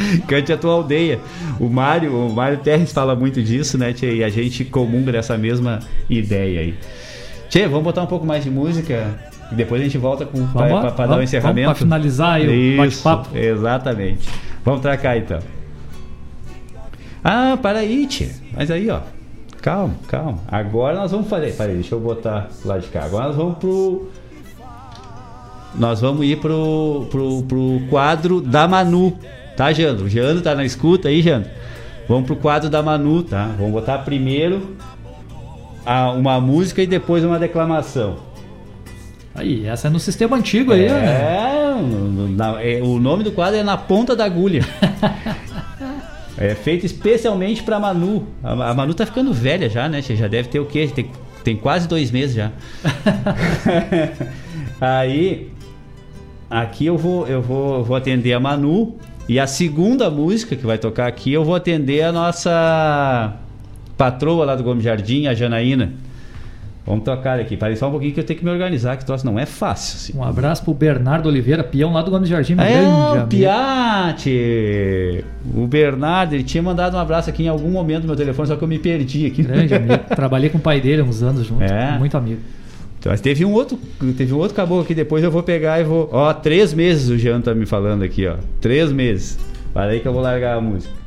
<laughs> cante a tua aldeia. O Mário, o Mário Terres fala muito disso, né, Tchê? E a gente comunga dessa mesma ideia aí. Tchê, vamos botar um pouco mais de música e depois a gente volta para dar o um encerramento. Para finalizar aí o bate-papo. Exatamente. Vamos tracar então. Ah, para aí, Tchê. Mas aí, ó. Calma, calma. Agora nós vamos fazer. Peraí, deixa eu botar lá de cá. Agora nós vamos pro. Nós vamos ir pro, pro, pro quadro da Manu. Tá, Jandro? Jandro tá na escuta aí, Jandro? Vamos pro quadro da Manu, tá? Vamos botar primeiro a, uma música e depois uma declamação. Aí, essa é no sistema antigo aí, é, né? É, o nome do quadro é Na Ponta da Agulha. <laughs> É feito especialmente para Manu. A, a, Manu tá ficando velha já, né? Já deve ter o quê? Tem, tem quase dois meses já. <laughs> Aí, aqui eu vou, eu vou, vou atender a Manu. E a segunda música que vai tocar aqui, eu vou atender a nossa patroa lá do Gomes Jardim, a Janaína. Vamos tocar aqui. Parei só um pouquinho que eu tenho que me organizar, que o troço não é fácil. Assim. Um abraço pro Bernardo Oliveira, peão lá do Gomes Jardim. É, o Piate! O Bernardo, ele tinha mandado um abraço aqui em algum momento no meu telefone, só que eu me perdi aqui. Grande <laughs> amigo. Trabalhei com o pai dele uns anos junto. É. Muito amigo. Mas teve um outro, teve um outro caboclo aqui, depois eu vou pegar e vou. Ó, três meses o Jean tá me falando aqui, ó. Três meses. Para aí que eu vou largar a música.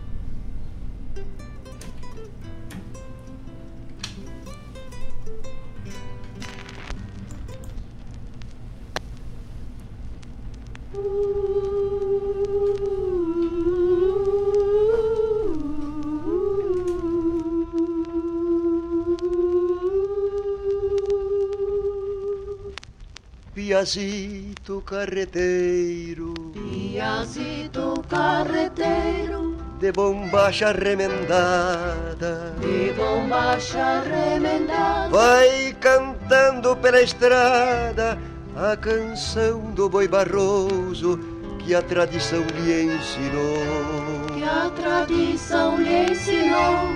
Piazito carreteiro, Piazito carreteiro, de bombacha remendada. De bombacha remendada. Vai cantando pela estrada a canção do boi barroso que a tradição lhe ensinou. Que a tradição lhe ensinou.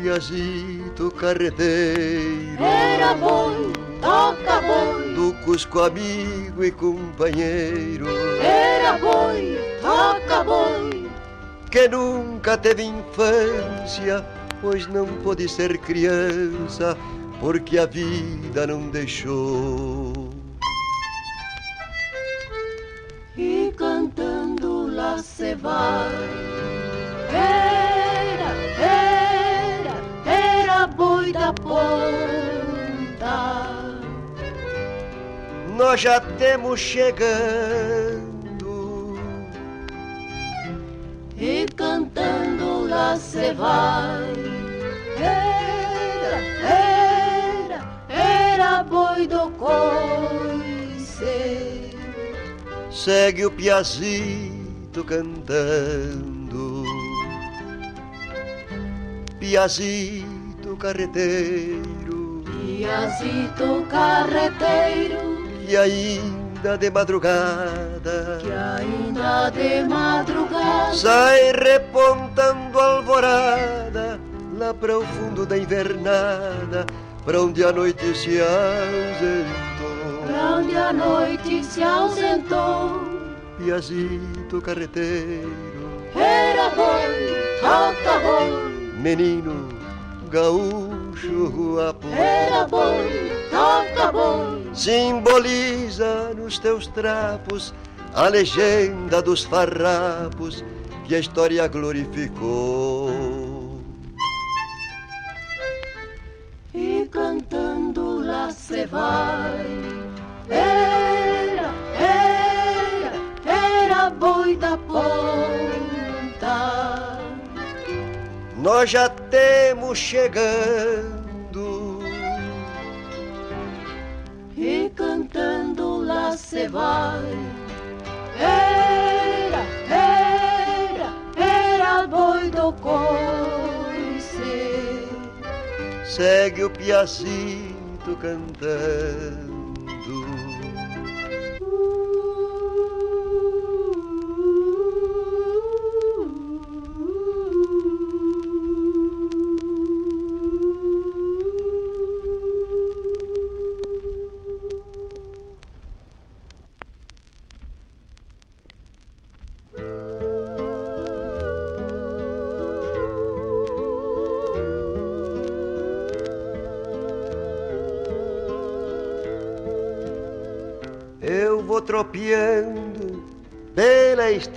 Piazito carreteiro. Era boi, toca boi. Do Cusco amigo e companheiro. Era boi, toca boi. Que nunca teve infância, pois não pôde ser criança, porque a vida não deixou. E cantando lá se vai. Era, era, era boi da ponta. Nós já temos chegando. E cantando lá se vai. Era, era, era boi do coice. Segue o piazito cantando. Piazito carreteiro. Piazito carreteiro. E ainda de madrugada. Que ainda de madrugada. Sai repontando alvorada. Lá para o fundo da invernada. Pra onde a noite se ausentou. Pra onde a noite se ausentou. Piazito carreteiro. Era boi, toca boi. Menino gaúcho guapo. Era boi, toca boi. Simboliza nos teus trapos a legenda dos farrapos que a história glorificou. E cantando lá se vai. Era, era, era boi da ponta. Nós já temos chegando. E cantando lá se vai. Era, era, era boi do coice. Segue o piacito cantando.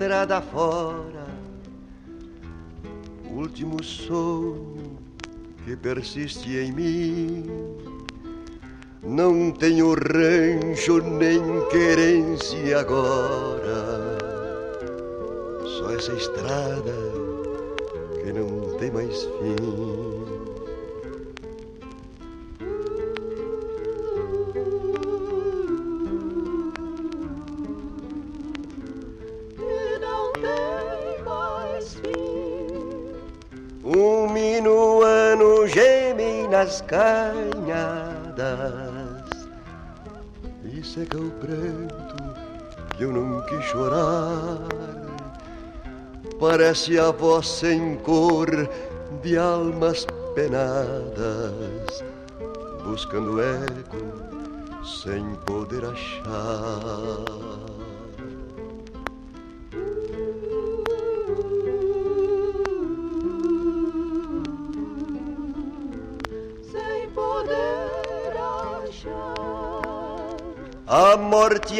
Estrada fora, último sonho que persiste em mim. Não tenho rancho nem querência agora, só essa estrada que não tem mais fim. Geme nas canhadas e seca o pranto que eu não quis chorar. Parece a voz sem cor de almas penadas, buscando eco sem poder achar.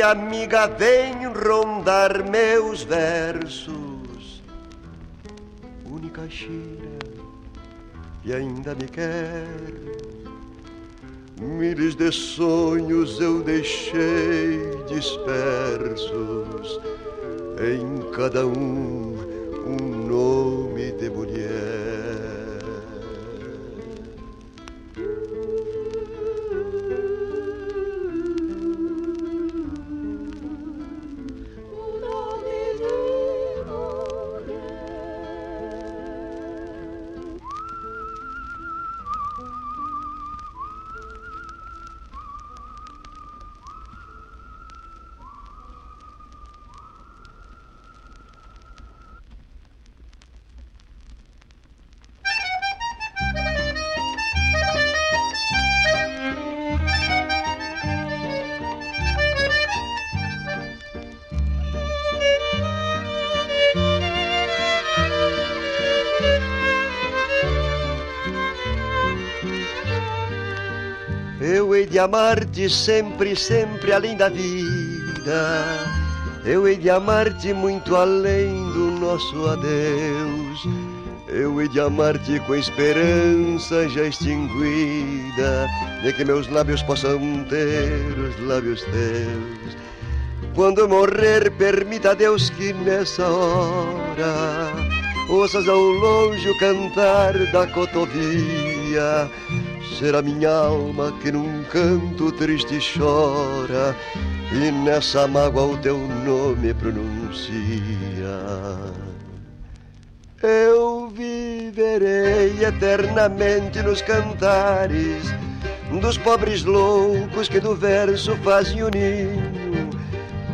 Amiga vem rondar meus versos, única China que ainda me quer. Milhos de sonhos eu deixei dispersos, em cada um amar-te sempre, sempre além da vida. Eu hei de amar-te muito além do nosso adeus. Eu hei de amar-te com esperança já extinguida, de que meus lábios possam ter os lábios teus. Quando morrer, permita a Deus que nessa hora ouças ao longe o cantar da cotovia. Será minha alma que num canto triste chora e nessa mágoa o teu nome pronuncia. Eu viverei eternamente nos cantares dos pobres loucos que do verso fazem o ninho.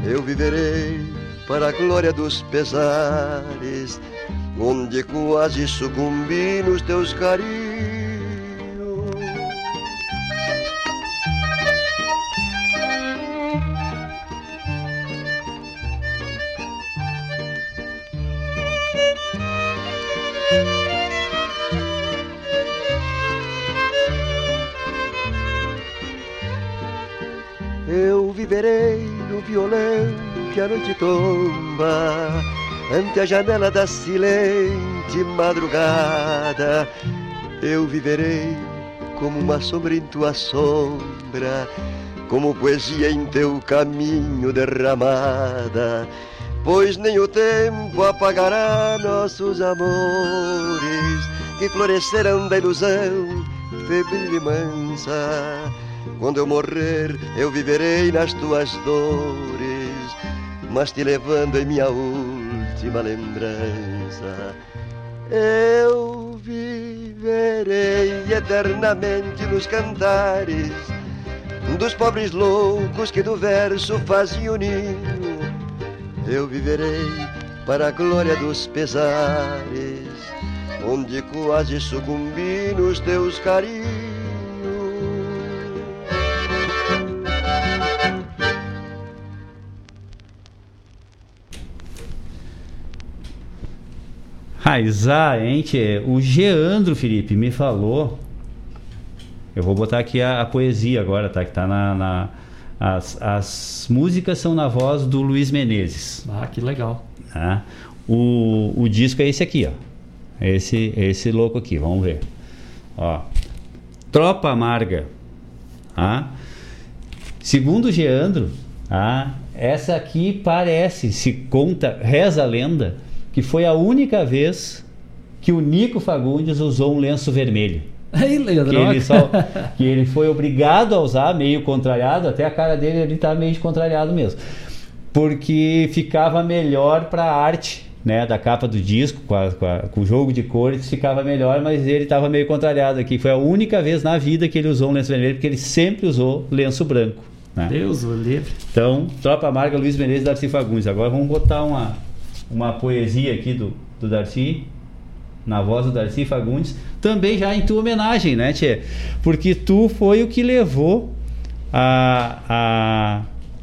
Eu viverei para a glória dos pesares, onde quase sucumbi nos teus carinhos. Janela da silente madrugada. Eu viverei como uma sombra em tua sombra, como poesia em teu caminho derramada. Pois nem o tempo apagará nossos amores que floresceram da ilusão febril e mansa. Quando eu morrer, eu viverei nas tuas dores, mas te levando em minha última lembrança. Eu viverei eternamente nos cantares dos pobres loucos que do verso fazem o ninho. Eu viverei para a glória dos pesares, onde quase sucumbi nos teus carinhos. Hein, tchê? O Geandro, Felipe, me falou. Eu vou botar aqui a, a poesia agora, tá? Que tá na. na- as, as músicas são na voz do Luiz Menezes. Ah, que legal. Tá? O, o disco é esse aqui, ó. Esse, esse louco aqui, vamos ver. Ó. Tropa Amarga. Tá? Segundo o Geandro, tá? essa aqui parece, se conta, reza a lenda, que foi a única vez que o Nico Fagundes usou um lenço vermelho. <laughs> Aí, Leandro. Que ele, só, <laughs> que ele foi obrigado a usar, meio contrariado, até a cara dele ele tá meio contrariado mesmo. Porque ficava melhor para a arte né, da capa do disco, com, a- com a- com o jogo de cores, ficava melhor, mas ele estava meio contrariado aqui. Foi a única vez na vida que ele usou um lenço vermelho, porque ele sempre usou lenço branco. né? Deus o livre. Então, Tropa Amarga, Luiz Menezes e Darcy Fagundes. Agora vamos botar uma, uma poesia aqui do, do Darcy, na voz do Darcy Fagundes, também já em tua homenagem, né, Tchê? Porque tu foi o que levou a, a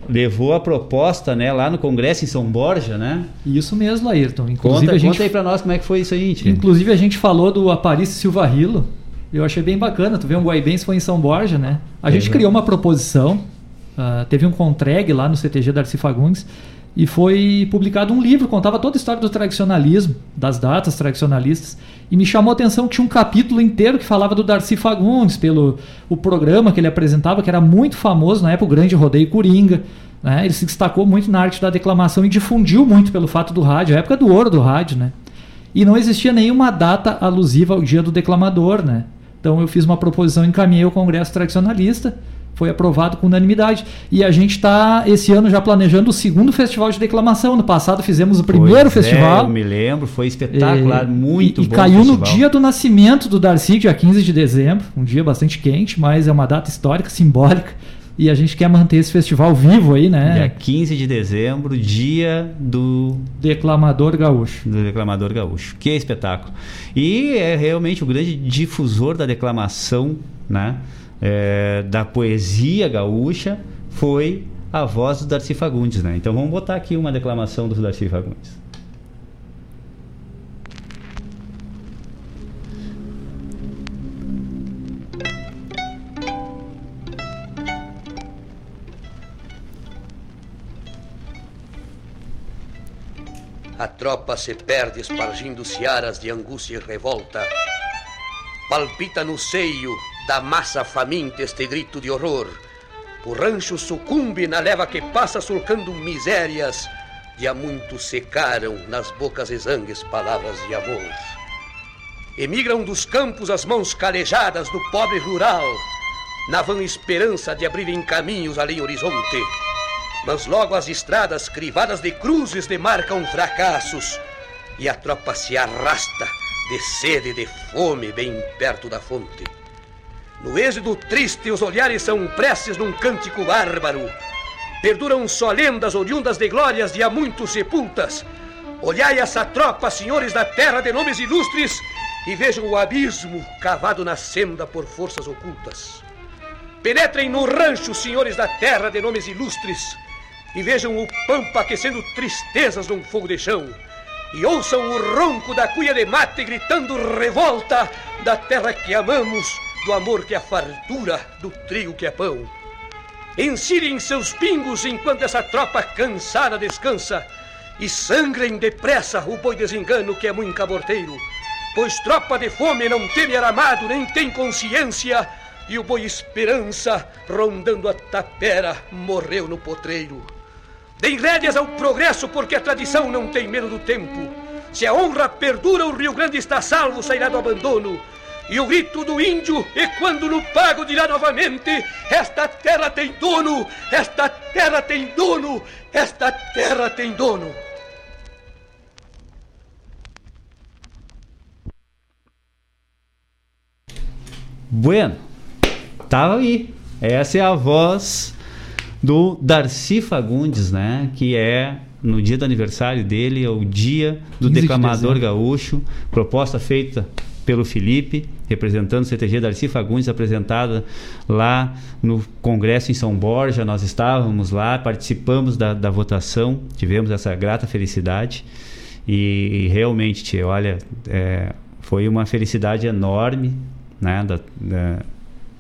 levou a proposta, né, lá no Congresso em São Borja, né? Isso mesmo, Ayrton. Inclusive, Conta, a gente, conta aí pra nós como é que foi isso aí, Tchê. inclusive a gente falou do Aparício Silva Rilo. Eu achei bem bacana. Tu vê um Guaibense foi em São Borja, né? A gente Exato. criou uma proposição. ah, teve um contrag lá no CTG Darcy Fagundes e foi publicado um livro contava toda a história do tradicionalismo, das datas tradicionalistas e me chamou a atenção que tinha um capítulo inteiro que falava do Darcy Fagundes pelo o programa que ele apresentava que era muito famoso na época o Grande Rodeio Coringa, né? Ele se destacou muito na arte da declamação e difundiu muito pelo fato do rádio, a época do ouro do rádio, né? E não existia nenhuma data alusiva ao dia do declamador, né? Então eu fiz uma proposição, encaminhei ao Congresso Tradicionalista, foi aprovado com unanimidade. E a gente está, esse ano, já planejando o segundo festival de declamação. No passado fizemos o primeiro Pois é, festival. eu me lembro, foi espetacular, É, muito e, e bom. caiu no festival. dia do nascimento do Darcy, dia 15 de dezembro, um dia bastante quente, mas é uma data histórica, simbólica, e a gente quer manter esse festival vivo aí, né? Dia 15 de dezembro, dia do Declamador Gaúcho. Do Declamador Gaúcho. Que espetáculo. E é realmente o grande difusor da declamação, né? é, da poesia gaúcha foi a voz do Darcy Fagundes, né? Então vamos botar aqui uma declamação do Darcy Fagundes. A tropa se perde espargindo searas de angústia e revolta. Palpita no seio da massa faminta este grito de horror. O rancho sucumbe na leva que passa sulcando misérias. De há muito secaram nas bocas exangues palavras de amor. Emigram dos campos as mãos calejadas do pobre rural, na vã esperança de abrirem caminhos além horizonte. Mas logo as estradas crivadas de cruzes demarcam fracassos, e a tropa se arrasta de sede e de fome bem perto da fonte. No êxodo triste, os olhares são preces num cântico bárbaro. Perduram só lendas oriundas de glórias de há muito sepultas. Olhai essa tropa, senhores da terra de nomes ilustres, e vejam o abismo cavado na senda por forças ocultas. Penetrem no rancho, senhores da terra de nomes ilustres, e vejam o pampa aquecendo tristezas num fogo de chão. E ouçam o ronco da cuia de mate gritando revolta da terra que amamos, do amor que é fartura, do trigo que é pão. Ensirem seus pingos enquanto essa tropa cansada descansa, e sangrem depressa o boi desengano que é muito caborteiro, pois tropa de fome não teme aramado nem tem consciência, e o boi esperança, rondando a tapera, morreu no potreiro. Deem rédeas ao progresso, porque a tradição não tem medo do tempo. Se a honra perdura, o Rio Grande está salvo, sairá do abandono. E o grito do índio, e quando no pago dirá novamente: Esta terra tem dono, esta terra tem dono, esta terra tem dono. Bueno, tava aí. Essa é a voz do Darcy Fagundes, né? Que é no dia do aniversário dele, é o dia do 15 de declamador dezembro. gaúcho, proposta feita pelo Felipe, representando o CTG Darcy Fagundes, apresentada lá no Congresso em São Borja. Nós estávamos lá, participamos da, da votação, tivemos essa grata felicidade. E, e realmente, tia, olha, é, foi uma felicidade enorme, né? da- da-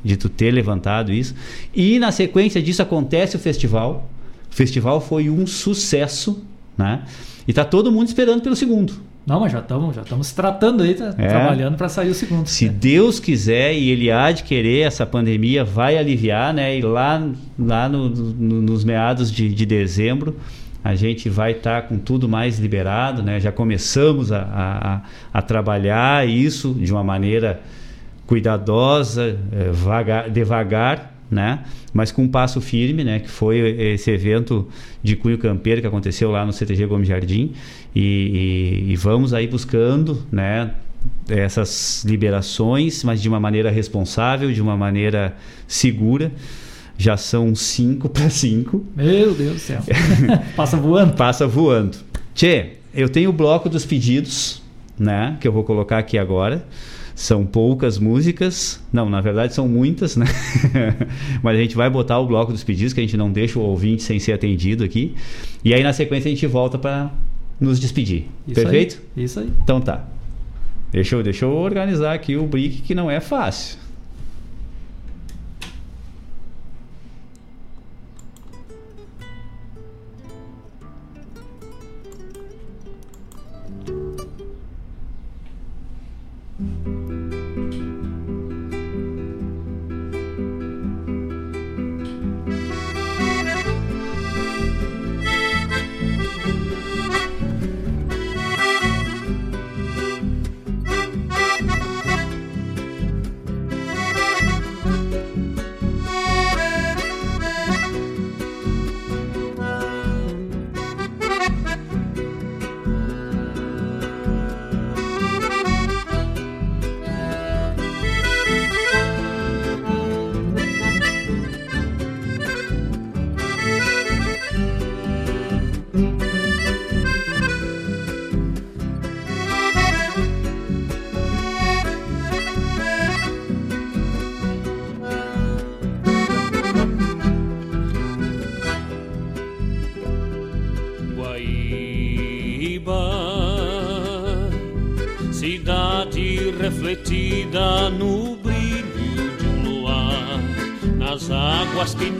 de tu ter levantado isso. E na sequência disso acontece o festival. O festival foi um sucesso, né? E tá todo mundo esperando pelo segundo. Não, mas já estamos já estamos tratando aí, tá É. trabalhando para sair o segundo. Se Deus quiser e Ele há de querer, essa pandemia vai aliviar, né? E lá, lá no- no- nos meados de, de dezembro, a gente vai estar com tudo mais liberado, né? Já começamos a, a, a- trabalhar isso de uma maneira cuidadosa, vaga- devagar, né? Mas com um passo firme, né? Que foi esse evento de cunho campeiro que aconteceu lá no CTG Gomes Jardim e, e- e vamos aí buscando, né? Essas liberações, mas de uma maneira responsável, de uma maneira segura. Já são cinco <laughs> para cinco. Meu Deus do céu. <laughs> Passa voando. Passa voando. Tchê, eu tenho o bloco dos pedidos, né? Que eu vou colocar aqui agora. São poucas músicas. Não, na verdade são muitas, né? <laughs> Mas a gente vai botar o bloco dos pedidos, que a gente não deixa o ouvinte sem ser atendido aqui. E aí na sequência a gente volta para nos despedir. Isso aí, Perfeito? Isso aí. Então tá. Deixa eu, deixa eu organizar aqui o brick, que não é fácil.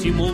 Águas que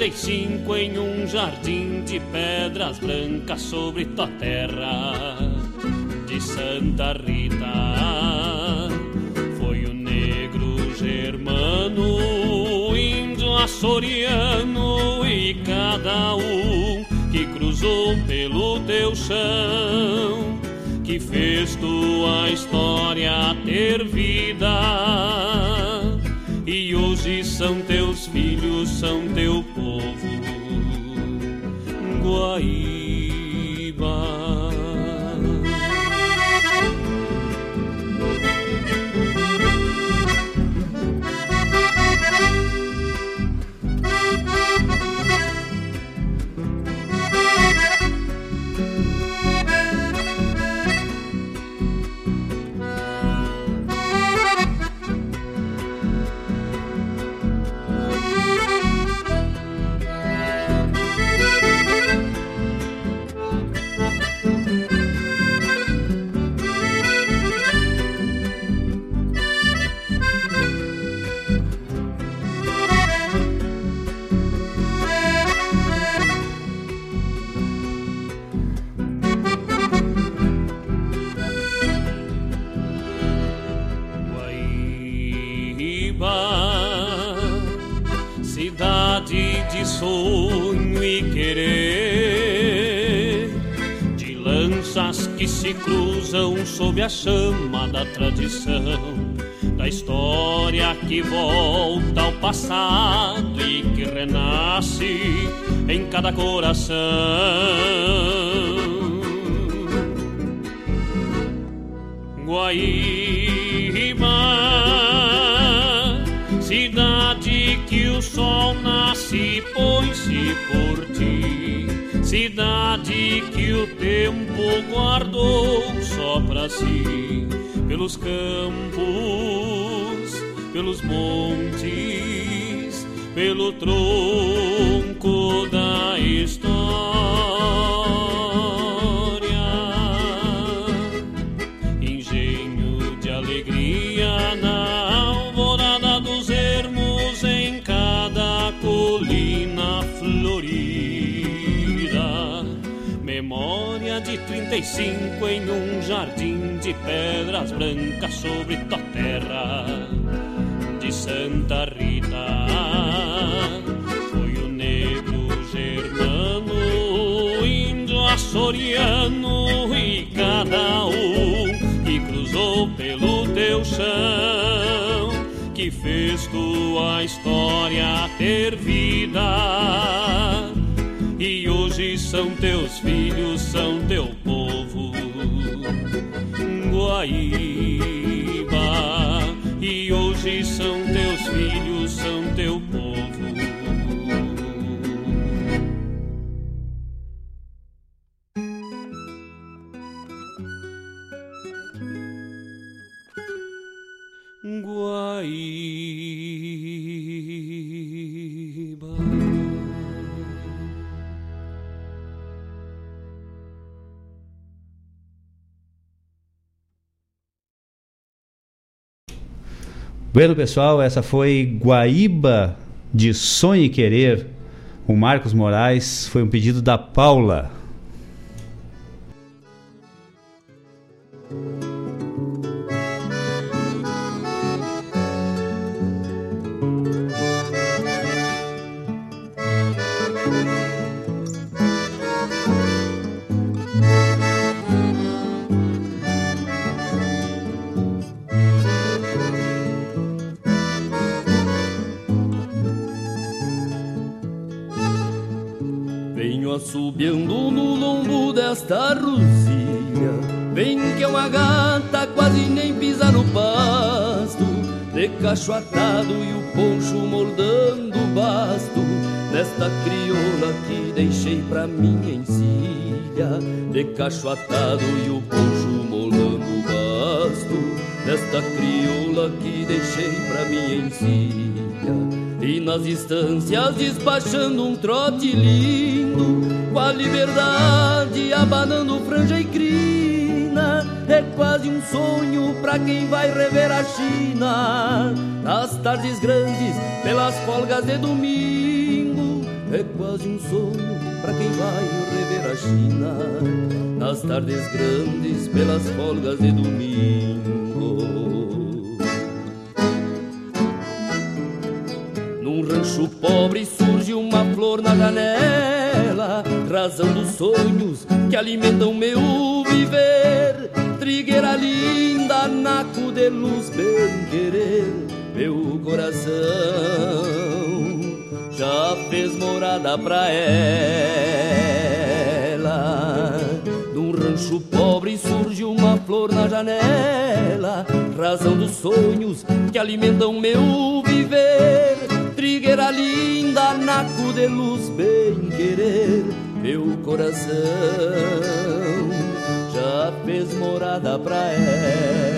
35 em um jardim de pedras brancas sobre tua terra de Santa Rita. Foi o negro germano, índio açoriano e cada um que cruzou pelo teu chão, que fez tua história ter vida. E hoje são teus filhos, são teu passado e que renasce em cada coração. Guaíba, cidade que o sol nasce põe-se por ti, cidade que o tempo guardou só pra si, pelos campos, pelos montes, pelo tronco da história engenho de alegria na alvorada dos ermos em cada colina florida. Memória de 35 em um jardim de pedras brancas sobre tua terra Santa Rita. Foi o negro germano, índio açoriano e cada um que cruzou pelo teu chão, que fez tua história ter vida. E hoje são teus filhos, são teu povo, Guaíba. Bueno, pessoal, essa foi Guaíba de Sonho e Querer. O Marcos Moraes foi um pedido da Paula. Cacho atado e o poncho moldando o basto Nesta crioula que deixei pra minha encilha. De cacho atado e o poncho moldando o basto Nesta crioula que deixei pra minha encilha. E nas instâncias despachando um trote lindo Com a liberdade abanando franja e crina É quase um sonho pra quem vai rever a China. Nas tardes grandes, pelas folgas de domingo É quase um sonho pra quem vai rever a China. Nas tardes grandes, pelas folgas de domingo. Num rancho pobre surge uma flor na janela, razão dos sonhos que alimentam meu viver. Trigueira linda, naco de luz, bem querer, meu coração já fez morada pra ela. Num rancho pobre surge uma flor na janela, razão dos sonhos que alimentam meu viver trigueira linda, naco de luz, bem querer, meu coração já fez morada pra ela.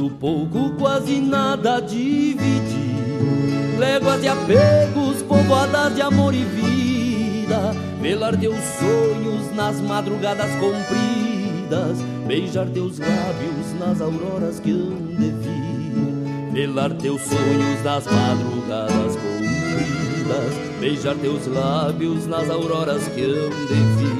Muito pouco, quase nada a dividir. Léguas de apegos, povoadas de amor e vida. Velar teus sonhos nas madrugadas compridas. Beijar teus lábios nas auroras que hão de vir. Velar teus sonhos nas madrugadas compridas. Beijar teus lábios nas auroras que vir.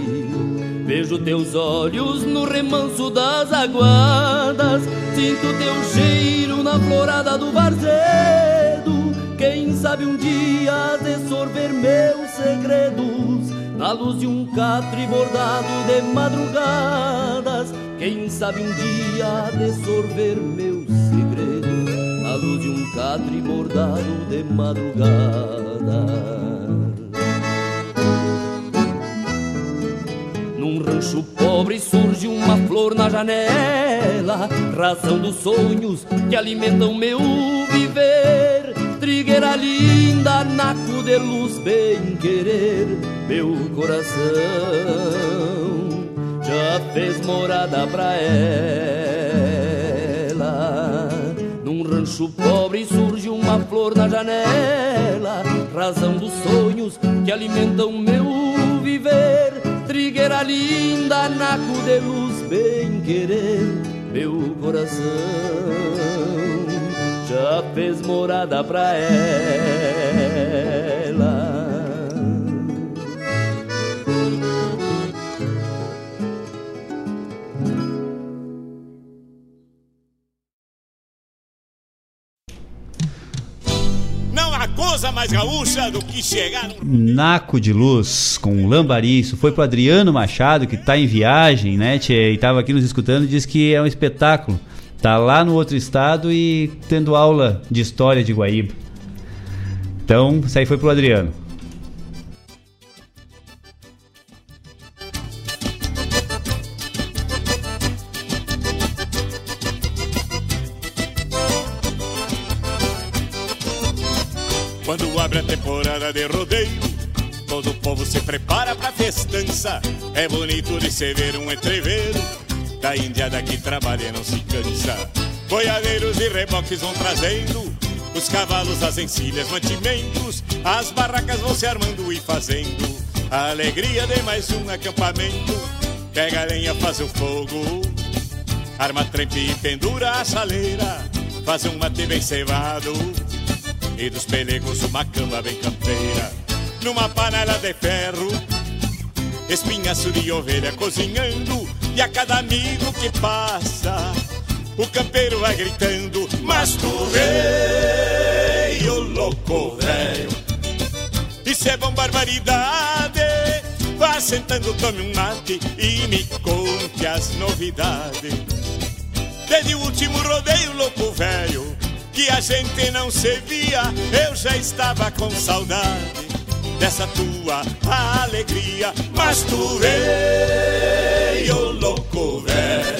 Vejo teus olhos no remanso das aguadas, sinto teu cheiro na florada do varzedo. Quem sabe um dia has de sorver meus segredos na luz de um catre bordado de madrugadas. Quem sabe um dia há de sorver meus segredos na luz de um catre bordado de madrugada. Rancho pobre surge uma flor na janela, razão dos sonhos que alimentam meu viver. Trigueira linda, naco de luz, bem querer, meu coração já fez morada pra ela. Num rancho pobre surge uma flor na janela, razão dos sonhos que alimentam meu viver trigueira linda, naco de luz, bem querer, meu coração já fez morada pra ela. Mais gaúcha do que chegar no... Naco de Luz com Lambari. Isso foi pro Adriano Machado, que tá em viagem, né, tchê, e tava aqui nos escutando disse que é um espetáculo. Tá lá no outro estado e tendo aula de história de Guaíba. Então, isso aí foi pro Adriano. É bonito de se ver um entreveiro da indiada que trabalha e não se cansa. Boiadeiros e reboques vão trazendo os cavalos, as encilhas, mantimentos. As barracas vão se armando e fazendo a alegria de mais um acampamento. Pega a lenha, faz o fogo, arma trempe e pendura a chaleira. Faz um mate bem cevado e dos pelegos uma cama bem campeira. Numa panela de ferro, espinhaço de ovelha cozinhando, e a cada amigo que passa, o campeiro vai gritando: Mas tu veio, louco velho, isso é bom barbaridade. Vá sentando, tome um mate e me conte as novidades. Desde o último rodeio, louco velho, que a gente não se via, eu já estava com saudade dessa tua alegria. Mas tu veio, louco velho.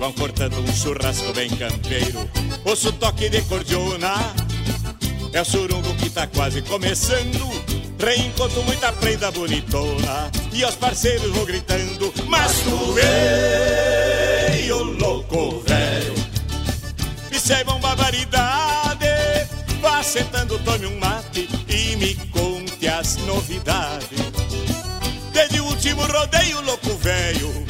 vão cortando um churrasco bem campeiro. Ouço toque de cordiona, é o surungo que tá quase começando. Reencontro muita prenda bonitona e aos parceiros vou gritando: Mas tu veio, louco velho, é bom barbaridade. Vá sentando, tome um mate e me conte as novidades. Desde o último rodeio, louco velho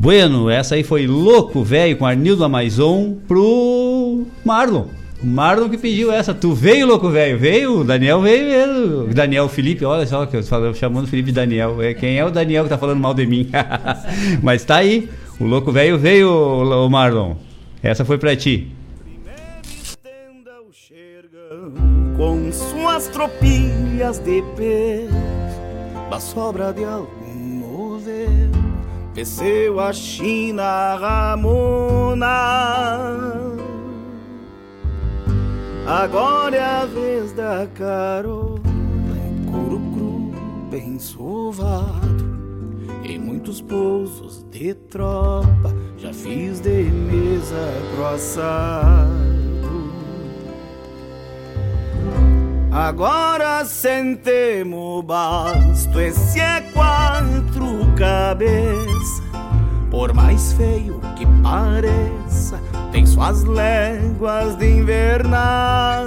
Bueno, essa aí foi Louco Velho com Arnildo Amaison pro Marlon. O Marlon que pediu essa. Tu veio, Louco Velho? Veio? O Daniel veio mesmo. Daniel Felipe, olha só que eu falo, chamando Felipe de Daniel. É, quem é o Daniel que tá falando mal de mim? <laughs> Mas tá aí. O Louco Velho veio, o Marlon. Essa foi pra ti. Com suas tropilhas de pé, da sobra de algum modelo desceu a China Ramona. Agora é a vez da carona, couro cru, bem sovado. Em muitos pousos de tropa, já fiz de mesa pro. Agora sentemos basto, esse é quatro cabeça. Por mais feio que pareça, tem suas léguas de invernada.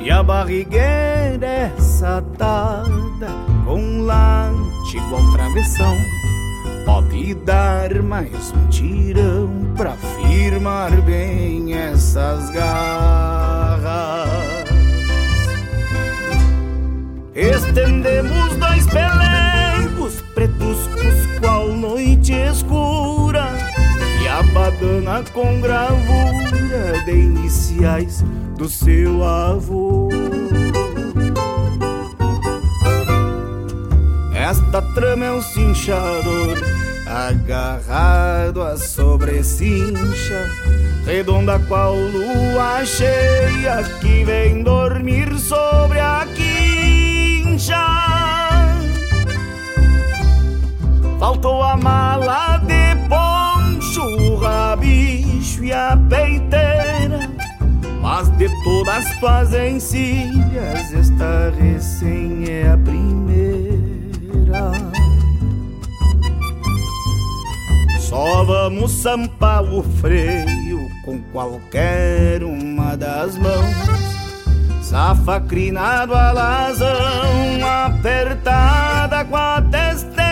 E a barrigueira é satada com late igual travessão. Pode dar mais um tirão pra firmar bem essas garras. Estendemos dois pelegos pretos qual noite escura e a badana com gravura de iniciais do seu avô. Esta trama é um cinchador agarrado à sobrecincha, redonda qual lua cheia que vem dormir sobre a quincha. Faltou a mala de poncho, o rabicho e a peiteira, mas de todas tuas encilhas, esta recém é a primeira. Só vamos sampar o freio com qualquer uma das mãos. Safa crinado alazão, apertada com a testeira.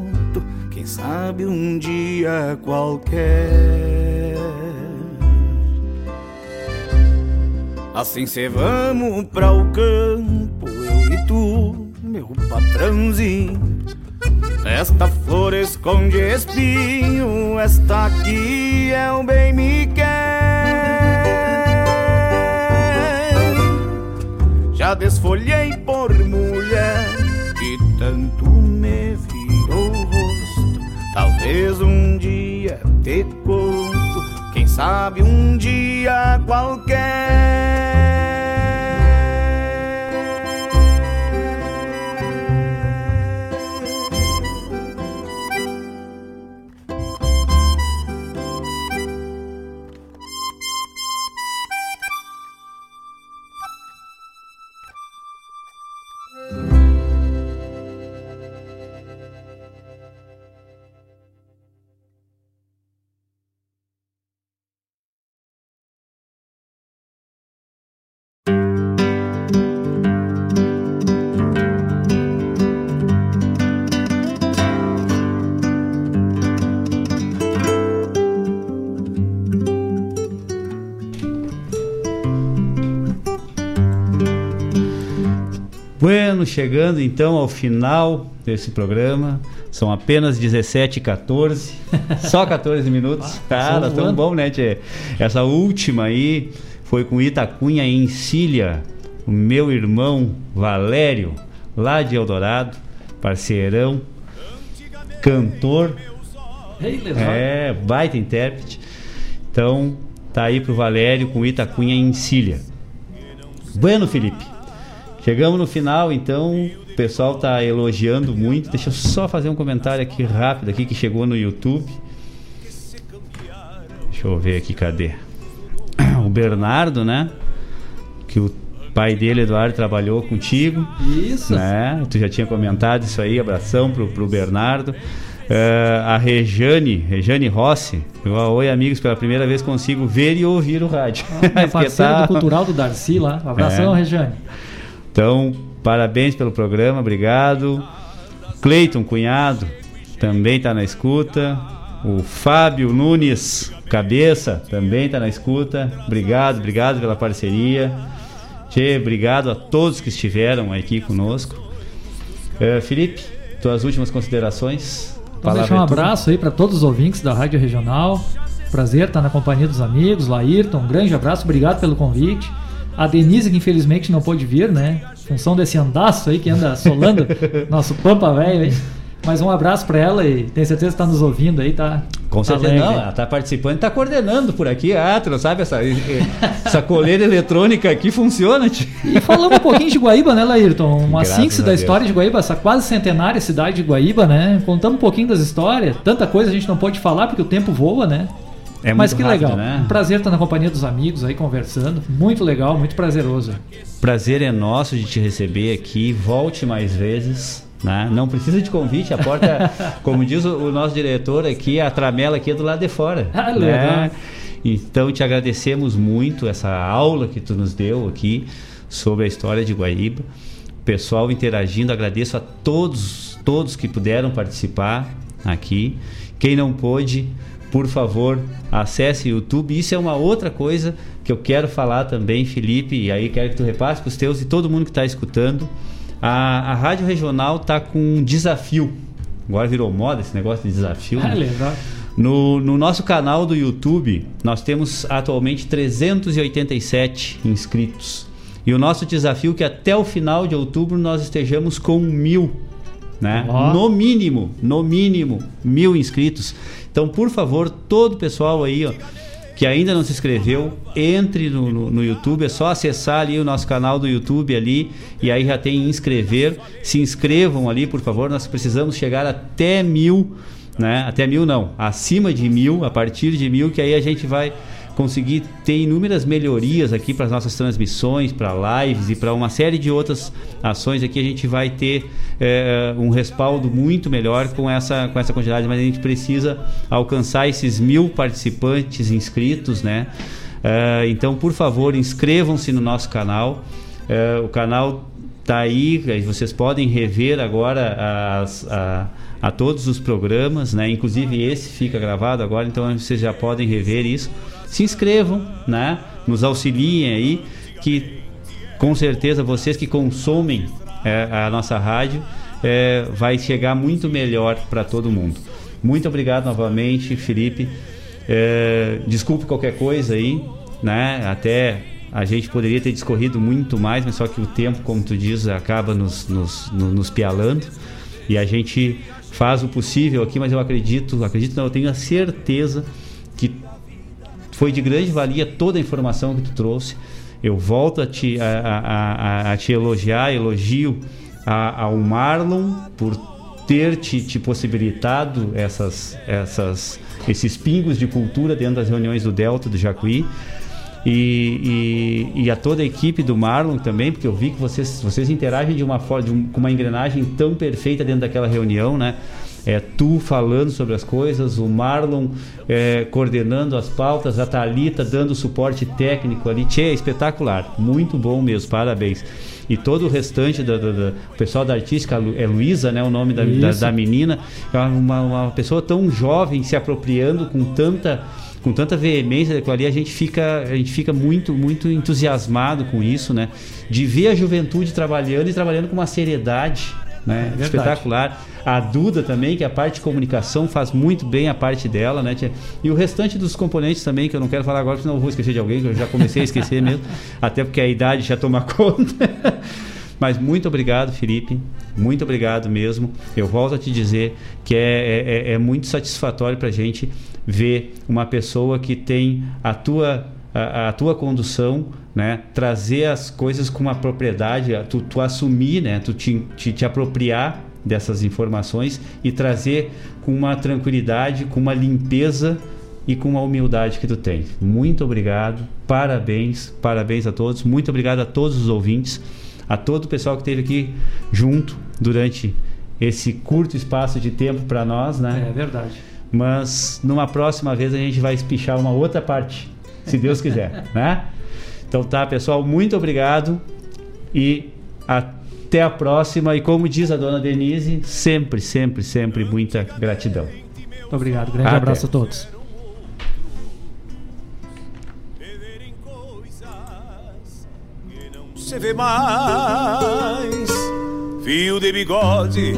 quem sabe um dia qualquer. Assim cê vamos pra o campo, eu e tu, meu patrãozinho. Esta flor esconde espinho, esta aqui é o bem me quer. Já desfolhei por mulher que tanto me virou o rosto. Talvez um dia te conto, quem sabe um dia qualquer. Chegando então ao final desse programa. São apenas 17 e 14. Só 14 minutos. <laughs> Cara, tão bom, né, tchê? Essa última aí foi com Itacunha em Cília. O meu irmão Valério, lá de Eldorado, parceirão, cantor. É, baita intérprete. Então, tá aí pro Valério com Itacunha em Cília. Bueno, Felipe. Chegamos no final, então o pessoal tá elogiando muito. Deixa eu só fazer um comentário aqui rápido aqui que chegou no YouTube. Deixa eu ver aqui, cadê? O Bernardo, né? Que o pai dele, Eduardo, trabalhou contigo. Isso. Né? Tu já tinha comentado isso aí. Abração pro, pro Bernardo. Uh, a Rejane, Rejane Rossi. Eu, Oi, amigos, pela primeira vez consigo ver e ouvir o rádio. Ah, <laughs> parceiro do Cultural do Darcy lá. Um abração, É. Rejane. Então, parabéns pelo programa, obrigado. Cleiton Cunhado também está na escuta. O Fábio Nunes Cabeça também está na escuta. Obrigado, obrigado pela parceria. Tchê, obrigado a todos que estiveram aqui conosco. Eh, Felipe, tuas últimas considerações? Então deixar um é tua. abraço aí para todos os ouvintes da Rádio Regional. Prazer estar na companhia dos amigos, Laírton, um grande abraço, obrigado pelo convite. A Denise, que infelizmente não pôde vir, né? Função desse andaço aí que anda assolando <laughs> nosso pampa velho. Mas um abraço para ela e tenho certeza que está nos ouvindo aí, tá? Com tá certeza alegre. não, ela está participando, está coordenando por aqui. Ah, tu não sabe essa, essa coleira eletrônica aqui funciona? tio? E falamos um pouquinho de Guaíba, né, Laírton? Uma síntese da história de Guaíba, essa quase centenária cidade de Guaíba, né? Contamos um pouquinho das histórias, tanta coisa a gente não pode falar porque o tempo voa, né? É Mas que rápido, legal. né? Um prazer estar na companhia dos amigos aí conversando. Muito legal, muito prazeroso. Prazer é nosso de te receber aqui. Volte mais vezes. Né? Não precisa de convite, a porta, <laughs> como diz o, o nosso diretor aqui, a tramela aqui é do lado de fora. Ah, né? Então te agradecemos muito essa aula que tu nos deu aqui sobre a história de Guaíba. Pessoal interagindo, agradeço a todos, todos que puderam participar aqui. Quem não pôde, por favor, acesse o YouTube. Isso é uma outra coisa que eu quero falar também, Felipe, e aí quero que tu repasse para os teus e todo mundo que está escutando. A, a Rádio Regional está com um desafio. Agora virou moda esse negócio de desafio. Ah, né? <laughs> legal. No, no nosso canal do YouTube, nós temos atualmente 387 inscritos. E o nosso desafio é que até o final de outubro nós estejamos com mil. Né? Ó. No mínimo, no mínimo, mil inscritos. Então, por favor, todo o pessoal aí, ó, que ainda não se inscreveu, entre no, no, no YouTube, é só acessar ali o nosso canal do YouTube ali, e aí já tem inscrever. Se inscrevam ali, por favor, nós precisamos chegar até mil, né? Até mil não, acima de mil, a partir de mil, que aí a gente vai conseguir ter inúmeras melhorias aqui para as nossas transmissões, para lives e para uma série de outras ações aqui a gente vai ter eh, um respaldo muito melhor com essa, com essa quantidade, mas a gente precisa alcançar esses mil participantes inscritos, né? Eh, então, por favor, inscrevam-se no nosso canal. Eh, o canal tá aí vocês podem rever agora as, a, a todos os programas, né? Inclusive esse fica gravado agora, então vocês já podem rever isso. Se inscrevam, né? Nos auxiliem aí, que com certeza vocês que consomem é, a nossa rádio é, vai chegar muito melhor para todo mundo. Muito obrigado novamente, Felipe. É, desculpe qualquer coisa aí, né? Até a gente poderia ter discorrido muito mais, mas só que o tempo, como tu diz, acaba nos, nos, nos, pialando. E a gente faz o possível aqui, mas eu acredito, acredito não, eu tenho a certeza foi de grande valia toda a informação que tu trouxe. Eu volto a te, a, a, a, te elogiar, elogio ao Marlon por ter te, te possibilitado essas, essas, esses pingos de cultura dentro das reuniões do Delta, do Jacuí. E, e, e, a toda a equipe do Marlon também, porque eu vi que vocês, vocês interagem de uma forma, de um, com uma engrenagem tão perfeita dentro daquela reunião, né? É, tu falando sobre as coisas, o Marlon é, coordenando as pautas, a Thalita dando suporte técnico ali. Tchê, é espetacular, muito bom mesmo, parabéns. E todo o restante do, do pessoal da artística, é Luísa, né, o nome da, da, da, menina, é uma, uma pessoa tão jovem se apropriando com tanta com tanta veemência daquilo ali, a gente fica, a gente fica muito, muito entusiasmado com isso, né? De ver a juventude trabalhando e trabalhando com uma seriedade, né? É Espetacular. A Duda também, que a parte de comunicação faz muito bem a parte dela, né? E o restante dos componentes também, que eu não quero falar agora, senão eu vou esquecer de alguém, que eu já comecei a esquecer mesmo, <laughs> até porque a idade já toma <laughs> conta. Mas muito obrigado, Felipe. Muito obrigado mesmo. Eu volto a te dizer que é, é, é muito satisfatório para a gente ver uma pessoa que tem a tua, a, a, tua condução, né? trazer as coisas com uma propriedade, tu, tu assumir, né? tu te, te, te apropriar dessas informações e trazer com uma tranquilidade, com uma limpeza e com a humildade que tu tens. Muito obrigado, parabéns, parabéns a todos, muito obrigado a todos os ouvintes, a todo o pessoal que esteve aqui junto durante esse curto espaço de tempo para nós, né? É verdade. Mas numa próxima vez a gente vai espichar uma outra parte, se Deus quiser, <laughs> né? Então tá, pessoal, muito obrigado e até a próxima. E como diz a dona Denise, sempre, sempre, sempre muita gratidão. Muito obrigado. Grande Até. abraço a todos. se vê mais fio de bigode,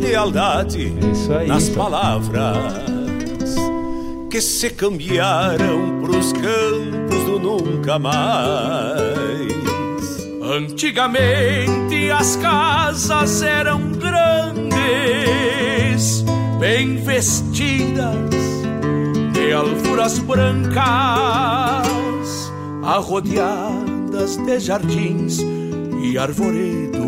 lealdade aí, nas então. palavras que se cambiaram pros campos nunca mais. Antigamente as casas eram grandes, bem vestidas de alfuras brancas, arrodeadas de jardins e arvoredos